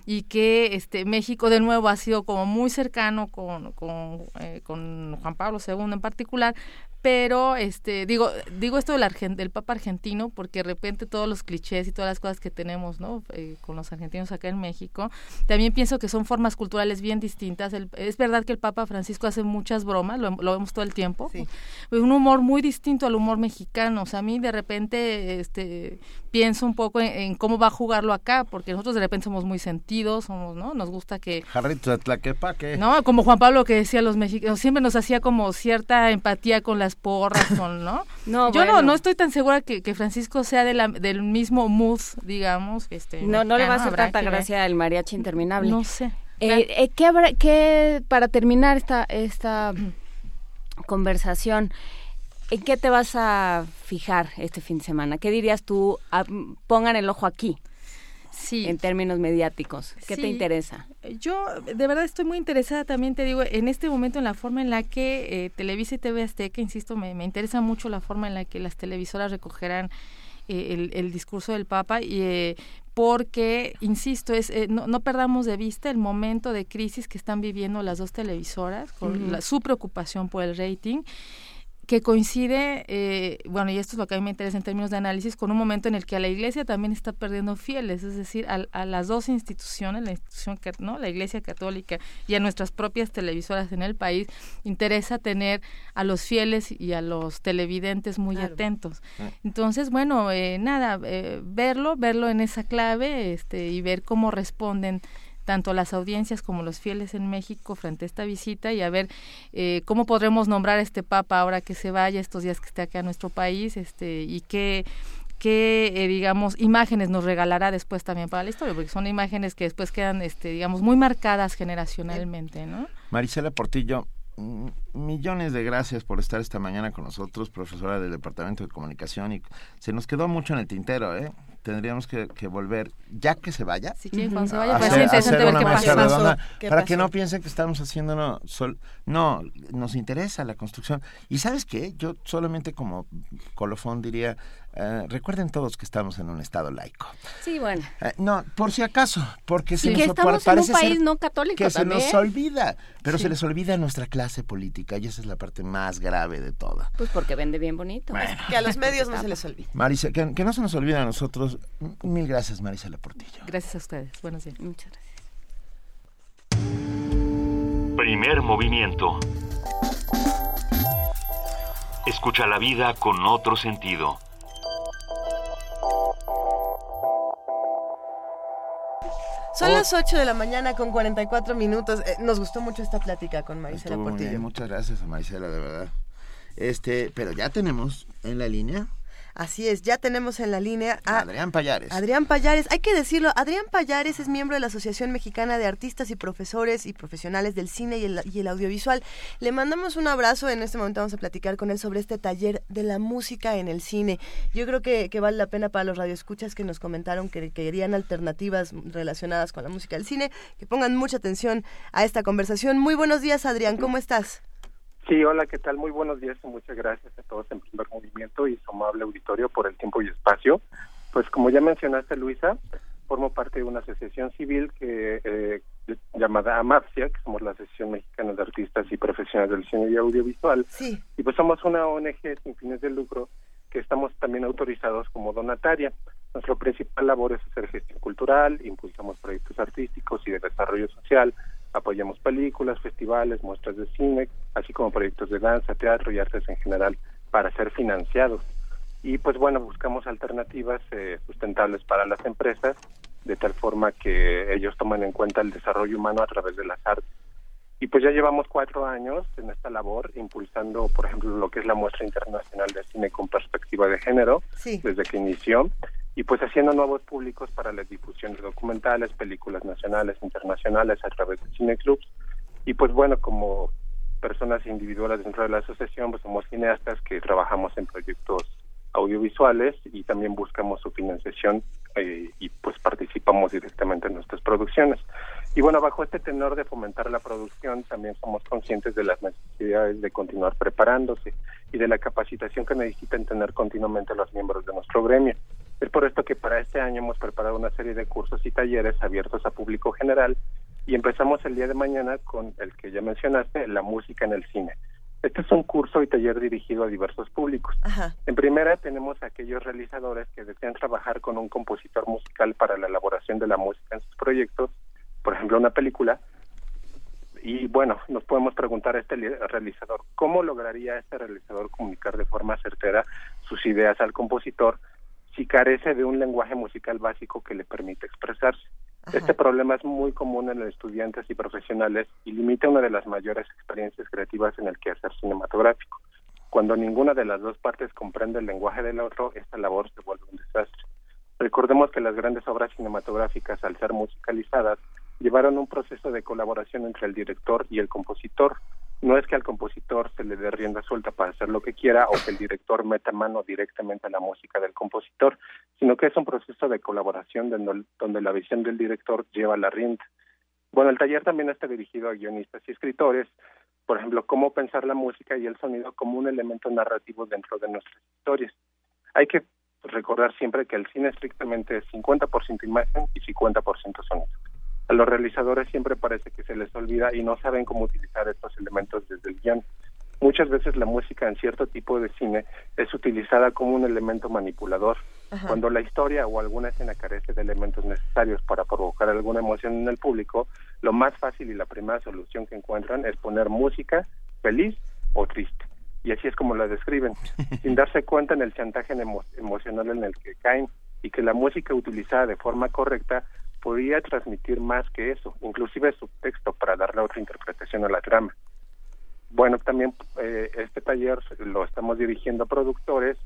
y que este México de nuevo ha sido como muy cercano con, con, eh, con Juan Pablo II en particular, pero este digo digo esto del, argen- del papa argentino porque de repente todos los clichés y todas las cosas que tenemos no Eh, con los argentinos acá en México también pienso que son formas culturales bien distintas. El- es verdad que el papa Francisco hace muchas bromas lo, lo vemos todo el tiempo. Pues, un humor muy distinto al humor mexicano o sea a mí de repente este pienso un poco en, en cómo va a jugarlo acá porque nosotros de repente somos muy sentidos somos no nos gusta que Jarrito de Tlaquepaque. no, como Juan Pablo que decía los mexicanos, siempre nos hacía como cierta empatía con las porras, con, ¿no? <laughs> No, Yo no, bueno. no estoy tan segura que, que Francisco sea de la, del mismo mood, digamos. que Este, No, no le va a hacer tanta gracia el mariachi interminable. No sé. Eh, eh, ¿qué habrá, qué, para terminar esta, esta <clears throat> conversación, ¿en qué te vas a fijar este fin de semana? ¿Qué dirías tú? Pongan el ojo aquí. Sí. En términos mediáticos. ¿Qué te interesa? Yo de verdad estoy muy interesada también, te digo, en este momento en la forma en la que eh, Televisa y TV Azteca, insisto, me, me interesa mucho la forma en la que las televisoras recogerán el, el discurso del Papa y eh, porque, insisto, es eh, no, no perdamos de vista el momento de crisis que están viviendo las dos televisoras, con la- su preocupación por el rating que coincide, eh, bueno, y esto es lo que a mí me interesa en términos de análisis, con un momento en el que a la Iglesia también está perdiendo fieles, es decir, a, a las dos instituciones, la institución, cat- ¿no? la Iglesia Católica y a nuestras propias televisoras en el país, interesa tener a los fieles y a los televidentes muy atentos. Entonces, bueno, eh, nada, eh, verlo, verlo en esa clave este, y ver cómo responden tanto las audiencias como los fieles en México frente a esta visita y a ver eh, cómo podremos nombrar a este papa ahora que se vaya estos días que esté acá en nuestro país este y qué qué, eh, digamos, imágenes nos regalará después también para la historia, porque son imágenes que después quedan, este, digamos, muy marcadas generacionalmente, ¿no? Marisela Portillo, millones de gracias por estar esta mañana con nosotros, profesora del Departamento de Comunicación, y se nos quedó mucho en el tintero, ¿eh? Tendríamos que, volver, ya que se vaya, sí, cuando se vaya, pues hacer, una mesa redonda, para que no piensen que estamos haciendo, no, sol, no, nos interesa la construcción. Y ¿sabes qué? Yo solamente como colofón diría, eh, recuerden todos que estamos en un estado laico. Sí, bueno. Eh, no, por si acaso, porque se y que estamos en un país no católico que se nos olvida, pero se les olvida nuestra clase política y esa es la parte más grave de toda. Pues porque vende bien bonito. Que a los <laughs> medios no se les olvide. Marisa, que, no se nos olvide a nosotros. Mil gracias, Marisa Portillo. Gracias a ustedes. Buenos días. Muchas gracias. Primer movimiento. Escucha la vida con otro sentido. Son las 8 de la mañana con 44 minutos. Eh, nos gustó mucho esta plática con Marisela Portillo. Muchas gracias a Marisela, de verdad. Este, pero ya tenemos en la línea Así es, ya tenemos en la línea a Adrián Payares. Adrián Payares, hay que decirlo, Adrián Payares es miembro de la Asociación Mexicana de Artistas y Profesores y Profesionales del Cine y el, Audiovisual. Le mandamos un abrazo, en este momento vamos a platicar con él sobre este taller de la música en el cine. Yo creo que, vale la pena para los radioescuchas que nos comentaron que querían alternativas relacionadas con la música del cine, que pongan mucha atención a esta conversación. Muy buenos días, Adrián, ¿cómo estás? Sí, hola, ¿qué tal? Muy buenos días y muchas gracias a todos en primer movimiento y su amable auditorio por el tiempo y espacio. Pues como ya mencionaste, Luisa, formo parte de una asociación civil que eh, llamada AMAPSIA, que somos la Asociación Mexicana de Artistas y Profesionales del Cine y Audiovisual. Sí. Y pues somos una ONG sin fines de lucro que estamos también autorizados como donataria. Nuestra principal labor es hacer gestión cultural, impulsamos proyectos artísticos y de desarrollo social, apoyamos películas, festivales, muestras de cine, así como proyectos de danza, teatro y artes en general para ser financiados. Y pues bueno, buscamos alternativas eh, sustentables para las empresas, de tal forma que ellos tomen en cuenta el desarrollo humano a través de las artes. Y pues ya llevamos cuatro años en esta labor, impulsando, por ejemplo, lo que es la muestra internacional de cine con perspectiva de género, desde que inició, y pues haciendo nuevos públicos para la difusión de documentales, películas nacionales, internacionales a través de cineclubs y pues bueno, como personas individuales dentro de la asociación, pues somos cineastas que trabajamos en proyectos audiovisuales y también buscamos su financiación eh, y pues participamos directamente en nuestras producciones. Y bueno, bajo este tenor de fomentar la producción, también somos conscientes de las necesidades de continuar preparándose y de la capacitación que necesitan tener continuamente los miembros de nuestro gremio. Es por esto que para este año hemos preparado una serie de cursos y talleres abiertos a público general y empezamos el día de mañana con el que ya mencionaste, la música en el cine. Este es un curso y taller dirigido a diversos públicos. En primera tenemos a aquellos realizadores que desean trabajar con un compositor musical para la elaboración de la música en sus proyectos, por ejemplo una película. Y bueno, nos podemos preguntar a este realizador, ¿cómo lograría este realizador comunicar de forma certera sus ideas al compositor si carece de un lenguaje musical básico que le permite expresarse. Este problema es muy común en los estudiantes y profesionales y limita una de las mayores experiencias creativas en el quehacer cinematográfico. Cuando ninguna de las dos partes comprende el lenguaje del otro, esta labor se vuelve un desastre. Recordemos que las grandes obras cinematográficas, al ser musicalizadas, llevaron un proceso de colaboración entre el director y el compositor, no es que al compositor se le dé rienda suelta para hacer lo que quiera o que el director meta mano directamente a la música del compositor, sino que es un proceso de colaboración donde, la visión del director lleva la rienda. Bueno, el taller también está dirigido a guionistas y escritores, por ejemplo, cómo pensar la música y el sonido como un elemento narrativo dentro de nuestras historias. Hay que recordar siempre que el cine estrictamente es 50% imagen y 50% sonido a los realizadores siempre parece que se les olvida y no saben cómo utilizar estos elementos desde el guion. Muchas veces la música en cierto tipo de cine es utilizada como un elemento manipulador. Cuando la historia o alguna escena carece de elementos necesarios para provocar alguna emoción en el público, lo más fácil y la primera solución que encuentran es poner música feliz o triste. Y así es como la describen, <laughs> sin darse cuenta en el chantaje emocional en el que caen y que la música utilizada de forma correcta podía transmitir más que eso, inclusive subtexto para darle otra interpretación a la trama. Bueno, también eh, este taller lo estamos dirigiendo a productores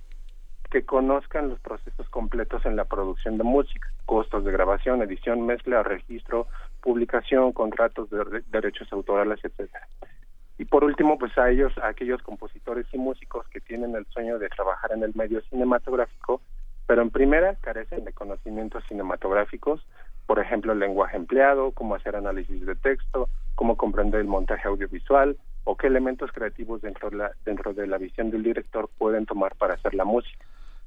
que conozcan los procesos completos en la producción de música, costos de grabación, edición, mezcla, registro, publicación, contratos de re- derechos autorales, etcétera. Y por último, pues a ellos, a aquellos compositores y músicos que tienen el sueño de trabajar en el medio cinematográfico, pero en primera carecen de conocimientos cinematográficos, por ejemplo, el lenguaje empleado, cómo hacer análisis de texto, cómo comprender el montaje audiovisual o qué elementos creativos dentro de la, dentro de la visión del director pueden tomar para hacer la música.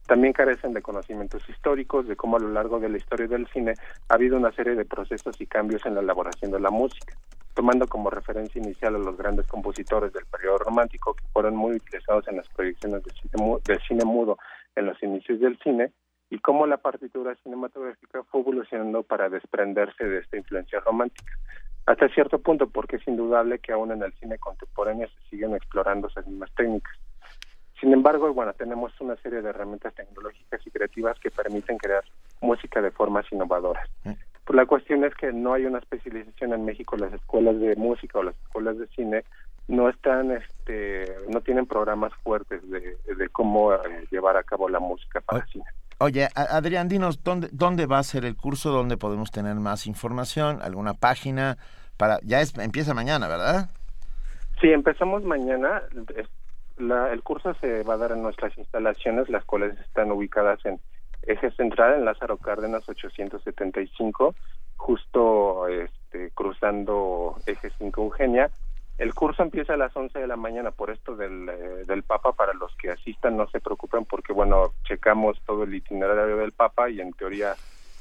También carecen de conocimientos históricos de cómo a lo largo de la historia del cine ha habido una serie de procesos y cambios en la elaboración de la música, tomando como referencia inicial a los grandes compositores del periodo romántico que fueron muy utilizados en las proyecciones de cine, del cine mudo en los inicios del cine y cómo la partitura cinematográfica fue evolucionando para desprenderse de esta influencia romántica. Hasta cierto punto, porque es indudable que aún en el cine contemporáneo se siguen explorando esas mismas técnicas. Sin embargo, bueno, tenemos una serie de herramientas tecnológicas y creativas que permiten crear música de formas innovadoras. Pues la cuestión es que no hay una especialización en México, las escuelas de música o las escuelas de cine no están, este, no tienen programas fuertes de, de cómo eh, llevar a cabo la música para cine. Oye, Adrián, dinos, ¿dónde, ¿dónde va a ser el curso? ¿Dónde podemos tener más información? ¿Alguna página? para ya es, Empieza mañana, ¿verdad? Sí, empezamos mañana. El curso se va a dar en nuestras instalaciones, las cuales están ubicadas en Eje Central, en Lázaro Cárdenas 875, justo este, cruzando Eje 5 Eugenia. El curso empieza a las 11 de la mañana por esto del, eh, del Papa. Para los que asistan, no se preocupen porque, bueno, checamos todo el itinerario del Papa y en teoría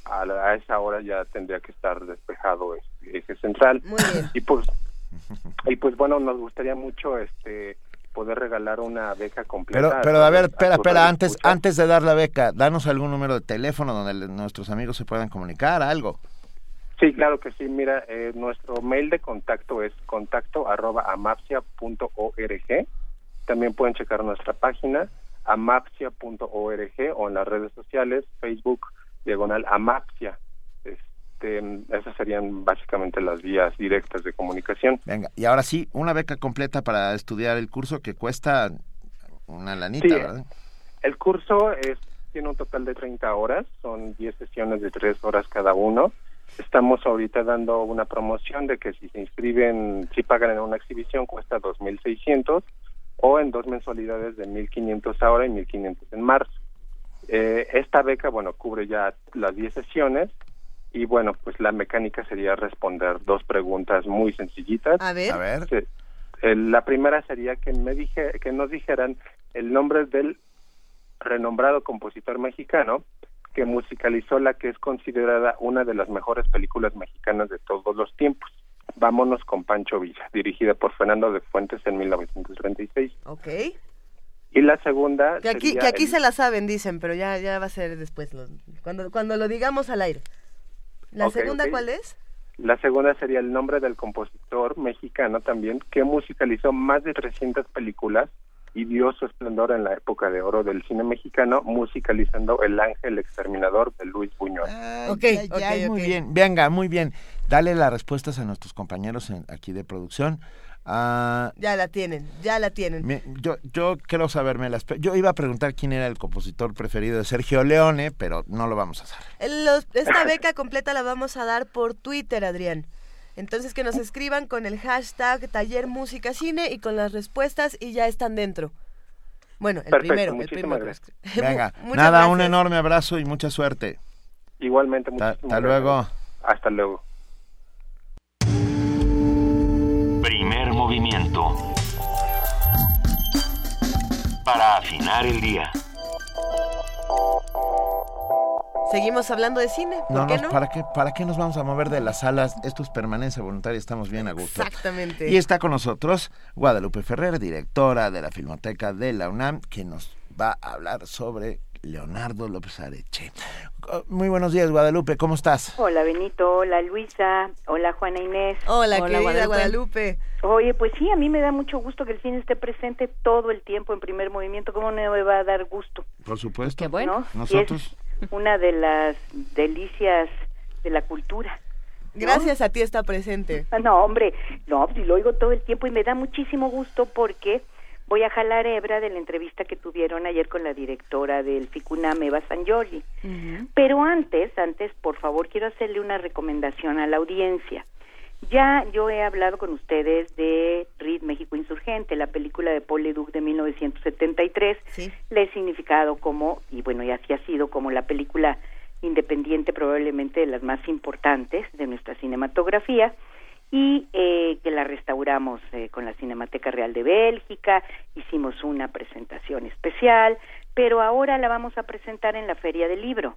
a, la- a esa hora ya tendría que estar despejado Eje Central. Y pues y pues bueno nos gustaría mucho este poder regalar una beca completa Pero, pero a ver, espera, espera, antes, antes de dar la beca, danos algún número de teléfono donde le- nuestros amigos se puedan comunicar, algo. Sí claro que sí mira eh, nuestro mail de contacto es contacto arroba amapsia.org también pueden checar nuestra página amapsia.org o en las redes sociales Facebook diagonal amapsia este esas serían básicamente las vías directas de comunicación Venga, y ahora sí, una beca completa para estudiar el curso que cuesta una lanita, Sí, ¿verdad? El curso es, tiene un total de 30 horas, son 10 sesiones de 3 horas cada uno. Estamos ahorita dando una promoción de que si se inscriben, si pagan en una exhibición, cuesta 2.600 o en dos mensualidades de 1.500 ahora y 1.500 en marzo. Eh, esta beca, bueno, cubre ya las 10 sesiones y bueno, pues la mecánica sería responder dos preguntas muy sencillitas. A ver. A ver. Sí. Eh, la primera sería que me dije, que nos dijeran el nombre del renombrado compositor mexicano que musicalizó la que es considerada una de las mejores películas mexicanas de todos los tiempos. Vámonos con Pancho Villa, dirigida por Fernando de Fuentes en 1936. Ok. Y la segunda Que aquí, que aquí el- se la saben, dicen, pero ya, ya va a ser después, cuando, cuando lo digamos al aire. ¿La segunda cuál es? La segunda sería el nombre del compositor mexicano también, que musicalizó más de 300 películas y dio su esplendor en la época de oro del cine mexicano, musicalizando El Ángel Exterminador de Luis Buñuel. Ok, Ay, ok, ay, muy ok. bien, venga, muy bien. Dale las respuestas a nuestros compañeros en- aquí de producción. Ah, Ya la tienen, ya la tienen. me- yo, yo quiero saberme las... Yo iba a preguntar quién era el compositor preferido de Sergio Leone, pero no lo vamos a hacer. Los- esta beca completa la vamos a dar por Twitter, Adrián. Entonces que nos escriban con el hashtag Taller Música Cine y con las respuestas y ya están dentro. Bueno, el Perfecto, primero, el primero. gracias. <laughs> Venga, Muchas nada, un gracias. enorme abrazo y mucha suerte. Igualmente, Ta- muchísimas Hasta gracias. luego. Hasta luego. Primer movimiento. Para afinar el día. Seguimos hablando de cine, ¿por No, qué no? ¿para qué, ¿para qué nos vamos a mover de las salas? Esto es permanencia voluntaria, estamos bien a gusto. Exactamente. Y está con nosotros Guadalupe Ferrer, directora de la Filmoteca de la UNAM, que nos va a hablar sobre Leonardo López Areche. Oh, Muy buenos días, Guadalupe, ¿cómo estás? Hola Benito, hola Luisa, hola Juana Inés. Hola, querida Guadalupe. Oye, pues sí, a mí me da mucho gusto que el cine esté presente todo el tiempo en primer movimiento. ¿Cómo no me va a dar gusto? Por supuesto. Qué bueno. Nosotros. Y es <laughs> una de las delicias de la cultura. ¿no? Gracias a ti está presente. <laughs> No, hombre, no, si lo oigo todo el tiempo y me da muchísimo gusto porque voy a jalar hebra de la entrevista que tuvieron ayer con la directora del FICUNAM, Eva San Giorgi. Pero antes, antes, por favor, quiero hacerle una recomendación a la audiencia. Ya yo he hablado con ustedes de RID México Insurgente, la película de Paul Leduc de 1973. Le he significado como, y bueno, y así ha sido como la película independiente probablemente de las más importantes de nuestra cinematografía y eh, que la restauramos eh, con la Cinemateca Real de Bélgica, hicimos una presentación especial, pero ahora la vamos a presentar en la Feria del Libro.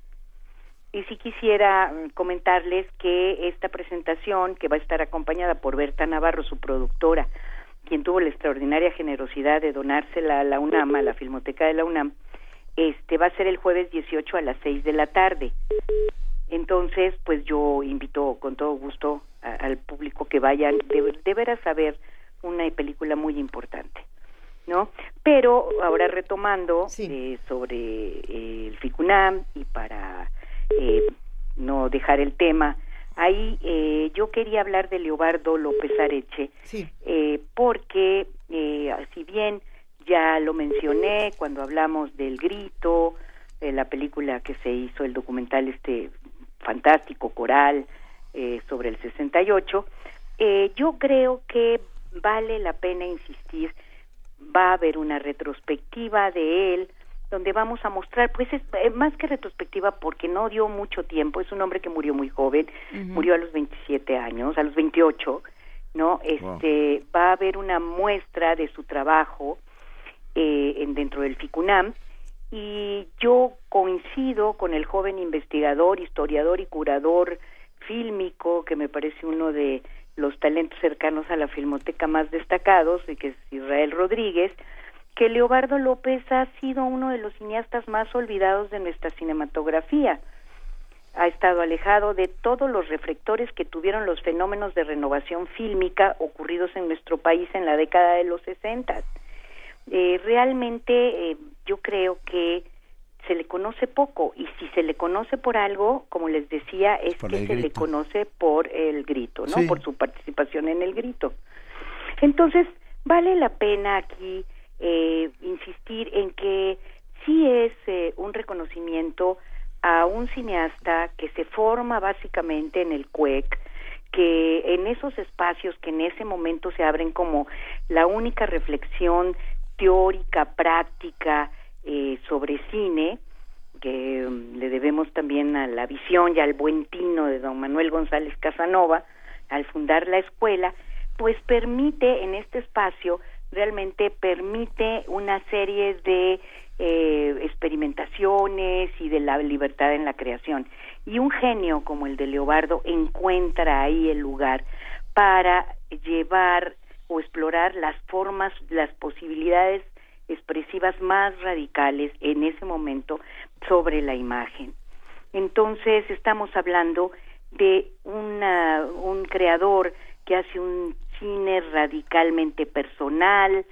Y sí quisiera mm, comentarles que esta presentación, que va a estar acompañada por Berta Navarro, su productora, quien tuvo la extraordinaria generosidad de donársela a la UNAM, a la Filmoteca de la UNAM, este va a ser el jueves 18 a las 6 de la tarde. Entonces, pues yo invito con todo gusto al público que vayan de, de veras a ver una película muy importante. ¿no? Pero ahora retomando eh, sobre eh, el FICUNAM y para eh, no dejar el tema, ahí eh, yo quería hablar de Leobardo López Areche, eh, porque eh, si bien ya lo mencioné cuando hablamos del grito, de la película que se hizo, el documental este fantástico coral eh, sobre el 68, eh, yo creo que vale la pena insistir, va a haber una retrospectiva de él, donde vamos a mostrar, pues es eh, más que retrospectiva porque no dio mucho tiempo, es un hombre que murió muy joven, murió a los 27 años, a los 28, ¿no? Este, va a haber una muestra de su trabajo eh, en, dentro del FICUNAM y yo coincido con el joven investigador, historiador y curador fílmico, que me parece uno de los talentos cercanos a la filmoteca más destacados, y que es Israel Rodríguez, que Leobardo López ha sido uno de los cineastas más olvidados de nuestra cinematografía. Ha estado alejado de todos los reflectores que tuvieron los fenómenos de renovación fílmica ocurridos en nuestro país en la década de los 60. Eh, realmente eh, yo creo que se le conoce poco y si se le conoce por algo, como les decía, es Por que se le conoce por el grito, ¿no? Sí. Por su participación en el grito. Entonces, vale la pena aquí eh, insistir en que sí es eh, un reconocimiento a un cineasta que se forma básicamente en el CUEC, que en esos espacios que en ese momento se abren como la única reflexión teórica, práctica eh, sobre cine, que mm, le debemos también a la visión y al buen tino de don Manuel González Casanova, al fundar la escuela, pues permite en este espacio, realmente permite una serie de eh, experimentaciones y de la libertad en la creación. Y un genio como el de Leobardo encuentra ahí el lugar para llevar o explorar las formas, las posibilidades expresivas más radicales en ese momento sobre la imagen. Entonces estamos hablando de una, un creador que hace un cine radicalmente personal,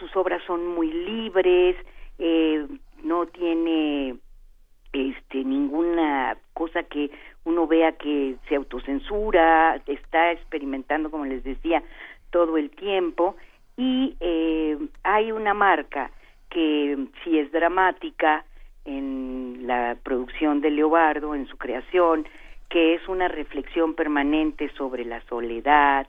sus obras son muy libres, eh, no tiene este ninguna cosa que uno vea que se autocensura, está experimentando, como les decía, todo el tiempo. Y eh, hay una marca que sí es dramática en la producción de Leobardo, en su creación, que es una reflexión permanente sobre la soledad,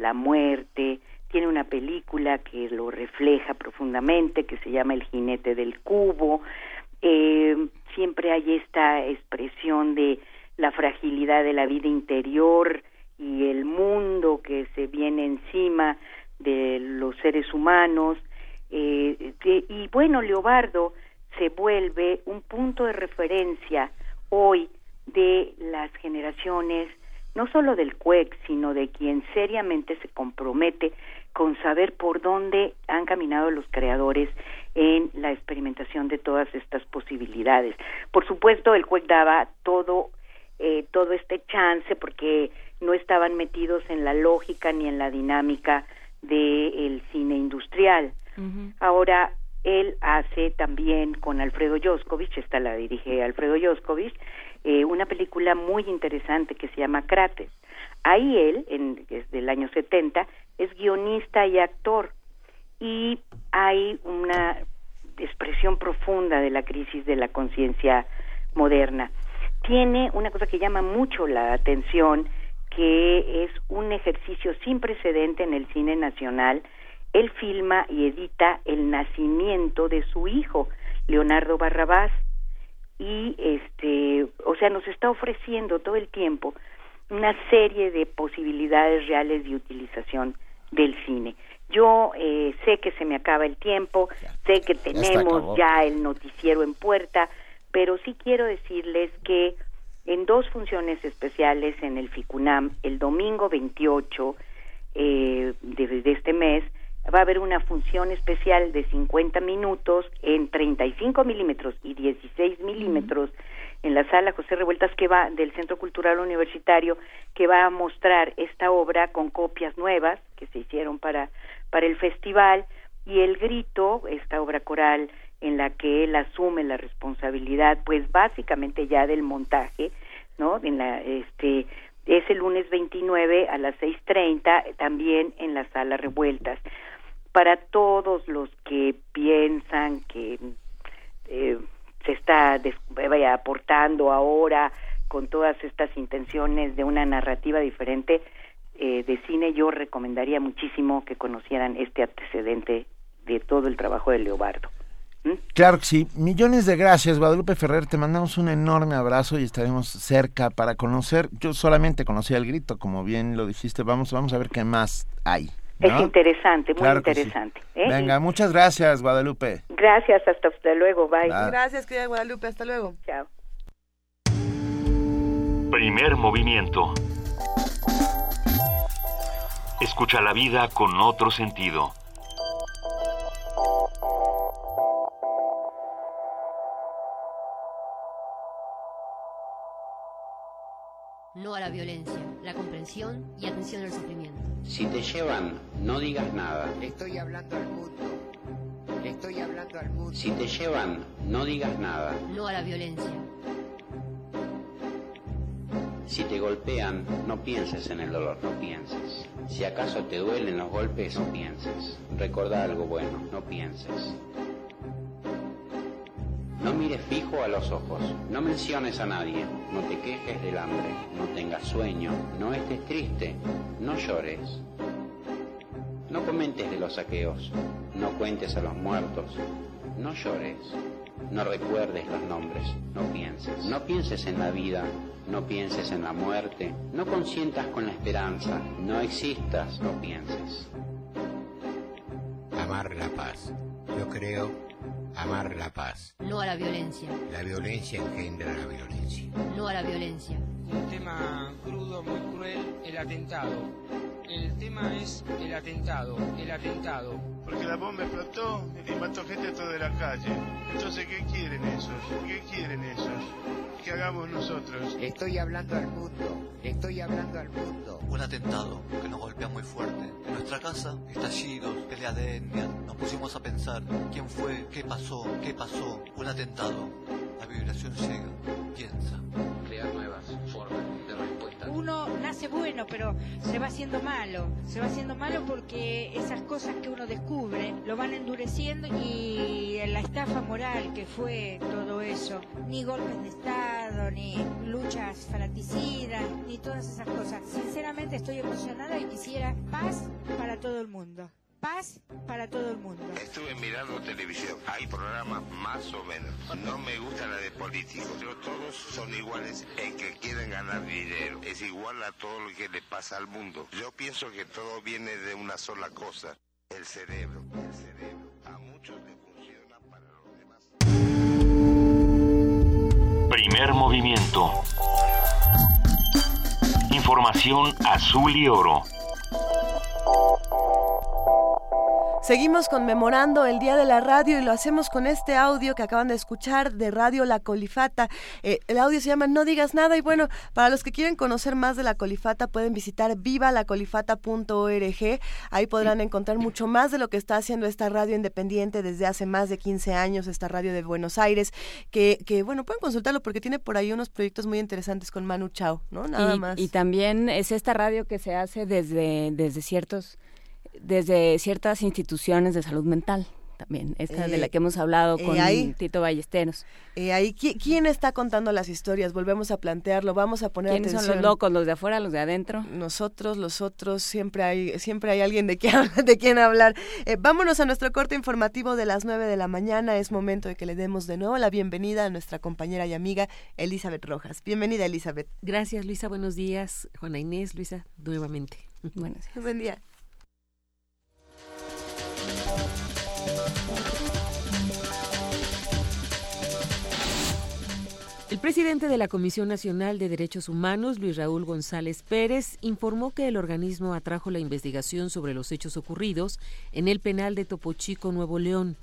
la muerte, tiene una película que lo refleja profundamente, que se llama El jinete del cubo, eh, siempre hay esta expresión de la fragilidad de la vida interior y el mundo que se viene encima de los seres humanos, eh, que- y bueno, Leobardo se vuelve un punto de referencia hoy de las generaciones, no solo del CUEC, sino de quien seriamente se compromete con saber por dónde han caminado los creadores en la experimentación de todas estas posibilidades. Por supuesto, el CUEC daba todo eh, todo este chance porque no estaban metidos en la lógica ni en la dinámica del cine industrial. Ahora, él hace también con Alfredo Joskovich, esta la dirige Alfredo Joskovich, eh, una película muy interesante que se llama Crates. Ahí él, en, desde el año 70, es guionista y actor. Y hay una expresión profunda de la crisis de la conciencia moderna. Tiene una cosa que llama mucho la atención, que es un ejercicio sin precedente en el cine nacional. Él filma y edita el nacimiento de su hijo, Leonardo Barrabás, y este, o sea, nos está ofreciendo todo el tiempo una serie de posibilidades reales de utilización del cine. Yo eh, sé que se me acaba el tiempo, sé que tenemos ya el noticiero en puerta, pero sí quiero decirles que en dos funciones especiales en el FICUNAM, el domingo 28 eh, de, de, este mes, va a haber una función especial de 50 minutos en 35 milímetros y 16 milímetros en la sala José Revueltas que va del Centro Cultural Universitario que va a mostrar esta obra con copias nuevas que se hicieron para para el festival. Y el grito esta obra coral en la que él asume la responsabilidad pues básicamente ya del montaje no en la este es el lunes 29 a las 6:30 también en la sala Revueltas para todos los que piensan que eh, se está vaya, aportando ahora con todas estas intenciones de una narrativa diferente eh, de cine, yo recomendaría muchísimo que conocieran este antecedente de todo el trabajo de Leobardo. ¿Mm? Claro que sí. Millones de gracias, Guadalupe Ferrer. Te mandamos un enorme abrazo y estaremos cerca para conocer. Yo solamente conocía el grito, como bien lo dijiste. Vamos, vamos a ver qué más hay. Es interesante, muy interesante. ¿eh? Venga, muchas gracias, Guadalupe. Gracias, hasta, luego, bye. Gracias, querida Guadalupe, hasta luego. Chao. Primer movimiento. Escucha la vida con otro sentido. No a la violencia, la comprensión y atención al sufrimiento. Si te llevan, no digas nada. estoy hablando al mundo. estoy hablando al mundo. Si te llevan, no digas nada. No a la violencia. Si te golpean, no pienses en el dolor, no pienses. Si acaso te duelen los golpes, no pienses. Recuerda algo bueno, no pienses. No mires fijo a los ojos, no menciones a nadie, no te quejes del hambre, no tengas sueño, no estés triste, no llores. No comentes de los saqueos, no cuentes a los muertos, no llores, no recuerdes los nombres, no pienses. No pienses en la vida, no pienses en la muerte, no consientas con la esperanza, no existas, no pienses. Amar la paz. Yo creo Amar la paz. No a la violencia. La violencia engendra la violencia. No a la violencia. Un tema crudo, muy cruel, el atentado. El tema es el atentado, el atentado. Porque la bomba explotó y mató gente toda la calle. Entonces, ¿qué quieren esos? ¿Qué quieren esos? ¿Qué hagamos nosotros? Estoy hablando al mundo. Estoy hablando al mundo. Un atentado que nos golpea muy fuerte. En nuestra casa, estallidos, pelea de etnia. Nos pusimos a pensar quién fue, qué pasó, qué pasó. Un atentado. La vibración llega, piensa. Crear Uno nace bueno, pero se va haciendo malo. Se va haciendo malo porque esas cosas que uno descubre lo van endureciendo y la estafa moral que fue todo eso, ni golpes de Estado, ni luchas fanaticidas, ni todas esas cosas. Sinceramente estoy emocionada y quisiera paz para todo el mundo paz para todo el mundo. Estuve mirando televisión. Hay programas más o menos. No me gusta la de políticos. Pero todos son iguales en que quieren ganar dinero. Es igual a todo lo que le pasa al mundo. Yo pienso que todo viene de una sola cosa. El cerebro. El cerebro. A muchos le funciona para los demás. Primer movimiento. Información azul y oro. Seguimos conmemorando el Día de la Radio y lo hacemos con este audio que acaban de escuchar de Radio La Colifata. Eh, el audio se llama No digas nada y bueno, para los que quieren conocer más de La Colifata pueden visitar vivalacolifata.org. Ahí podrán encontrar mucho más de lo que está haciendo esta radio independiente desde hace más de 15 años, esta radio de Buenos Aires, que, que bueno, pueden consultarlo porque tiene por ahí unos proyectos muy interesantes con Manu Chao, ¿no? Nada y, más. Y también es esta radio que se hace desde, desde ciertos desde ciertas instituciones de salud mental. también, esta de la que hemos hablado con Tito Ballesteros. ahí, ¿quién está contando las historias? Volvemos a plantearlo, vamos a poner ¿Quiénes son los locos, los de afuera, los de adentro? Nosotros, los otros, siempre hay, siempre hay alguien de, quien, <laughs> de quien hablar. vámonos a nuestro corte informativo de las 9 de la mañana. Es momento de que le demos de nuevo la bienvenida a nuestra compañera y amiga Elizabeth Rojas. Bienvenida, Elizabeth. Gracias, Luisa. Buenos días. Juana Inés, Luisa, nuevamente. Buenos días. Buen día. El presidente de la Comisión Nacional de Derechos Humanos, Luis Raúl González Pérez, informó que el organismo atrajo la investigación sobre los hechos ocurridos en el penal de Topo Chico, Nuevo León.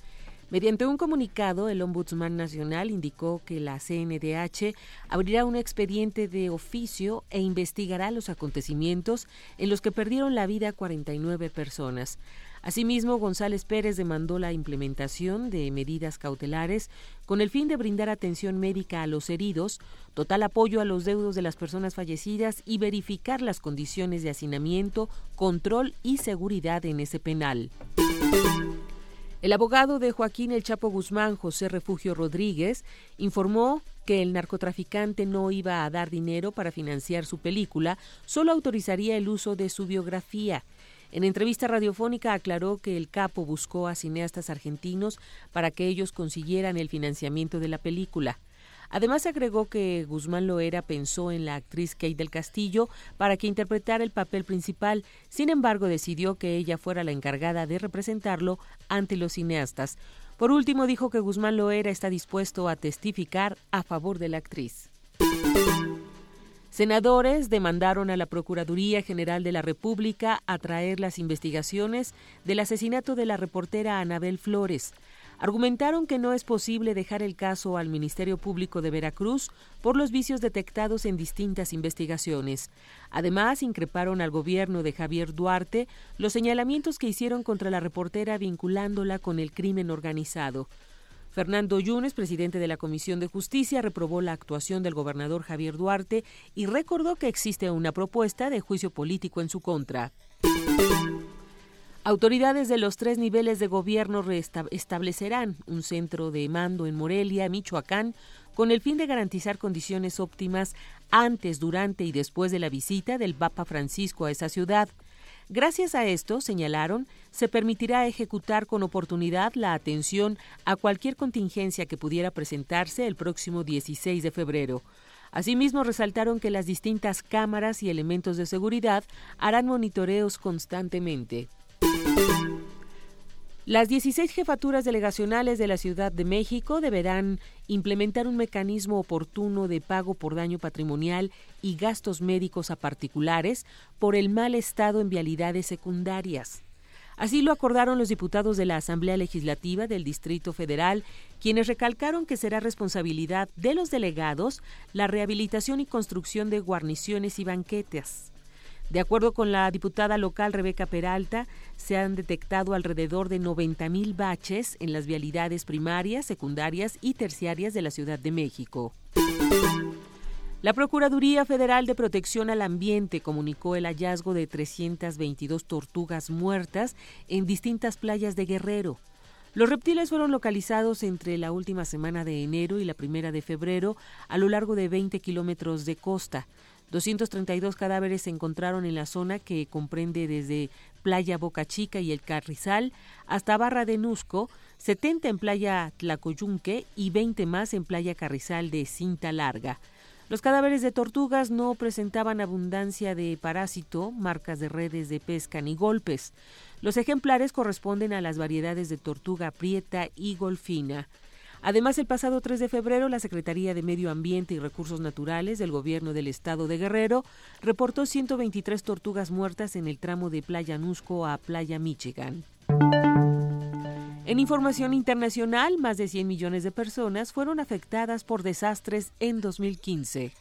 Mediante un comunicado, el Ombudsman Nacional indicó que la CNDH abrirá un expediente de oficio e investigará los acontecimientos en los que perdieron la vida 49 personas. Asimismo, González Pérez demandó la implementación de medidas cautelares con el fin de brindar atención médica a los heridos, total apoyo a los deudos de las personas fallecidas y verificar las condiciones de hacinamiento, control y seguridad en ese penal. El abogado de Joaquín El Chapo Guzmán, José Refugio Rodríguez, informó que el narcotraficante no iba a dar dinero para financiar su película, solo autorizaría el uso de su biografía. En entrevista radiofónica aclaró que el capo buscó a cineastas argentinos para que ellos consiguieran el financiamiento de la película. Además agregó que Guzmán Loera pensó en la actriz Kate del Castillo para que interpretara el papel principal, sin embargo decidió que ella fuera la encargada de representarlo ante los cineastas. Por último dijo que Guzmán Loera está dispuesto a testificar a favor de la actriz. Senadores demandaron a la Procuraduría General de la República a traer las investigaciones del asesinato de la reportera Anabel Flores. Argumentaron que no es posible dejar el caso al Ministerio Público de Veracruz por los vicios detectados en distintas investigaciones. Además, increparon al gobierno de Javier Duarte los señalamientos que hicieron contra la reportera vinculándola con el crimen organizado. Fernando Yunes, presidente de la Comisión de Justicia, reprobó la actuación del gobernador Javier Duarte y recordó que existe una propuesta de juicio político en su contra. Autoridades de los tres niveles de gobierno establecerán un centro de mando en Morelia, Michoacán, con el fin de garantizar condiciones óptimas antes, durante y después de la visita del Papa Francisco a esa ciudad. Gracias a esto, señalaron, se permitirá ejecutar con oportunidad la atención a cualquier contingencia que pudiera presentarse el próximo 16 de febrero. Asimismo, resaltaron que las distintas cámaras y elementos de seguridad harán monitoreos constantemente. Las 16 jefaturas delegacionales de la Ciudad de México deberán implementar un mecanismo oportuno de pago por daño patrimonial y gastos médicos a particulares por el mal estado en vialidades secundarias. Así lo acordaron los diputados de la Asamblea Legislativa del Distrito Federal, quienes recalcaron que será responsabilidad de los delegados la rehabilitación y construcción de guarniciones y banquetes. De acuerdo con la diputada local Rebeca Peralta, se han detectado alrededor de 90.000 baches en las vialidades primarias, secundarias y terciarias de la Ciudad de México. La Procuraduría Federal de Protección al Ambiente comunicó el hallazgo de 322 tortugas muertas en distintas playas de Guerrero. Los reptiles fueron localizados entre la última semana de enero y la primera de febrero a lo largo de 20 kilómetros de costa. 232 cadáveres se encontraron en la zona que comprende desde Playa Boca Chica y el Carrizal hasta Barra de Nusco, 70 en Playa Tlacoyunque y 20 más en Playa Carrizal de Cinta Larga. Los cadáveres de tortugas no presentaban abundancia de parásito, marcas de redes de pesca ni golpes. Los ejemplares corresponden a las variedades de tortuga prieta y golfina. Además, el pasado 3 de febrero, la Secretaría de Medio Ambiente y Recursos Naturales del Gobierno del Estado de Guerrero reportó 123 tortugas muertas en el tramo de Playa Nusco a Playa Michigan. En información internacional, más de 100 millones de personas fueron afectadas por desastres en 2015.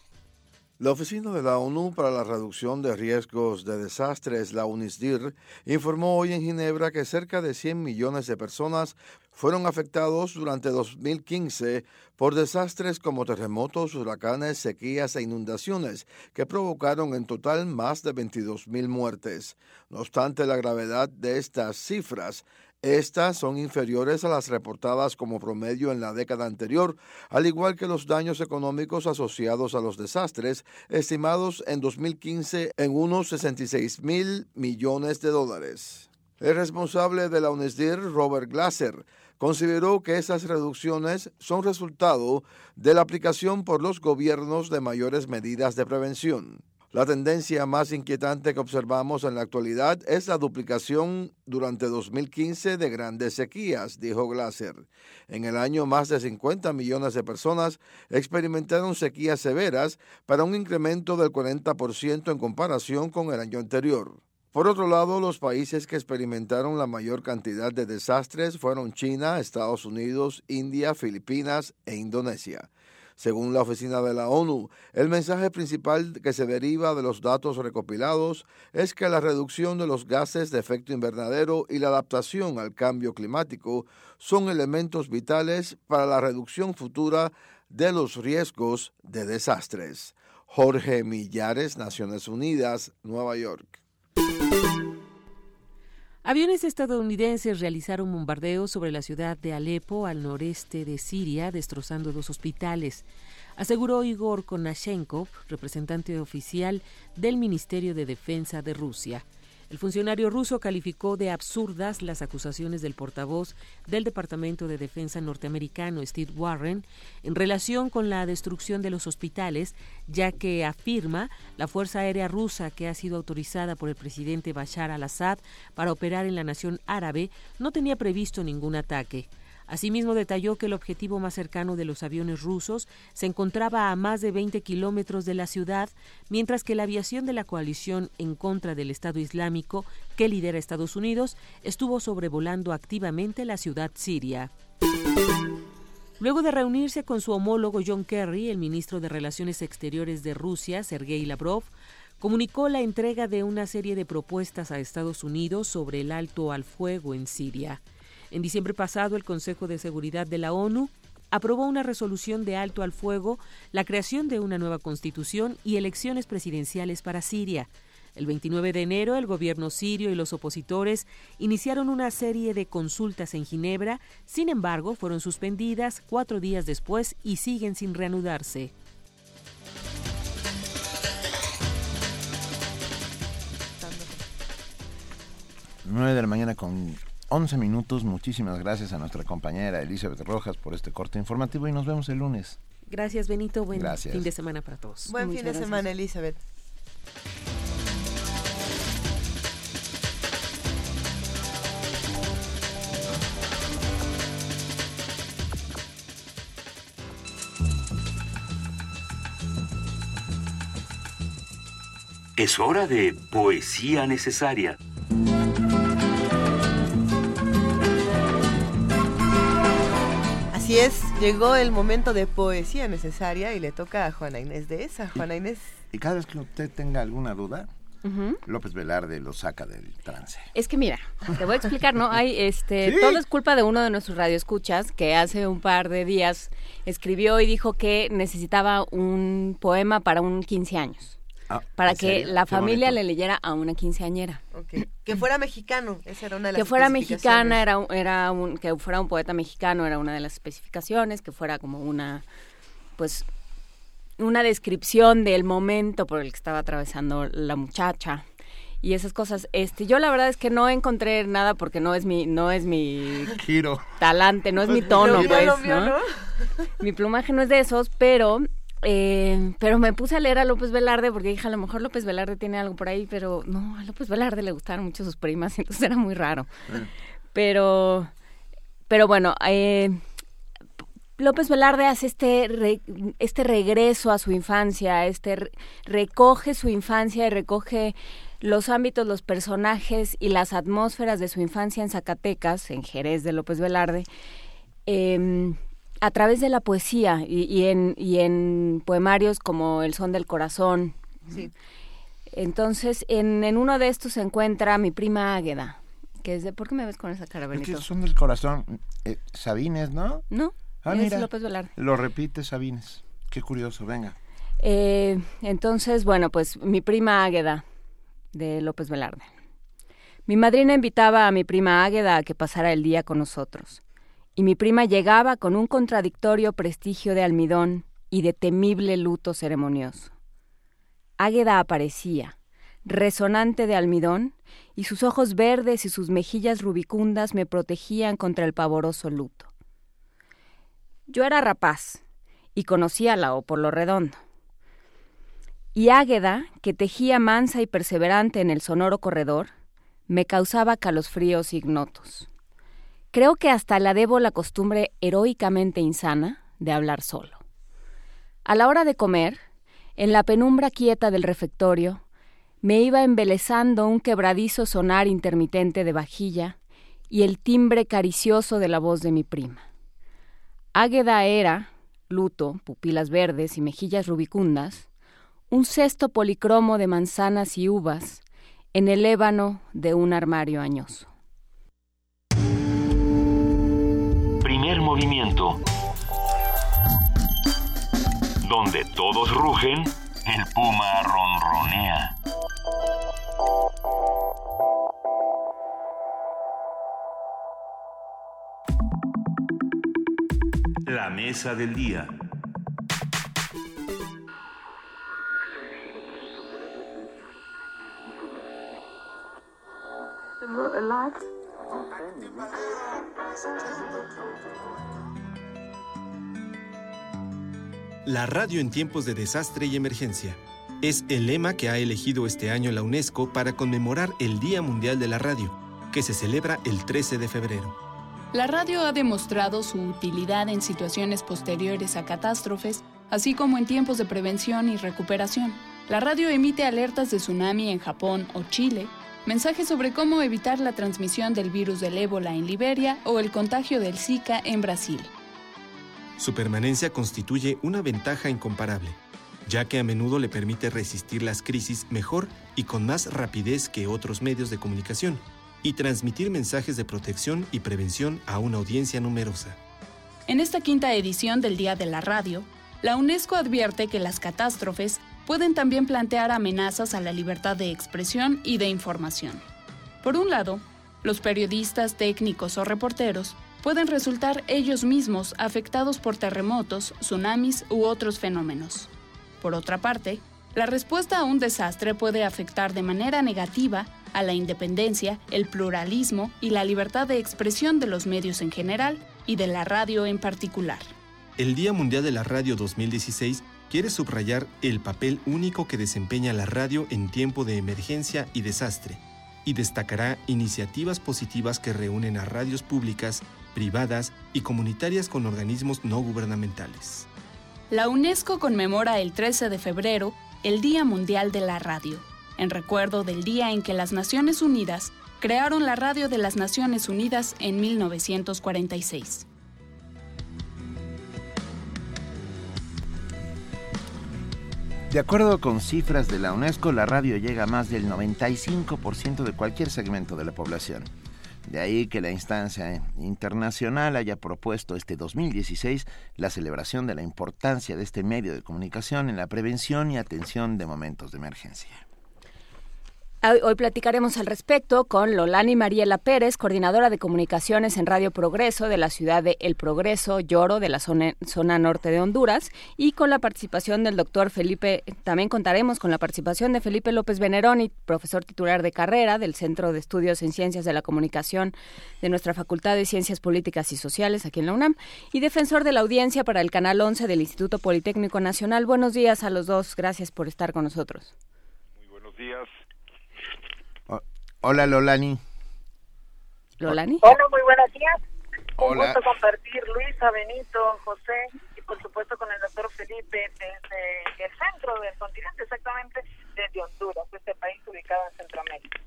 La Oficina de la ONU para la Reducción de Riesgos de Desastres, la UNISDIR, informó hoy en Ginebra que cerca de 100 millones de personas fueron afectados durante 2015 por desastres como terremotos, huracanes, sequías e inundaciones que provocaron en total más de 22 mil muertes. No obstante la gravedad de estas cifras, Estas son inferiores a las reportadas como promedio en la década anterior, al igual que los daños económicos asociados a los desastres, estimados en 2015 en unos 66 mil millones de dólares. El responsable de la UNESDIR, Robert Glasser, consideró que esas reducciones son resultado de la aplicación por los gobiernos de mayores medidas de prevención. La tendencia más inquietante que observamos en la actualidad es la duplicación durante 2015 de grandes sequías, dijo Glasser. En el año más de 50 millones de personas experimentaron sequías severas para un incremento del 40% en comparación con el año anterior. Por otro lado, los países que experimentaron la mayor cantidad de desastres fueron China, Estados Unidos, India, Filipinas e Indonesia. Según la Oficina de la ONU, el mensaje principal que se deriva de los datos recopilados es que la reducción de los gases de efecto invernadero y la adaptación al cambio climático son elementos vitales para la reducción futura de los riesgos de desastres. Jorge Millares, Naciones Unidas, Nueva York. Aviones estadounidenses realizaron bombardeos sobre la ciudad de Alepo, al noreste de Siria, destrozando dos hospitales, aseguró Igor Konashenkov, representante oficial del Ministerio de Defensa de Rusia. El funcionario ruso calificó de absurdas las acusaciones del portavoz del Departamento de Defensa norteamericano, Steve Warren, en relación con la destrucción de los hospitales, ya que afirma la Fuerza Aérea Rusa, que ha sido autorizada por el presidente Bashar al-Assad para operar en la nación árabe, no tenía previsto ningún ataque. Asimismo, detalló que el objetivo más cercano de los aviones rusos se encontraba a más de 20 kilómetros de la ciudad, mientras que la aviación de la coalición en contra del Estado Islámico, que lidera Estados Unidos, estuvo sobrevolando activamente la ciudad siria. Luego de reunirse con su homólogo John Kerry, el ministro de Relaciones Exteriores de Rusia, Sergei Lavrov, comunicó la entrega de una serie de propuestas a Estados Unidos sobre el alto al fuego en Siria. En diciembre pasado, el Consejo de Seguridad de la ONU aprobó una resolución de alto al fuego, la creación de una nueva constitución y elecciones presidenciales para Siria. El 29 de enero, el gobierno sirio y los opositores iniciaron una serie de consultas en Ginebra, sin embargo, fueron suspendidas cuatro días después y siguen sin reanudarse. 9 de la mañana con 11 minutos. Muchísimas gracias a nuestra compañera Elizabeth Rojas por este corte informativo y nos vemos el lunes. Gracias, Benito. Buen fin de semana para todos. Buen fin de semana, Elizabeth. Es hora de poesía necesaria. Así es, llegó el momento de poesía necesaria y le toca a Juana Inés de esa. Juana Inés. Y cada vez que usted tenga alguna duda, López Velarde lo saca del trance. Es que mira, te voy a explicar, ¿no? Hay este, todo es culpa de uno de nuestros radioescuchas que hace un par de días escribió y dijo que necesitaba un poema para un 15 años. Ah, para ¿en que serio? la familia le leyera a una quinceañera. Que fuera mexicano, esa era una de las que fuera mexicana era un- era un que fuera un poeta mexicano era una de las especificaciones que fuera como una pues una descripción del momento por el que estaba atravesando la muchacha y esas cosas este yo la verdad es que no encontré nada porque no es mi no es mi <laughs> Giro. talante no es mi Lo tono mío, pues lo mío, ¿no? ¿no? mi plumaje no es de esos pero eh, pero me puse a leer a López Velarde porque dije a lo mejor López Velarde tiene algo por ahí pero no a López Velarde le gustaron mucho sus primas <laughs> entonces era muy raro. Pero pero bueno eh, López Velarde hace este re- este regreso a su infancia este re- recoge su infancia y recoge los ámbitos los personajes y las atmósferas de su infancia en Zacatecas en Jerez de López Velarde. Eh, a través de la poesía y, y en, y en poemarios como El son del corazón. Sí. Entonces, en, en uno de estos se encuentra mi prima Águeda, que es de... ¿Por qué me ves con esa cara, Es que Benito? son del corazón. Eh, Sabines, ¿no? No, Ah, es mira. López Velarde. Lo repite Sabines. Qué curioso, venga. Eh, entonces, bueno, pues mi prima Águeda de López Velarde. Mi madrina invitaba a mi prima Águeda a que pasara el día con nosotros. Y mi prima llegaba con un contradictorio prestigio de almidón y de temible luto ceremonioso. Águeda aparecía, resonante de almidón, y sus ojos verdes y sus mejillas rubicundas me protegían contra el pavoroso luto. Yo era rapaz y conocía la O por lo redondo. Y Águeda, que tejía mansa y perseverante en el sonoro corredor, me causaba calosfríos ignotos. Creo que hasta la debo la costumbre heroicamente insana de hablar solo. A la hora de comer, en la penumbra quieta del refectorio, me iba embelezando un quebradizo sonar intermitente de vajilla y el timbre caricioso de la voz de mi prima. Águeda era, luto, pupilas verdes y mejillas rubicundas, un cesto policromo de manzanas y uvas en el ébano de un armario añoso. Movimiento. Donde todos rugen, el puma ronronea. La mesa del día. La radio en tiempos de desastre y emergencia. Es el lema que ha elegido este año la UNESCO para conmemorar el Día Mundial de la Radio, que se celebra el 13 de febrero. La radio ha demostrado su utilidad en situaciones posteriores a catástrofes, así como en tiempos de prevención y recuperación. La radio emite alertas de tsunami en Japón o Chile, mensajes sobre cómo evitar la transmisión del virus del ébola en Liberia o el contagio del Zika en Brasil. Su permanencia constituye una ventaja incomparable, ya que a menudo le permite resistir las crisis mejor y con más rapidez que otros medios de comunicación, y transmitir mensajes de protección y prevención a una audiencia numerosa. En esta quinta edición del Día de la Radio, la UNESCO advierte que las catástrofes pueden también plantear amenazas a la libertad de expresión y de información. Por un lado, los periodistas, técnicos o reporteros pueden resultar ellos mismos afectados por terremotos, tsunamis u otros fenómenos. Por otra parte, la respuesta a un desastre puede afectar de manera negativa a la independencia, el pluralismo y la libertad de expresión de los medios en general y de la radio en particular. El Día Mundial de la Radio 2016 quiere subrayar el papel único que desempeña la radio en tiempo de emergencia y desastre, y destacará iniciativas positivas que reúnen a radios públicas, privadas y comunitarias con organismos no gubernamentales. La UNESCO conmemora el 13 de febrero el Día Mundial de la Radio, en recuerdo del día en que las Naciones Unidas crearon la Radio de las Naciones Unidas en 1946. De acuerdo con cifras de la UNESCO, la radio llega a más del 95% de cualquier segmento de la población. De ahí que la instancia internacional haya propuesto este 2016 la celebración de la importancia de este medio de comunicación en la prevención y atención de momentos de emergencia. Hoy platicaremos al respecto con Lolani Mariela Pérez, coordinadora de comunicaciones en Radio Progreso de la ciudad de El Progreso, Lloro, de la zona, zona, norte de Honduras, y con la participación del doctor Felipe, también contaremos con la participación de Felipe López Veneroni, profesor titular de carrera del Centro de Estudios en Ciencias de la Comunicación de nuestra Facultad de Ciencias Políticas y Sociales aquí en la UNAM, y defensor de la audiencia para el Canal 11 del Instituto Politécnico Nacional. Buenos días a los dos, gracias por estar con nosotros. Muy buenos días. Hola Lolani. Lolani. Hola, muy buenos días. Hola. Un gusto compartir Luisa, Benito, José y por supuesto con el doctor Felipe desde el centro del continente, exactamente desde Honduras, este país ubicado en Centroamérica.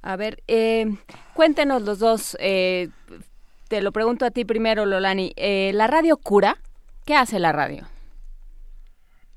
A ver, eh, cuéntenos los dos, eh, te lo pregunto a ti primero, Lolani, eh, ¿la radio cura? ¿Qué hace la radio?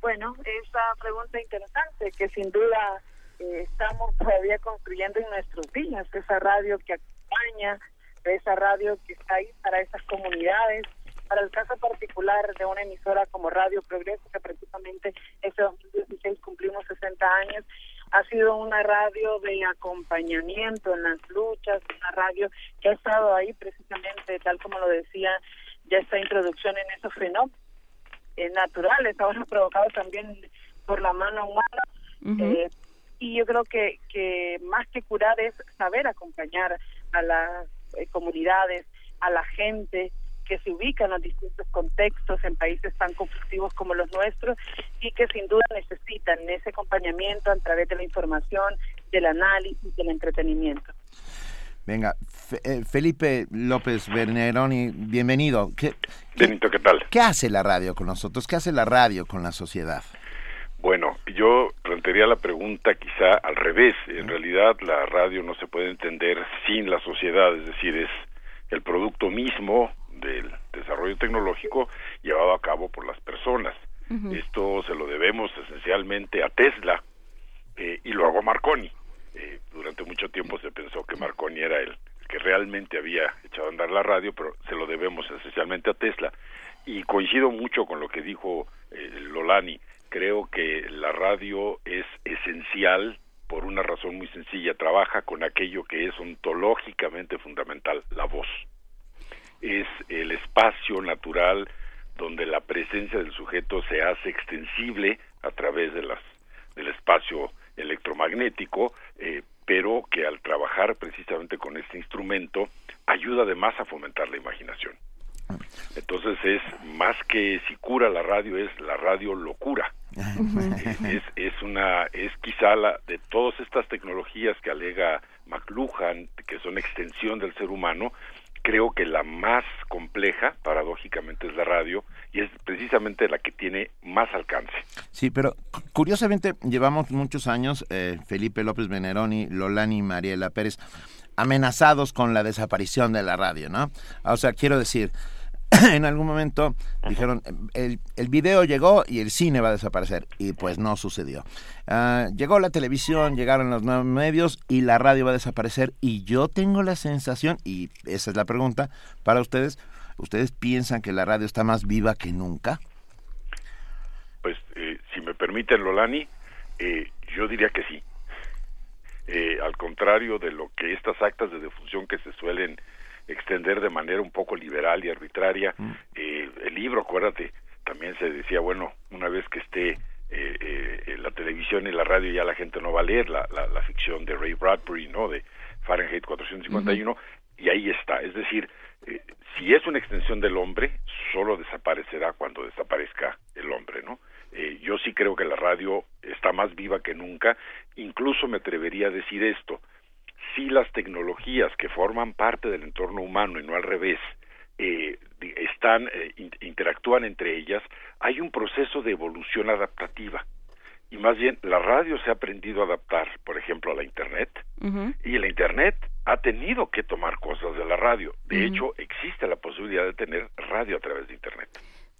Bueno, esa pregunta interesante que sin duda estamos todavía construyendo en nuestros días, esa radio que acompaña, esa radio que está ahí para esas comunidades, para el caso particular de una emisora como Radio Progreso, que precisamente ese 2016 cumplimos 60 años, ha sido una radio de acompañamiento en las luchas, una radio que ha estado ahí precisamente, tal como lo decía ya esta introducción en esos fenómenos eh, naturales, ahora <laughs> provocados también por la mano humana. eh, y yo creo que, que más que curar es saber acompañar a las eh, comunidades, a la gente que se ubica en los distintos contextos en países tan conflictivos como los nuestros y que sin duda necesitan ese acompañamiento a través de la información, del análisis, del entretenimiento. Venga, Fe- eh, Felipe López Berneroni, bienvenido. ¿Qué, Benito, ¿qué tal? ¿Qué hace la radio con nosotros? ¿Qué hace la radio con la sociedad? Bueno, yo plantearía la pregunta quizá al revés. En realidad la radio no se puede entender sin la sociedad, es decir, es el producto mismo del desarrollo tecnológico llevado a cabo por las personas. Esto se lo debemos esencialmente a Tesla eh, y luego a Marconi. Eh, durante mucho tiempo se pensó que Marconi era el que realmente había echado a andar la radio, pero se lo debemos esencialmente a Tesla. Y coincido mucho con lo que dijo eh, Lolani. Creo que la radio es esencial por una razón muy sencilla. Trabaja con aquello que es ontológicamente fundamental, la voz. Es el espacio natural donde la presencia del sujeto se hace extensible a través de las del espacio electromagnético, eh, pero que al trabajar precisamente con este instrumento ayuda además a fomentar la imaginación. Entonces es más que si cura la radio, es la radio locura. es, es una es quizá la de todas estas tecnologías que alega McLuhan que son extensión del ser humano creo que la más compleja paradójicamente es la radio y es precisamente la que tiene más alcance Sí, pero cu- curiosamente llevamos muchos años, eh, Felipe López Veneroni, Lolani y Mariela Pérez, amenazados con la desaparición de la radio, ¿no? O sea, quiero decir, <coughs> en algún momento dijeron, el, el video llegó y el cine va a desaparecer, y pues no sucedió. Ah, llegó la televisión, llegaron los nuevos medios y la radio va a desaparecer, y yo tengo la sensación, y esa es la pregunta para ustedes, ¿ustedes piensan que la radio está más viva que nunca? pues eh, si me permiten Lolani eh, yo diría que sí Eh, al contrario de lo que estas actas de defunción que se suelen extender de manera un poco liberal y arbitraria eh, el libro acuérdate también se decía bueno una vez que esté eh, eh, la televisión y la radio ya la gente no va a leer la, la, la ficción de Ray Bradbury no de Fahrenheit 451 y ahí está. Es decir eh, si es una extensión del hombre solo desaparecerá cuando desaparezca el hombre no eh, yo sí creo que la radio está más viva que nunca. Incluso me atrevería a decir esto si las tecnologías que forman parte del entorno humano y no al revés eh, están eh, in- interactúan entre ellas hay un proceso de evolución adaptativa. Y más bien la radio se ha aprendido a adaptar por ejemplo a la internet y la internet ha tenido que tomar cosas de la radio. De hecho existe la posibilidad de tener radio a través de internet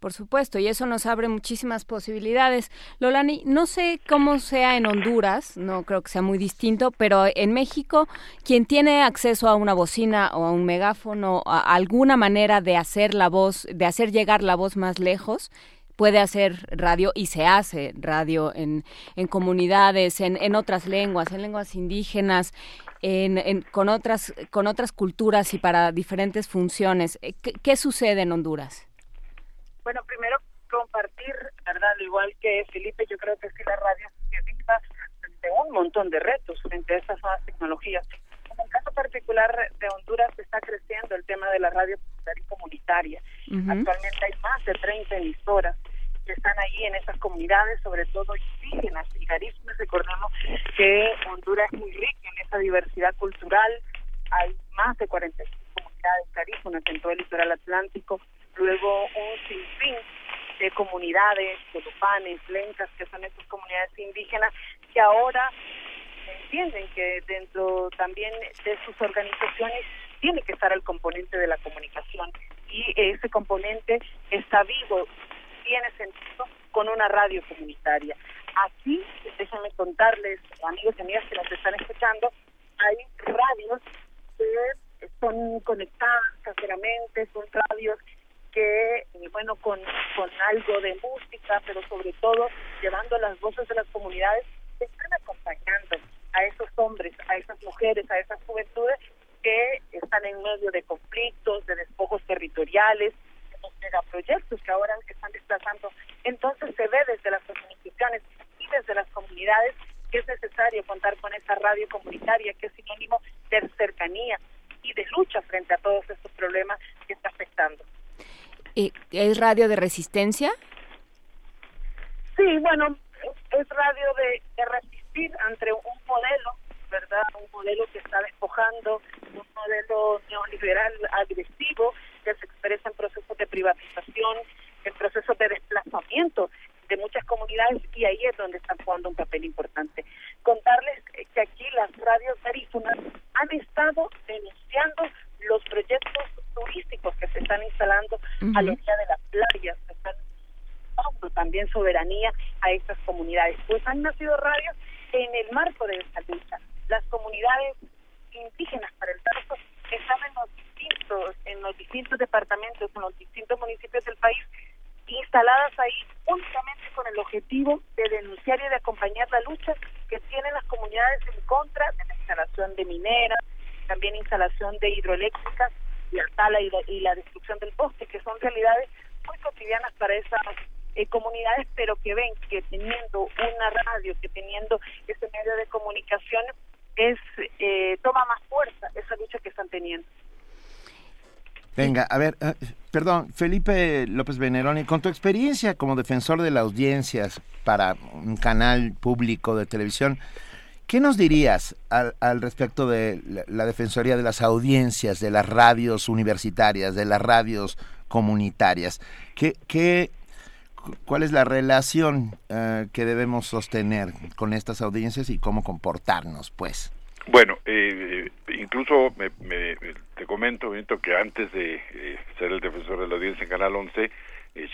Por supuesto, y eso nos abre muchísimas posibilidades. Lolani, no sé cómo sea en Honduras, no creo que sea muy distinto, pero en México, quien tiene acceso a una bocina o a un megáfono, a alguna manera de hacer la voz, de hacer llegar la voz más lejos, puede hacer radio y se hace radio en, en comunidades, en, en otras lenguas, en lenguas indígenas, en, con, otras, con otras culturas y para diferentes funciones. Eh, ¿Qué, qué sucede en Honduras? Bueno, primero compartir, ¿verdad? Al igual que Felipe, yo creo que sí la radio se viva frente a un montón de retos frente a estas nuevas tecnologías. En el caso particular de Honduras está creciendo el tema de la radio popular y comunitaria. Ujú. Actualmente hay más de 30 emisoras que están ahí en esas comunidades, sobre todo indígenas y garífunas. Recordemos que Honduras es muy rica en esa diversidad cultural. Hay más de 45 comunidades garífunas en todo el litoral atlántico. Luego un sinfín de comunidades, colopanes, lencas, que son estas comunidades indígenas que ahora entienden que dentro también de sus organizaciones tiene que estar el componente de la comunicación y ese componente está vivo, tiene sentido con una radio comunitaria. Aquí, déjenme contarles, amigos y amigas que nos están escuchando, hay radios que son conectadas caseramente, son radios que, eh, bueno, con, con algo de música, pero sobre todo llevando las voces de las comunidades están acompañando a esos hombres, a esas mujeres, a esas juventudes que están en medio de conflictos, de despojos territoriales, de los megaproyectos que ahora están desplazando. Entonces se ve desde las organizaciones y desde las comunidades que es necesario contar con esa radio comunitaria que es sinónimo de cercanía y de lucha frente a todos estos problemas que está afectando. ¿Es radio de resistencia? Sí, bueno, es radio de, de resistir ante un modelo, ¿verdad? Un modelo que está despojando, un modelo neoliberal agresivo que se expresa en procesos de privatización, en procesos de desplazamiento de muchas comunidades y ahí es donde están jugando un papel importante. Contarles que aquí las radios garífunas han estado denunciando los proyectos turísticos que se están instalando a la orilla de las playas, se están dando también soberanía a estas comunidades. Pues han nacido radios en el marco de esta lucha. Las comunidades indígenas para el caso están en los distintos, en los distintos departamentos, en los distintos municipios del país instaladas ahí únicamente con el objetivo de denunciar y de acompañar la lucha que tienen las comunidades en contra de la instalación de mineras, también instalación de hidroeléctricas y la tala y la, y la destrucción del bosque, que son realidades muy cotidianas para esas eh, comunidades, pero que ven que teniendo una radio, que teniendo ese medio de comunicación, es eh, toma más fuerza esa lucha que están teniendo. Venga, a ver, eh, perdón, Felipe López Veneroni, con tu experiencia como defensor de las audiencias para un canal público de televisión, ¿qué nos dirías al, al respecto de la, Defensoría de las Audiencias, de las radios universitarias, de las radios comunitarias? ¿Qué, qué, ¿Cuál es la relación uh, que debemos sostener con estas audiencias y cómo comportarnos, pues? Bueno, eh, incluso me, me, te comento, Benito, que antes de eh, ser el defensor de la audiencia en Canal 11, eh,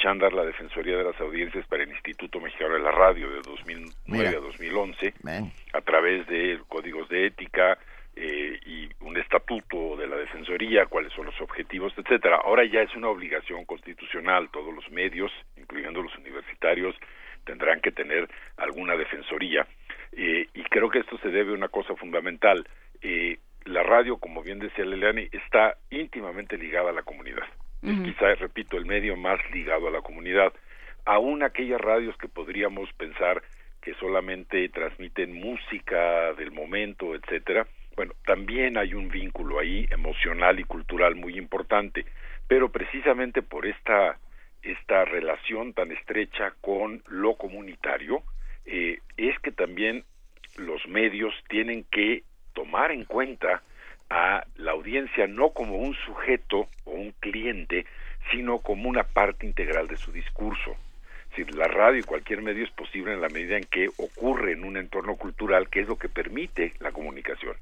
Chandar, la Defensoría de las Audiencias para el Instituto Mexicano de la Radio de 2009 Mira. a 2011, Man. a través de códigos de ética eh, y un estatuto de la Defensoría, cuáles son los objetivos, etcétera. Ahora ya es una obligación constitucional, todos los medios, incluyendo los universitarios, tendrán que tener alguna defensoría eh, y creo que esto se debe a una cosa fundamental. Eh, la radio, como bien decía Leliani, está íntimamente ligada a la comunidad. Uh -huh. Quizás, repito, el medio más ligado a la comunidad. Aún aquellas radios que podríamos pensar que solamente transmiten música del momento, etcétera, bueno, también hay un vínculo ahí emocional y cultural muy importante, pero precisamente por esta esta relación tan estrecha con lo comunitario, eh, es que también los medios tienen que tomar en cuenta a la audiencia no como un sujeto o un cliente, sino como una parte integral de su discurso. Es la radio y cualquier medio es posible en la medida en que ocurre en un entorno cultural que es lo que permite la comunicación.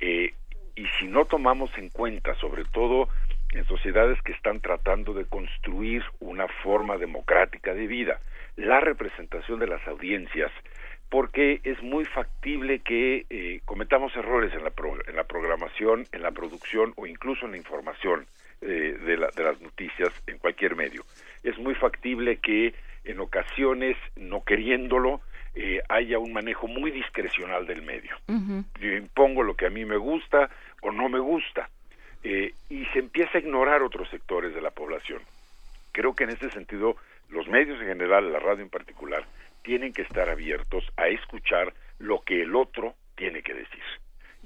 Eh, y si no tomamos en cuenta, sobre todo en sociedades que están tratando de construir una forma democrática de vida, la representación de las audiencias, porque es muy factible que eh, cometamos errores en la, pro, en la programación, en la producción o incluso en la información eh, de, la, de las noticias en cualquier medio. Es muy factible que en ocasiones, no queriéndolo, eh, haya un manejo muy discrecional del medio. Uh -huh. Yo impongo lo que a mí me gusta o no me gusta. Eh, y se empieza a ignorar otros sectores de la población. Creo que en ese sentido los medios en general, la radio en particular, tienen que estar abiertos a escuchar lo que el otro tiene que decir.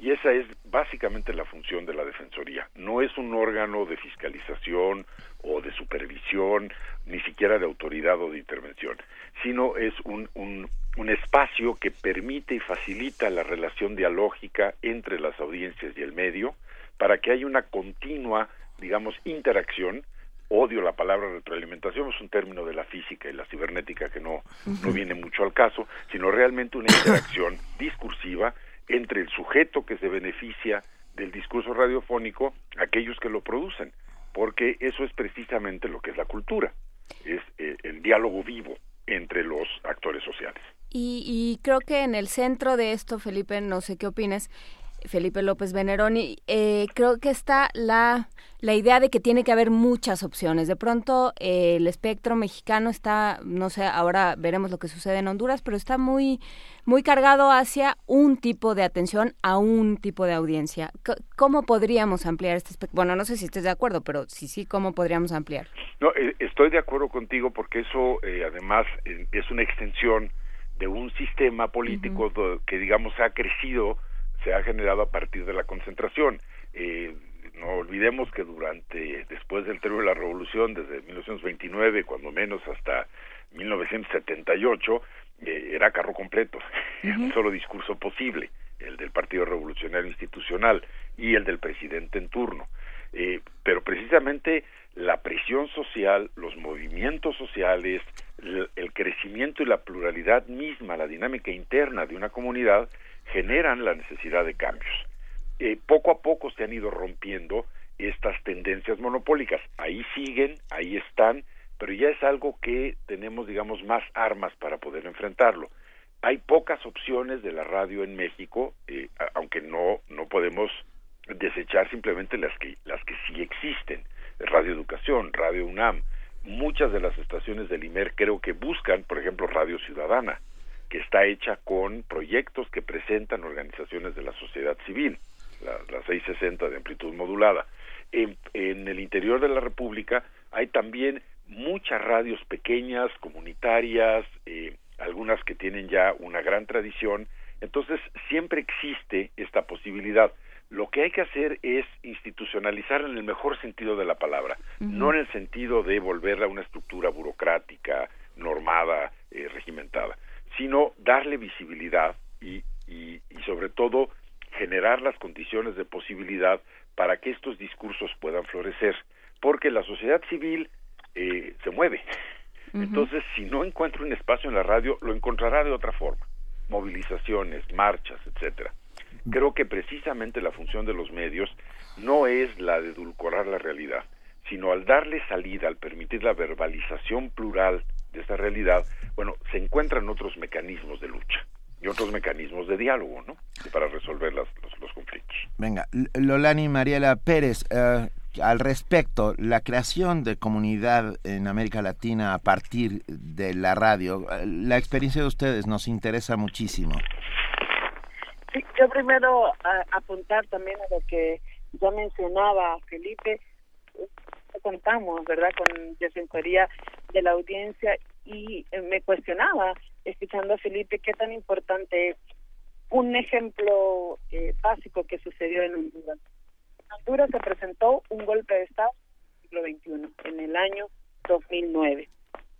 Y esa es básicamente la función de la Defensoría. No es un órgano de fiscalización o de supervisión, ni siquiera de autoridad o de intervención, sino es un, un, un espacio que permite y facilita la relación dialógica entre las audiencias y el medio para que haya una continua, digamos, interacción odio la palabra retroalimentación, es un término de la física y la cibernética que no, no viene mucho al caso, sino realmente una interacción <coughs> discursiva entre el sujeto que se beneficia del discurso radiofónico, aquellos que lo producen, porque eso es precisamente lo que es la cultura, es eh, el diálogo vivo entre los actores sociales. Y, y creo que en el centro de esto, Felipe, no sé qué opinas, Felipe López Veneroni, eh, creo que está la, la idea de que tiene que haber muchas opciones. De pronto eh, el espectro mexicano está, no sé, ahora veremos lo que sucede en Honduras, pero está muy, muy cargado hacia un tipo de atención a un tipo de audiencia. ¿Cómo podríamos ampliar este espectro? Bueno, no sé si estés de acuerdo, pero sí, sí, ¿cómo podríamos ampliar? No, eh, estoy de acuerdo contigo porque eso además es una extensión de un sistema político que digamos ha crecido se ha generado a partir de la concentración. Eh, no olvidemos que durante, después del término de la revolución, desde 1929, cuando menos hasta 1978, eh, era carro completo, <laughs> un solo discurso posible, el del Partido Revolucionario Institucional y el del presidente en turno. Eh, pero precisamente la presión social, los movimientos sociales, el, crecimiento y la pluralidad misma, la dinámica interna de una comunidad, generan la necesidad de cambios. Eh, poco a poco se han ido rompiendo estas tendencias monopólicas. Ahí siguen, ahí están, pero ya es algo que tenemos, digamos, más armas para poder enfrentarlo. Hay pocas opciones de la radio en México, eh, aunque no no podemos desechar simplemente las que las que sí existen. Radio Educación, Radio UNAM, muchas de las estaciones del IMER creo que buscan, por ejemplo, Radio Ciudadana que está hecha con proyectos que presentan organizaciones de la sociedad civil, la, la 660 de amplitud modulada. En, en, el interior de la República hay también muchas radios pequeñas, comunitarias, eh, algunas que tienen ya una gran tradición, entonces siempre existe esta posibilidad. Lo que hay que hacer es institucionalizar en el mejor sentido de la palabra, no en el sentido de volverla a una estructura burocrática, normada, eh, regimentada sino darle visibilidad y, y, sobre todo generar las condiciones de posibilidad para que estos discursos puedan florecer, porque la sociedad civil eh, se mueve. Entonces, si no encuentra un espacio en la radio, lo encontrará de otra forma, movilizaciones, marchas, etcétera. Creo que precisamente la función de los medios no es la de edulcorar la realidad, sino al darle salida, al permitir la verbalización plural de esta realidad, bueno, se encuentran otros mecanismos de lucha y otros mecanismos de diálogo, ¿no? Para resolver los, conflictos. Venga, Lolani Mariela Pérez, eh, al respecto, la creación de comunidad en América Latina a partir de la radio, la experiencia de ustedes nos interesa muchísimo. Sí, yo primero apuntar también a lo que ya mencionaba Felipe, contamos, ¿verdad?, con Defensoría de la Audiencia y eh, me cuestionaba, escuchando a Felipe, qué tan importante es un ejemplo eh, básico que sucedió en Honduras. En Honduras se presentó un golpe de Estado en el siglo XXI, en el año 2009.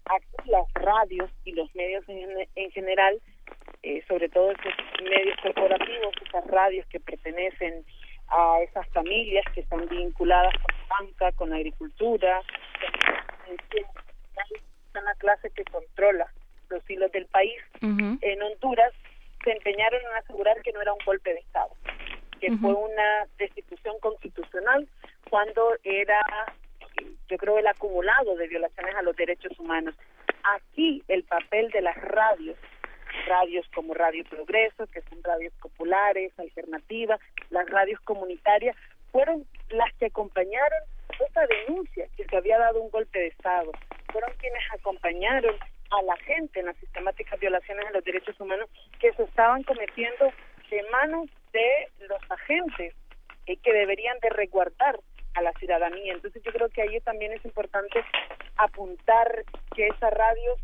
Aquí las radios y los medios en, general, eh, sobre todo esos medios corporativos, esas radios que pertenecen a esas familias que están vinculadas con la banca, con la agricultura, son la clase que controla los hilos del país. En Honduras se empeñaron en asegurar que no era un golpe de Estado, que fue una destitución constitucional cuando era, yo creo, el acumulado de violaciones a los derechos humanos. Aquí el papel de las radios radios como Radio Progreso, que son radios populares, alternativas, las radios comunitarias, fueron las que acompañaron esa denuncia que se había dado un golpe de Estado. Fueron quienes acompañaron a la gente en las sistemáticas violaciones de los derechos humanos que se estaban cometiendo de manos de los agentes eh, que deberían de resguardar a la ciudadanía. Entonces yo creo que ahí también es importante apuntar que esa radio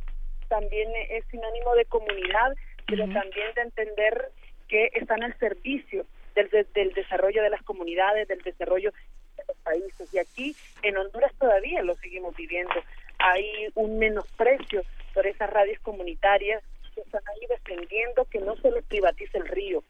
también es sinónimo de comunidad, pero también de entender que están al servicio del, del desarrollo de las comunidades, del desarrollo de los países. Y aquí en Honduras todavía lo seguimos viviendo. Hay un menosprecio por esas radios comunitarias que están ahí defendiendo que no se les privatice el río.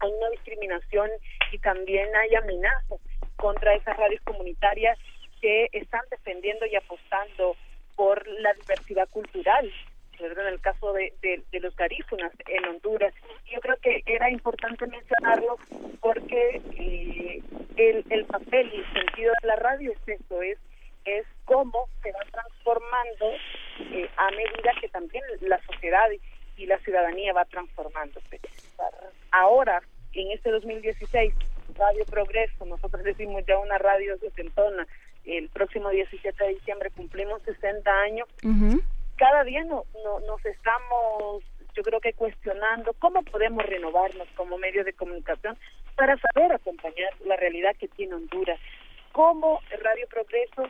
Hay una discriminación y también hay amenazas contra esas radios comunitarias que están defendiendo y apostando por la diversidad cultural, en el caso de, los garífunas en Honduras. Yo creo que era importante mencionarlo porque eh, el, el papel y el sentido de la radio es eso, es, es cómo se va transformando eh, a medida que también la sociedad y la ciudadanía va transformándose. Ahora, en este 2016 Radio Progreso, nosotros decimos ya una radio sesentona, el próximo 17 de diciembre cumplimos 60 años, cada día no, no, nos estamos, yo creo que cuestionando cómo podemos renovarnos como medio de comunicación para saber acompañar la realidad que tiene Honduras, cómo Radio Progreso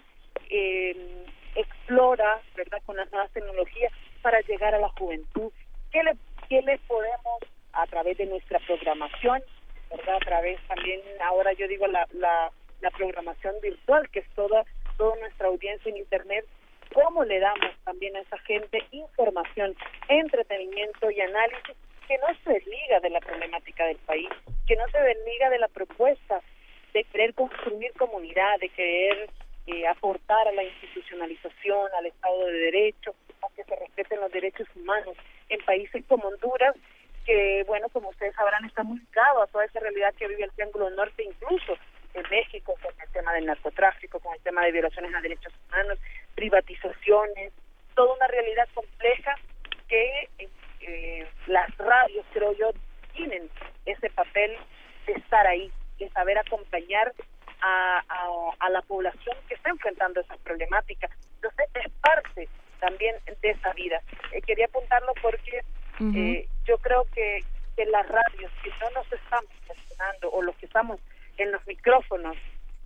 eh, explora, ¿verdad?, con las nuevas tecnologías para llegar a la juventud, qué le, qué le podemos a través de nuestra programación, ¿verdad? A través también, ahora yo digo la, la, la programación virtual, que es toda, toda nuestra audiencia en Internet, cómo le damos también a esa gente información, entretenimiento y análisis que no se desliga de la problemática del país, que no se desliga de la propuesta de querer construir comunidad, de querer eh, aportar a la institucionalización, al Estado de Derecho, a que se respeten los derechos humanos en países como Honduras, que, bueno, como ustedes sabrán, está muy ligado a toda esa realidad que vive el Triángulo Norte, incluso en México, con el tema del narcotráfico, con el tema de violaciones a derechos humanos, privatizaciones, toda una realidad compleja que eh, las radios, creo yo, tienen ese papel de estar ahí, de saber acompañar a, a, la población que está enfrentando esas problemáticas. Entonces, es parte también de esa vida. Eh, quería apuntarlo porque eh, yo creo que, que las radios, que no nos estamos presionando, o los que estamos en los micrófonos,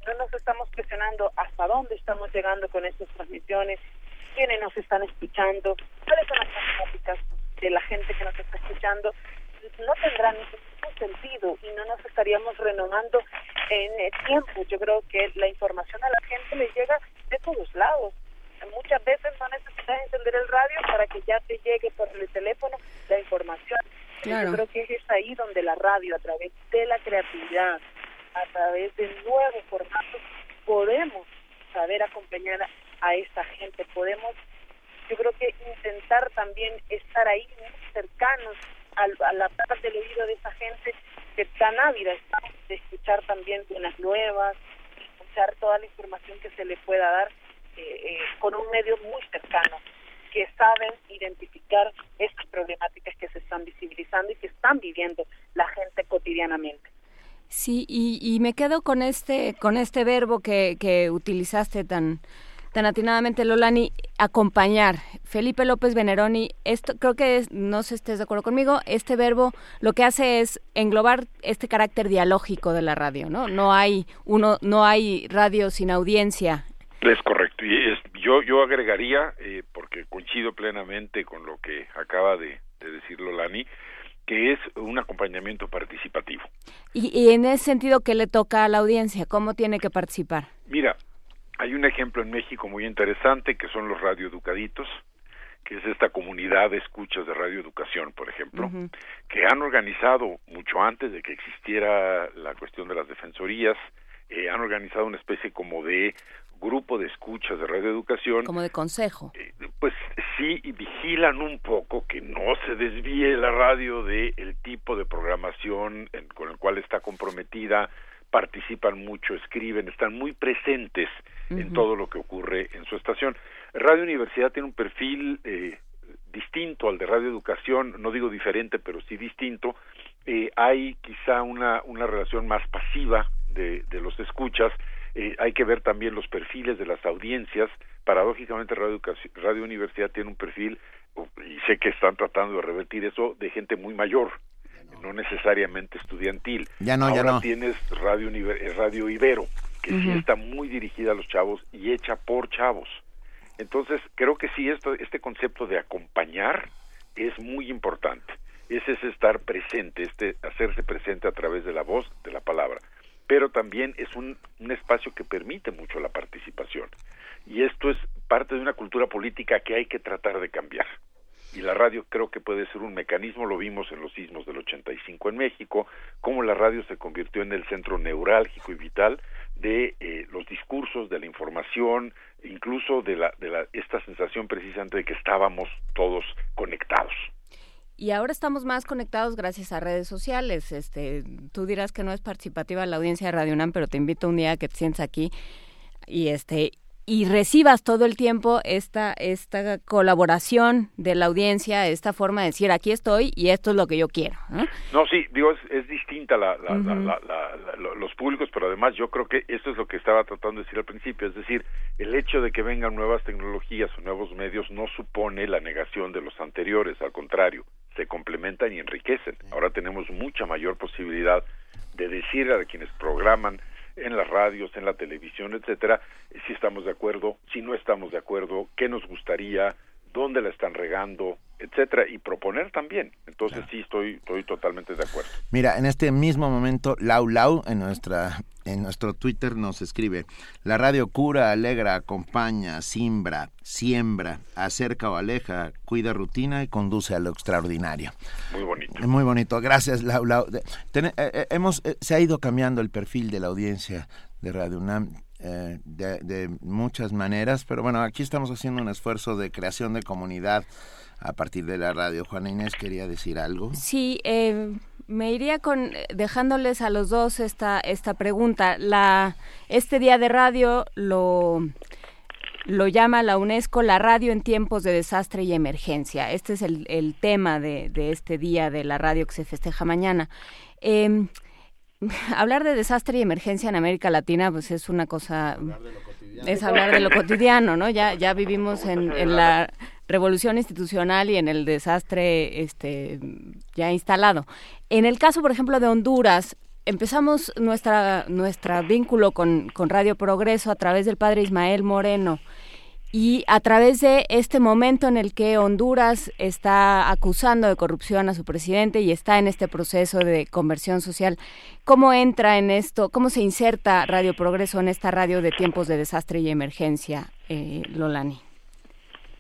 no nos estamos presionando hasta dónde estamos llegando con estas transmisiones, quiénes nos están escuchando, cuáles son las problemáticas de la gente que nos está escuchando, no tendrá ningún sentido y no nos estaríamos renovando en el tiempo. Yo creo que la información a la gente le llega de todos lados. Muchas veces no necesitas encender el radio para que ya te llegue por el teléfono la información. Yo creo que es ahí donde la radio, a través de la creatividad, a través de nuevos formatos, podemos saber acompañar a esta gente, podemos, yo creo que intentar también estar ahí cercanos a la parte del oído de esa gente que tan ávida de escuchar también buenas nuevas, escuchar toda la información que se le pueda dar eh, eh, con un medio muy cercano, que saben identificar estas problemáticas que se están visibilizando y que están viviendo la gente cotidianamente. Sí, y, y me quedo con este con este verbo que, que utilizaste tan tan atinadamente, Lolani, acompañar. Felipe López Veneroni, esto creo que no sé si estés de acuerdo conmigo, este verbo lo que hace es englobar este carácter dialógico de la radio, ¿no? No hay uno, no hay radio sin audiencia. Es correcto y es, yo yo agregaría eh, porque coincido plenamente con lo que acaba de, decir Lolani que es un acompañamiento participativo. Y, y, en ese sentido, ¿qué le toca a la audiencia? ¿Cómo tiene que participar? Mira, hay un ejemplo en México muy interesante que son los radioeducaditos, que es esta comunidad de escuchas de radioeducación, por ejemplo, que han organizado mucho antes de que existiera la cuestión de las defensorías, eh, han organizado una especie como de grupo de escuchas de radioeducación. Como de consejo. Eh, pues sí, y vigilan un poco que no se desvíe la radio del el tipo de programación con el cual está comprometida, participan mucho, escriben, están muy presentes en todo lo que ocurre en su estación. Radio Universidad tiene un perfil eh, distinto al de Radio Educación, no digo diferente, pero sí distinto. Eh, hay quizá una, una relación más pasiva de, de los escuchas, eh, hay que ver también los perfiles de las audiencias. Paradójicamente, Radio, Radio Universidad tiene un perfil, y sé que están tratando de revertir eso, de gente muy mayor, no necesariamente estudiantil. Ya no, Ahora ya no. tienes Radio, Radio Ibero, que sí está muy dirigida a los chavos y hecha por chavos. Entonces, creo que sí, esto, este concepto de acompañar es muy importante. Ese es estar presente, este hacerse presente a través de la voz, de la palabra. Pero también es un, espacio que permite mucho la participación. Y esto es parte de una cultura política que hay que tratar de cambiar y la radio creo que puede ser un mecanismo, lo vimos en los sismos del 85 en México, cómo la radio se convirtió en el centro neurálgico y vital de eh, los discursos, de la información, incluso de, la, de la, esta sensación precisamente de que estábamos todos conectados. Y ahora estamos más conectados gracias a redes sociales. Este, tú dirás que no es participativa la audiencia de Radio UNAM, pero te invito un día a que te sientes aquí y este y recibas todo el tiempo esta, esta colaboración de la audiencia, esta forma de decir aquí estoy y esto es lo que yo quiero. No, sí, digo, es, distinta la, los públicos, pero además yo creo que esto es lo que estaba tratando de decir al principio, es decir, el hecho de que vengan nuevas tecnologías o nuevos medios no supone la negación de los anteriores, al contrario, se complementan y enriquecen. Ahora tenemos mucha mayor posibilidad de decir a quienes programan en las radios, en la televisión, etcétera, si estamos de acuerdo, si no estamos de acuerdo, qué nos gustaría, dónde la están regando, etcétera, y proponer también. Entonces sí estoy, estoy totalmente de acuerdo. Mira, en este mismo momento, Lau Lau en nuestra en nuestro Twitter nos escribe, la radio cura, alegra, acompaña, simbra, siembra, acerca o aleja, cuida rutina y conduce a lo extraordinario. Muy bonito. Muy bonito, gracias Lau Lau. Eh, eh, hemos, eh, se ha ido cambiando el perfil de la audiencia de Radio UNAM eh, de, muchas maneras, pero bueno, aquí estamos haciendo un esfuerzo de creación de comunidad a partir de la radio. Juana Inés quería decir algo. Sí, eh, me iría con dejándoles a los dos esta esta pregunta. La este día de radio lo lo llama la UNESCO la radio en tiempos de desastre y emergencia. Este es el, el tema de, de, este día de la radio que se festeja mañana. Eh, <laughs> hablar de desastre y emergencia en América Latina pues es una cosa es hablar de lo cotidiano no ya ya vivimos en, en, la revolución institucional y en el desastre este ya instalado. En el caso por ejemplo de Honduras empezamos nuestra nuestra vínculo con, con Radio Progreso a través del padre Ismael Moreno y a través de este momento en el que Honduras está acusando de corrupción a su presidente y está en este proceso de conversión social, ¿cómo entra en esto, cómo se inserta Radio Progreso en esta radio de tiempos de desastre y emergencia, eh, Lolani?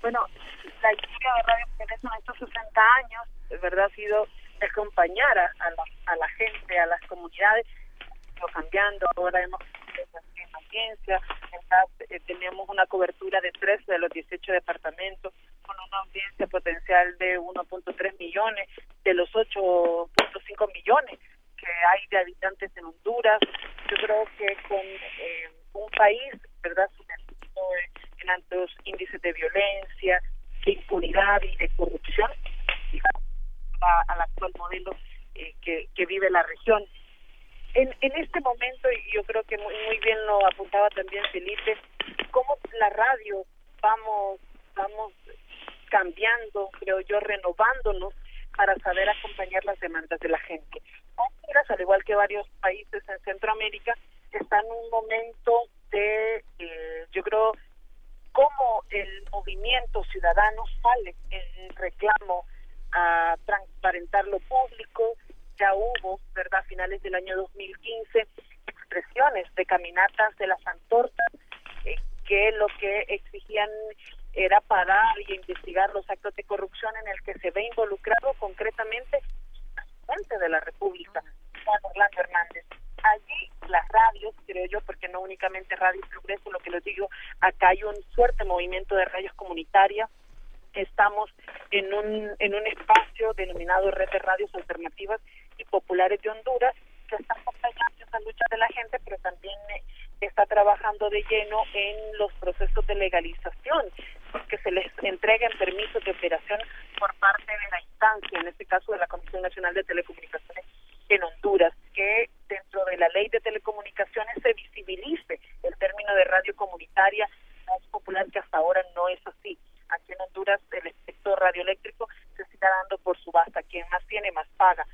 Bueno, la historia de Radio Progreso en estos 60 años, de verdad, ha sido acompañar a, la, la gente, a las comunidades, cambiando, ahora hemos audiencia, eh, tenemos una cobertura de 13 de los 18 departamentos, con una audiencia potencial de 1.3 millones, de los 8.5 millones que hay de habitantes en Honduras. Yo creo que con eh, un país, ¿verdad?, sumergido en altos índices de violencia, de impunidad y de corrupción, al actual modelo eh, que, que vive la región en, en este momento, y yo creo que muy, muy bien lo apuntaba también Felipe, cómo la radio vamos, vamos cambiando, creo yo, renovándonos para saber acompañar las demandas de la gente. Honduras, al igual que varios países en Centroamérica, está en un momento de, eh, yo creo, cómo el movimiento ciudadano sale en reclamo a transparentar lo público, ya hubo, ¿verdad?, a finales del año 2015, expresiones de caminatas de las antorchas eh, que lo que exigían era parar y investigar los actos de corrupción en el que se ve involucrado concretamente el presidente de la República, Juan Orlando Hernández. Allí las radios, creo yo, porque no únicamente Radio Progreso, lo que les digo, acá hay un fuerte movimiento de radios comunitarias, estamos en un, en un espacio denominado Red de Radios Alternativas Populares de Honduras, que está acompañando esa lucha de la gente, pero también eh, está trabajando de lleno en los procesos de legalización, que se les entreguen permisos de operación por parte de la instancia, en este caso de la Comisión Nacional de Telecomunicaciones en Honduras, que dentro de la ley de telecomunicaciones se visibilice el término de radio comunitaria popular que hasta ahora no es así. Aquí en Honduras el efecto radioeléctrico se está dando por subasta, quien más tiene más paga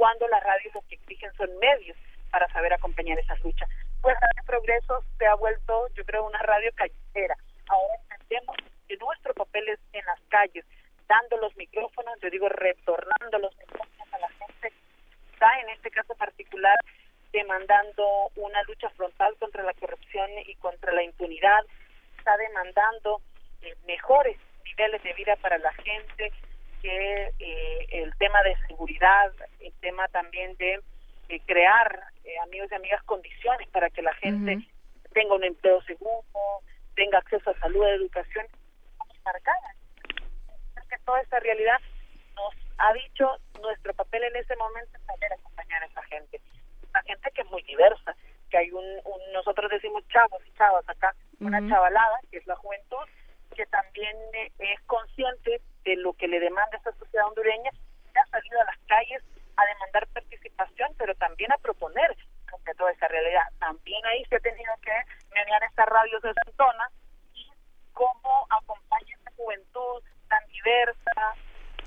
cuando las radios lo que exigen son medios para saber acompañar esas luchas. Pues Radio Progreso se ha vuelto, yo creo, una radio callejera. Ahora entendemos que nuestro papel es en las calles, dando los micrófonos, yo digo, retornando los micrófonos a la gente. Está en este caso particular demandando una lucha frontal contra la corrupción y contra la impunidad, está demandando eh, mejores niveles de vida para la gente, que eh, el tema de seguridad, el tema también de crear, eh, amigos y amigas, condiciones para que la gente tenga un empleo seguro, tenga acceso a salud, educación, marcada. que toda esta realidad nos ha dicho nuestro papel en ese momento es saber acompañar a esa gente. Una gente que es muy diversa, que hay un, nosotros decimos chavos y chavas acá, una chavalada, que es la juventud, que también eh, es consciente de lo que le demanda esta sociedad hondureña, y ha salido a las calles a demandar participación, pero también a proponer frente a toda esa realidad. También ahí se ha tenido que mediar esta radio de Santona y cómo acompaña esta juventud tan diversa,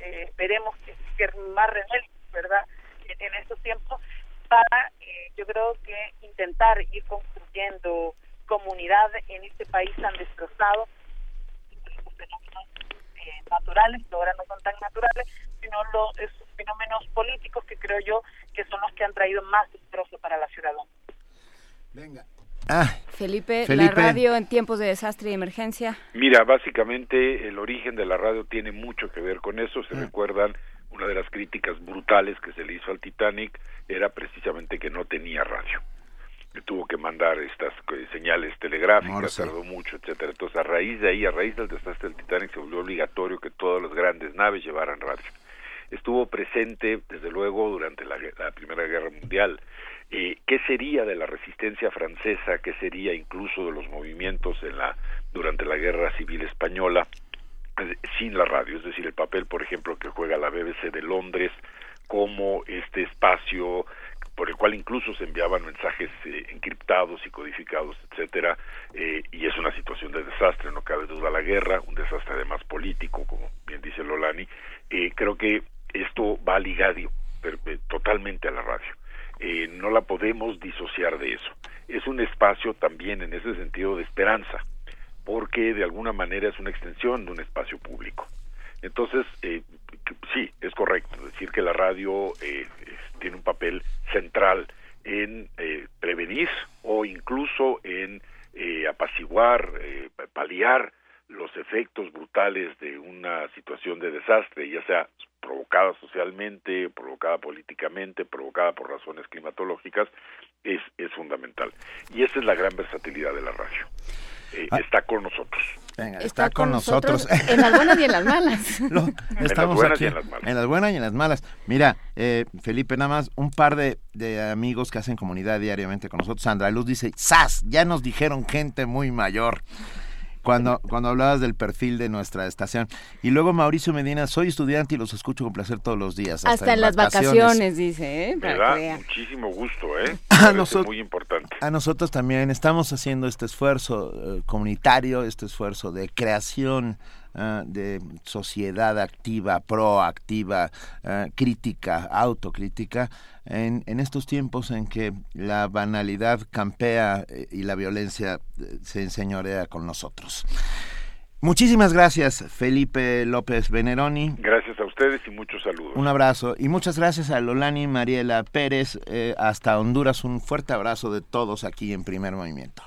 eh, esperemos que, que más rebelde, ¿verdad?, en, en estos tiempos, para, eh, yo creo que intentar ir construyendo comunidad en este país tan destrozado, los fenómenos eh, naturales, que ahora no son tan naturales, sino los esos fenómenos políticos que creo yo que son los que han traído más destrozo para la ciudadanía. Venga. Felipe, Felipe. la radio en tiempos de desastre y emergencia. Mira, básicamente el origen de la radio tiene mucho que ver con eso. Se recuerdan una de las críticas brutales que se le hizo al Titanic era precisamente que no tenía radio. Tuvo que mandar estas señales telegráficas, Morse. tardó mucho, etcétera. Entonces, a raíz de ahí, a raíz del desastre del Titanic, se volvió obligatorio que todas las grandes naves llevaran radio. Estuvo presente, desde luego, durante la, la Primera Guerra Mundial. Eh, ¿Qué sería de la resistencia francesa? ¿Qué sería incluso de los movimientos en la durante la Guerra Civil Española? eh, sin la radio, es decir, el papel, por ejemplo, que juega la BBC de Londres como este espacio por el cual incluso se enviaban mensajes eh, encriptados y codificados, etcétera, eh, y es una situación de desastre, no cabe duda la guerra, un desastre además político, como bien dice Lolani, eh, creo que esto va ligado eh, totalmente a la radio. No la podemos disociar de eso. Es un espacio también en ese sentido de esperanza, porque de alguna manera es una extensión de un espacio público. Entonces, eh, sí, es correcto decir que la radio eh, es- tiene un papel central en eh, prevenir o incluso en eh, apaciguar, eh, paliar los efectos brutales de una situación de desastre, ya sea provocada socialmente, provocada políticamente, provocada por razones climatológicas, es, es fundamental. Y esa es la gran versatilidad de la radio. Eh, Está con nosotros. Venga, está, con nosotros. en las buenas y en las malas. <laughs> Lo- las estamos buenas aquí, y en las malas. en las buenas y en las malas. Mira, eh, Felipe, nada más un par de, de amigos que hacen comunidad diariamente con nosotros. Sandra Luz dice, ¡Sas! Ya nos dijeron gente muy mayor. Cuando, cuando hablabas del perfil de nuestra estación. Y luego Mauricio Medina, soy estudiante y los escucho con placer todos los días. Hasta, en las vacaciones, dice, ¿eh? Me da muchísimo gusto, ¿eh? <laughs> A Parece nosotros- muy importante. A nosotros también estamos haciendo este esfuerzo eh, comunitario, este esfuerzo de creación ah, de sociedad activa, proactiva, ah, crítica, autocrítica, en, en estos tiempos en que la banalidad campea eh, y la violencia eh, se enseñorea con nosotros. Muchísimas gracias, Felipe López Veneroni. Gracias a ustedes y muchos saludos. Un abrazo y muchas gracias a Lolani Mariela Pérez eh, hasta Honduras. Un fuerte abrazo de todos aquí en Primer Movimiento.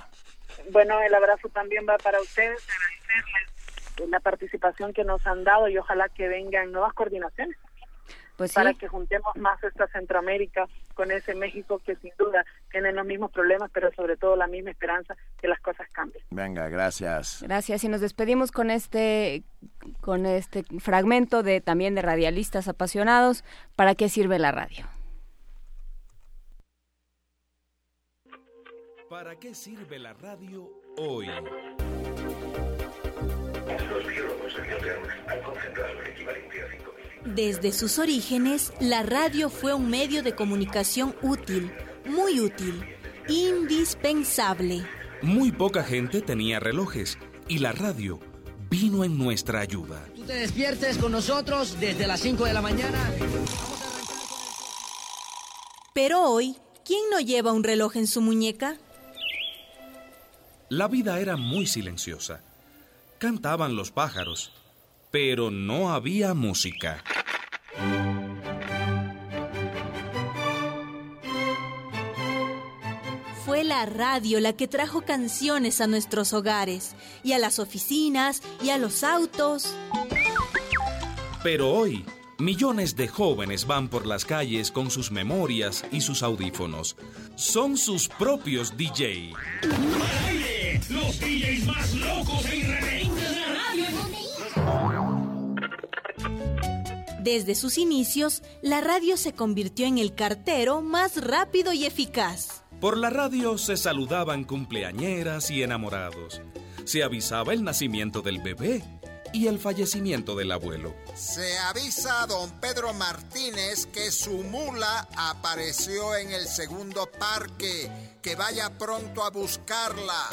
Bueno, el abrazo también va para ustedes, agradecerles la participación que nos han dado y ojalá que vengan nuevas coordinaciones Pues para sí. que juntemos más esta Centroamérica con ese México que sin duda tienen los mismos problemas, pero sobre todo la misma esperanza que las cosas cambien. Venga, gracias. Gracias y nos despedimos con este con este fragmento de también de radialistas apasionados. ¿Para qué sirve la radio? ¿Para qué sirve la radio hoy? Desde sus orígenes, la radio fue un medio de comunicación útil, muy útil, indispensable. Muy poca gente tenía relojes y la radio vino en nuestra ayuda. Tú te despiertes con nosotros desde las 5 de la mañana. Pero hoy, ¿quién no lleva un reloj en su muñeca? La vida era muy silenciosa. Cantaban los pájaros, pero no había música. La radio la que trajo canciones a nuestros hogares, y a las oficinas, y a los autos. Pero hoy, millones de jóvenes van por las calles con sus memorias y sus audífonos. Son sus propios DJ. Los DJs más locos e irreverentes de la radio. Desde sus inicios, la radio se convirtió en el cartero más rápido y eficaz. Por la radio se saludaban cumpleañeras y enamorados. Se avisaba el nacimiento del bebé y el fallecimiento del abuelo. Se avisa a don Pedro Martínez que su mula apareció en el segundo parque, que vaya pronto a buscarla.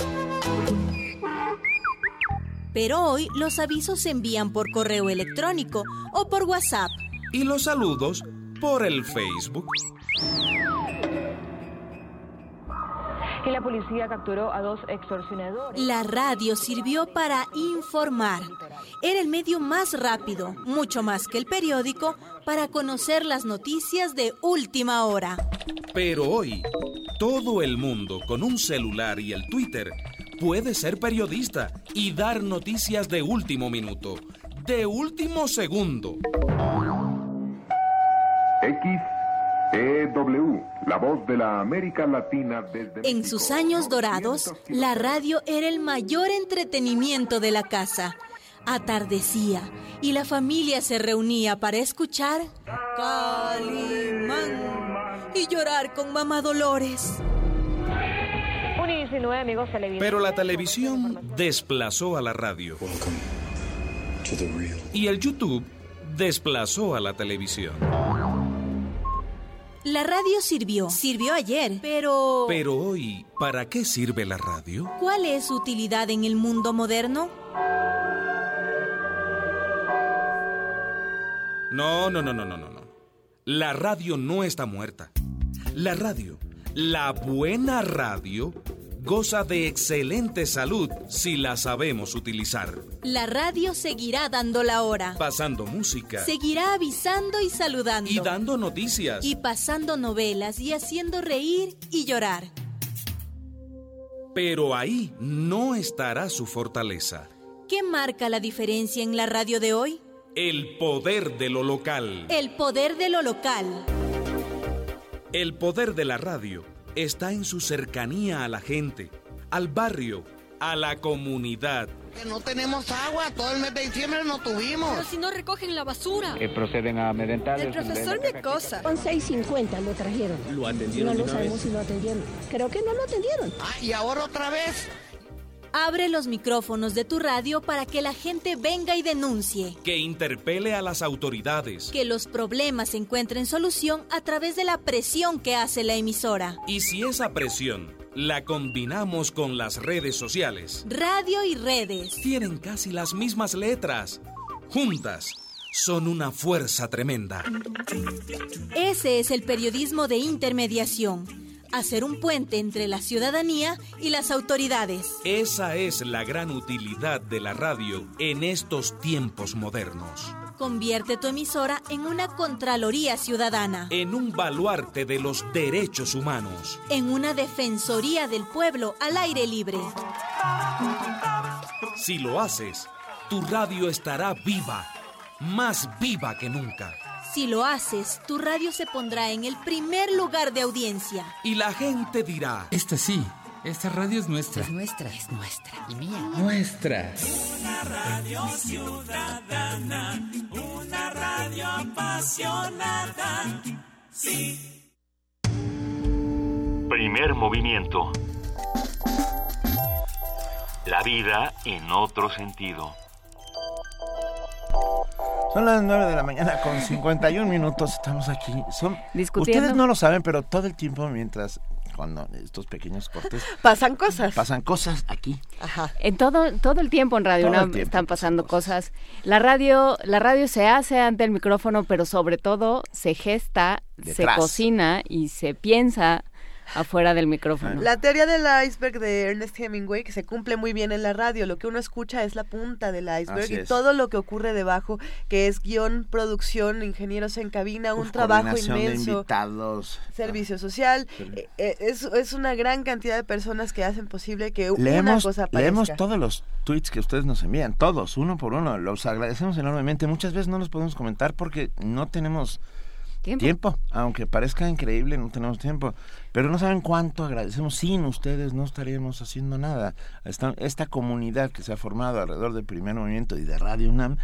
Pero hoy los avisos se envían por correo electrónico o por WhatsApp. Y los saludos por el Facebook. Que la policía capturó a dos extorsionadores. La radio sirvió para informar. Era el medio más rápido, mucho más que el periódico, para conocer las noticias de última hora. Pero hoy, todo el mundo con un celular y el Twitter puede ser periodista y dar noticias de último minuto, de último segundo. XEW, la voz de la América Latina desde... En sus años dorados, la radio era el mayor entretenimiento de la casa. Atardecía y la familia se reunía para escuchar Calimán y llorar con mamá Dolores. Pero la televisión desplazó a la radio. Y el YouTube desplazó a la televisión. La radio sirvió, sirvió ayer, pero... Pero hoy, ¿para qué sirve la radio? ¿Cuál es su utilidad en el mundo moderno? No, no, no, no, no, no, no. La radio no está muerta. La radio, la buena radio, goza de excelente salud si la sabemos utilizar. La radio seguirá dando la hora. Pasando música. Seguirá avisando y saludando. Y dando noticias. Y pasando novelas y haciendo reír y llorar. Pero ahí no estará su fortaleza. ¿Qué marca la diferencia en la radio de hoy? El poder de lo local. El poder de lo local. El poder de la radio está en su cercanía a la gente, al barrio, a la comunidad. Que no tenemos agua, todo el mes de diciembre no tuvimos. Pero si no recogen la basura. Que proceden a amedrentar. El profesor me cosa. Con 6.50 lo trajeron. ¿Lo atendieron? No lo sabemos si lo atendieron. Creo que no lo atendieron. Ah, y ahora otra vez. Abre los micrófonos de tu radio para que la gente venga y denuncie. Que interpele a las autoridades. Que los problemas encuentren solución a través de la presión que hace la emisora. Y si esa presión la combinamos con las redes sociales. Radio y redes. Tienen casi las mismas letras. Juntas son una fuerza tremenda. Ese es el periodismo de intermediación hacer un puente entre la ciudadanía y las autoridades. Esa es la gran utilidad de la radio en estos tiempos modernos. Convierte tu emisora en una Contraloría Ciudadana. En un baluarte de los derechos humanos. En una Defensoría del Pueblo al aire libre. Si lo haces, tu radio estará viva, más viva que nunca. Si lo haces, tu radio se pondrá en el primer lugar de audiencia. Y la gente dirá... Esta sí, esta radio es nuestra. Es nuestra, es nuestra. Y mía. Nuestra. Una radio ciudadana, una radio apasionada. Sí. Primer movimiento. La vida en otro sentido. Son las 9 de la mañana con 51 minutos. Estamos aquí. Son, Discutiendo. Ustedes no lo saben, pero todo el tiempo mientras cuando estos pequeños cortes <laughs> pasan cosas. Pasan cosas aquí. Ajá. En todo todo el tiempo en Radio Todo el UNAM tiempo están pasando cosas. La radio la radio se hace ante el micrófono, pero sobre todo se gesta, se cocina y se piensa afuera del micrófono. La teoría del iceberg de Ernest Hemingway, que se cumple muy bien en la radio, lo que uno escucha es la punta del iceberg Así y es. todo lo que ocurre debajo, que es guion, producción, ingenieros en cabina, un Uf, trabajo coordinación de inmenso, invitados. servicio social, eh, eh, es, es una gran cantidad de personas que hacen posible que una cosa aparezca. leemos todos los tweets que ustedes nos envían, todos, uno por uno. Los agradecemos enormemente. Muchas veces no los podemos comentar porque no tenemos tiempo. Aunque parezca increíble, no tenemos tiempo. Pero no saben cuánto agradecemos. Sin ustedes no estaríamos haciendo nada. Esta, esta comunidad que se ha formado alrededor del primer movimiento y de Radio UNAM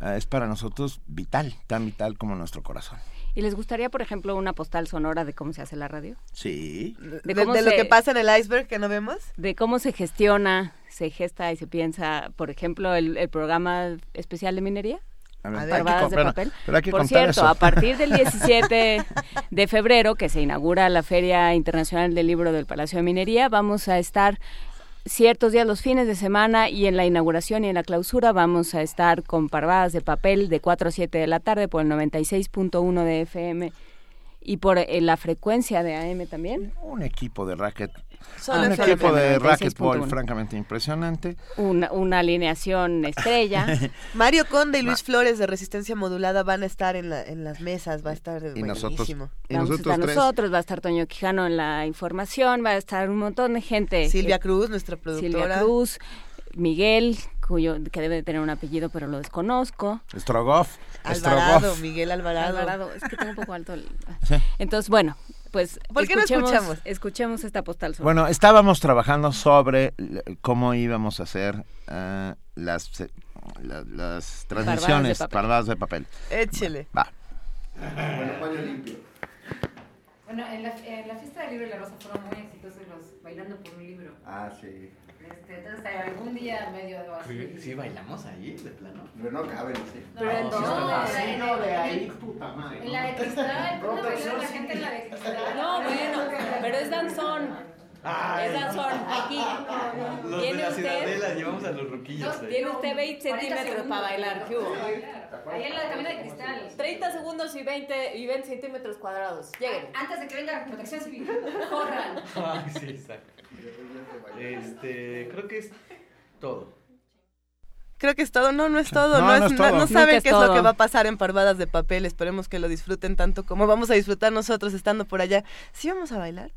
eh, es para nosotros vital, tan vital como nuestro corazón. ¿Y les gustaría, por ejemplo, una postal sonora de cómo se hace la radio? Sí. De, de lo que pasa en el iceberg que no vemos. De cómo se gestiona, se gesta y se piensa, por ejemplo, el, el programa especial de minería. A ver, Parvadas hay que de con- papel. pero hay que Por cierto, eso. a partir del <laughs> 17 de febrero, que se inaugura la Feria Internacional del Libro del Palacio de Minería, vamos a estar ciertos días los fines de semana y en la inauguración y en la clausura vamos a estar con parvadas de papel de 4 a 7 de la tarde por el 96.1 de FM y por eh, la frecuencia de AM también. Un equipo de racket. Solo un equipo de 96.1. racquetball francamente impresionante. Una, una alineación estrella. <laughs> Mario Conde y Luis Flores de Resistencia Modulada van a estar en, la- en las mesas, va a estar Y nosotros- buenísimo. y Vamos a nosotros estar nosotros, va a estar Toño Quijano en la información, va a estar un montón de gente. Silvia Cruz, nuestra productora. Silvia Cruz, Miguel, cuyo que debe de tener un apellido pero lo desconozco. Strogoff. Alvarado, Strogoff. Miguel Alvarado. Alvarado, es que tengo un poco alto el... Sí. Entonces, bueno, pues ¿Por qué no escuchamos? escuchemos esta postal. sonora. Bueno, estábamos trabajando sobre cómo íbamos a hacer eh, las, la- las transmisiones papel. parvadas de papel. Échele. Va. Bueno, paño limpio. Bueno, en la, en la fiesta del libro y la rosa fueron muy exitosos los bailando por un libro. Ah, sí. Este, entonces algún día medio de así. Sí, bailamos ahí, de plano. Pero no caben, sí. Pero en dónde? Sí, En- no, de ahí, puta madre. En la de cristal, ¿cómo bailar la gente en la de cristal? No, bueno, pero es danzón. Ay. Es danzón. Aquí. Los de Tiene la usted, ciudadela llevamos a los ruquillos. ahí. tiene usted 20 centímetros para bailar. ¿qué hubo? Ahí en la de camino de cristal. 30 segundos y 20, y 20 centímetros cuadrados. Lleguen. Antes de que venga la protección civil, corran. Ay, sí, exacto. Este, creo que es todo. Creo que es todo, no, no es todo, No, no, no es- es no- todo. no Nunca saben es qué es lo que va a pasar en Parvadas de Papel, esperemos que lo disfruten tanto como vamos a disfrutar nosotros estando por allá. ¿Sí vamos a bailar?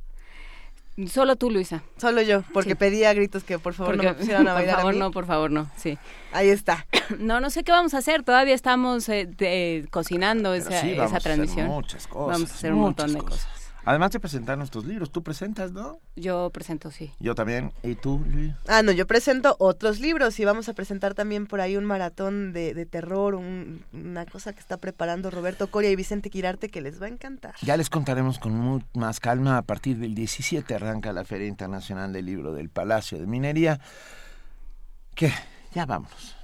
Solo tú, Luisa. Solo yo, porque Sí. pedí a gritos que por favor Porque- no me pusieran a <laughs> bailar Por favor, a mí. no, por favor, no. Sí. Ahí está. <coughs> No, no sé qué vamos a hacer. Todavía estamos eh, de- cocinando Pero esa, sí, esa vamos a hacer transmisión. muchas cosas, Vamos a hacer un montón de cosas. cosas. Además de presentar nuestros libros, tú presentas, ¿no? Yo presento, sí. Yo también. ¿Y tú, Luis? Ah, no, yo presento otros libros y vamos a presentar también por ahí un maratón de, de terror, un- una cosa que está preparando Roberto Coria y Vicente Quirarte que les va a encantar. Ya les contaremos con mu- más calma. A partir del 17 arranca la Feria Internacional del Libro del Palacio de Minería. Que ya vámonos.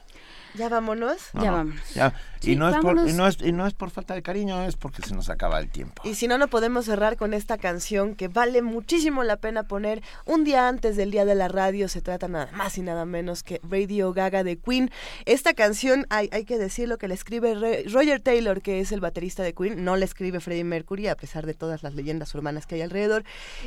Ya vámonos. No, no, ya. Sí, y, no es por, vámonos. y, no es, y no es por falta de cariño, es porque se nos acaba el tiempo. Y si no, no podemos cerrar con esta canción que vale muchísimo la pena poner un día antes del Día de la Radio. Se trata nada más y nada menos que Radio Gaga de Queen. Esta canción, hay, hay que decirlo, que la escribe Re- Roger Taylor, que es el baterista de Queen. No la escribe Freddie Mercury, a pesar de todas las leyendas urbanas que hay alrededor.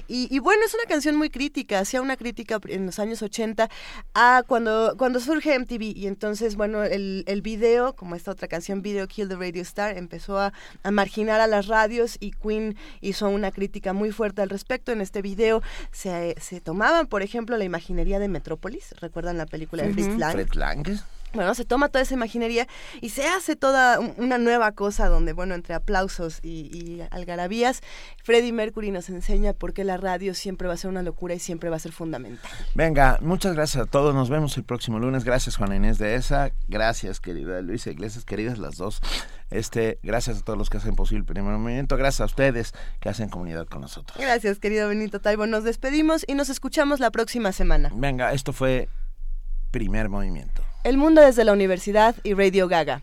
Y, y bueno, es una canción muy crítica. Hacía una crítica en los años 80 a cuando, cuando surge MTV. Y entonces, bueno, el, el video, como esta otra canción, Video Kill the Radio Star, empezó a, a marginar a las radios y Queen hizo una crítica muy fuerte al respecto. En este video se, se tomaban, por ejemplo, la imaginería de Metrópolis. ¿Recuerdan la película de Fritz Lang. Bueno, se toma toda esa imaginería y se hace toda un- una nueva cosa donde, bueno, entre aplausos y, y algarabías, Freddie Mercury nos enseña por qué la radio siempre va a ser una locura y siempre va a ser fundamental. Venga, muchas gracias a todos. Nos vemos el próximo lunes. Gracias, Juana Inés de esa. Gracias, querida Luisa Iglesias, queridas las dos. Este, gracias a todos los que hacen posible el primer movimiento. Gracias a ustedes que hacen comunidad con nosotros. Gracias, querido Benito Taibo. Nos despedimos y nos escuchamos la próxima semana. Venga, esto fue primer movimiento. El mundo desde la universidad y Radio Gaga.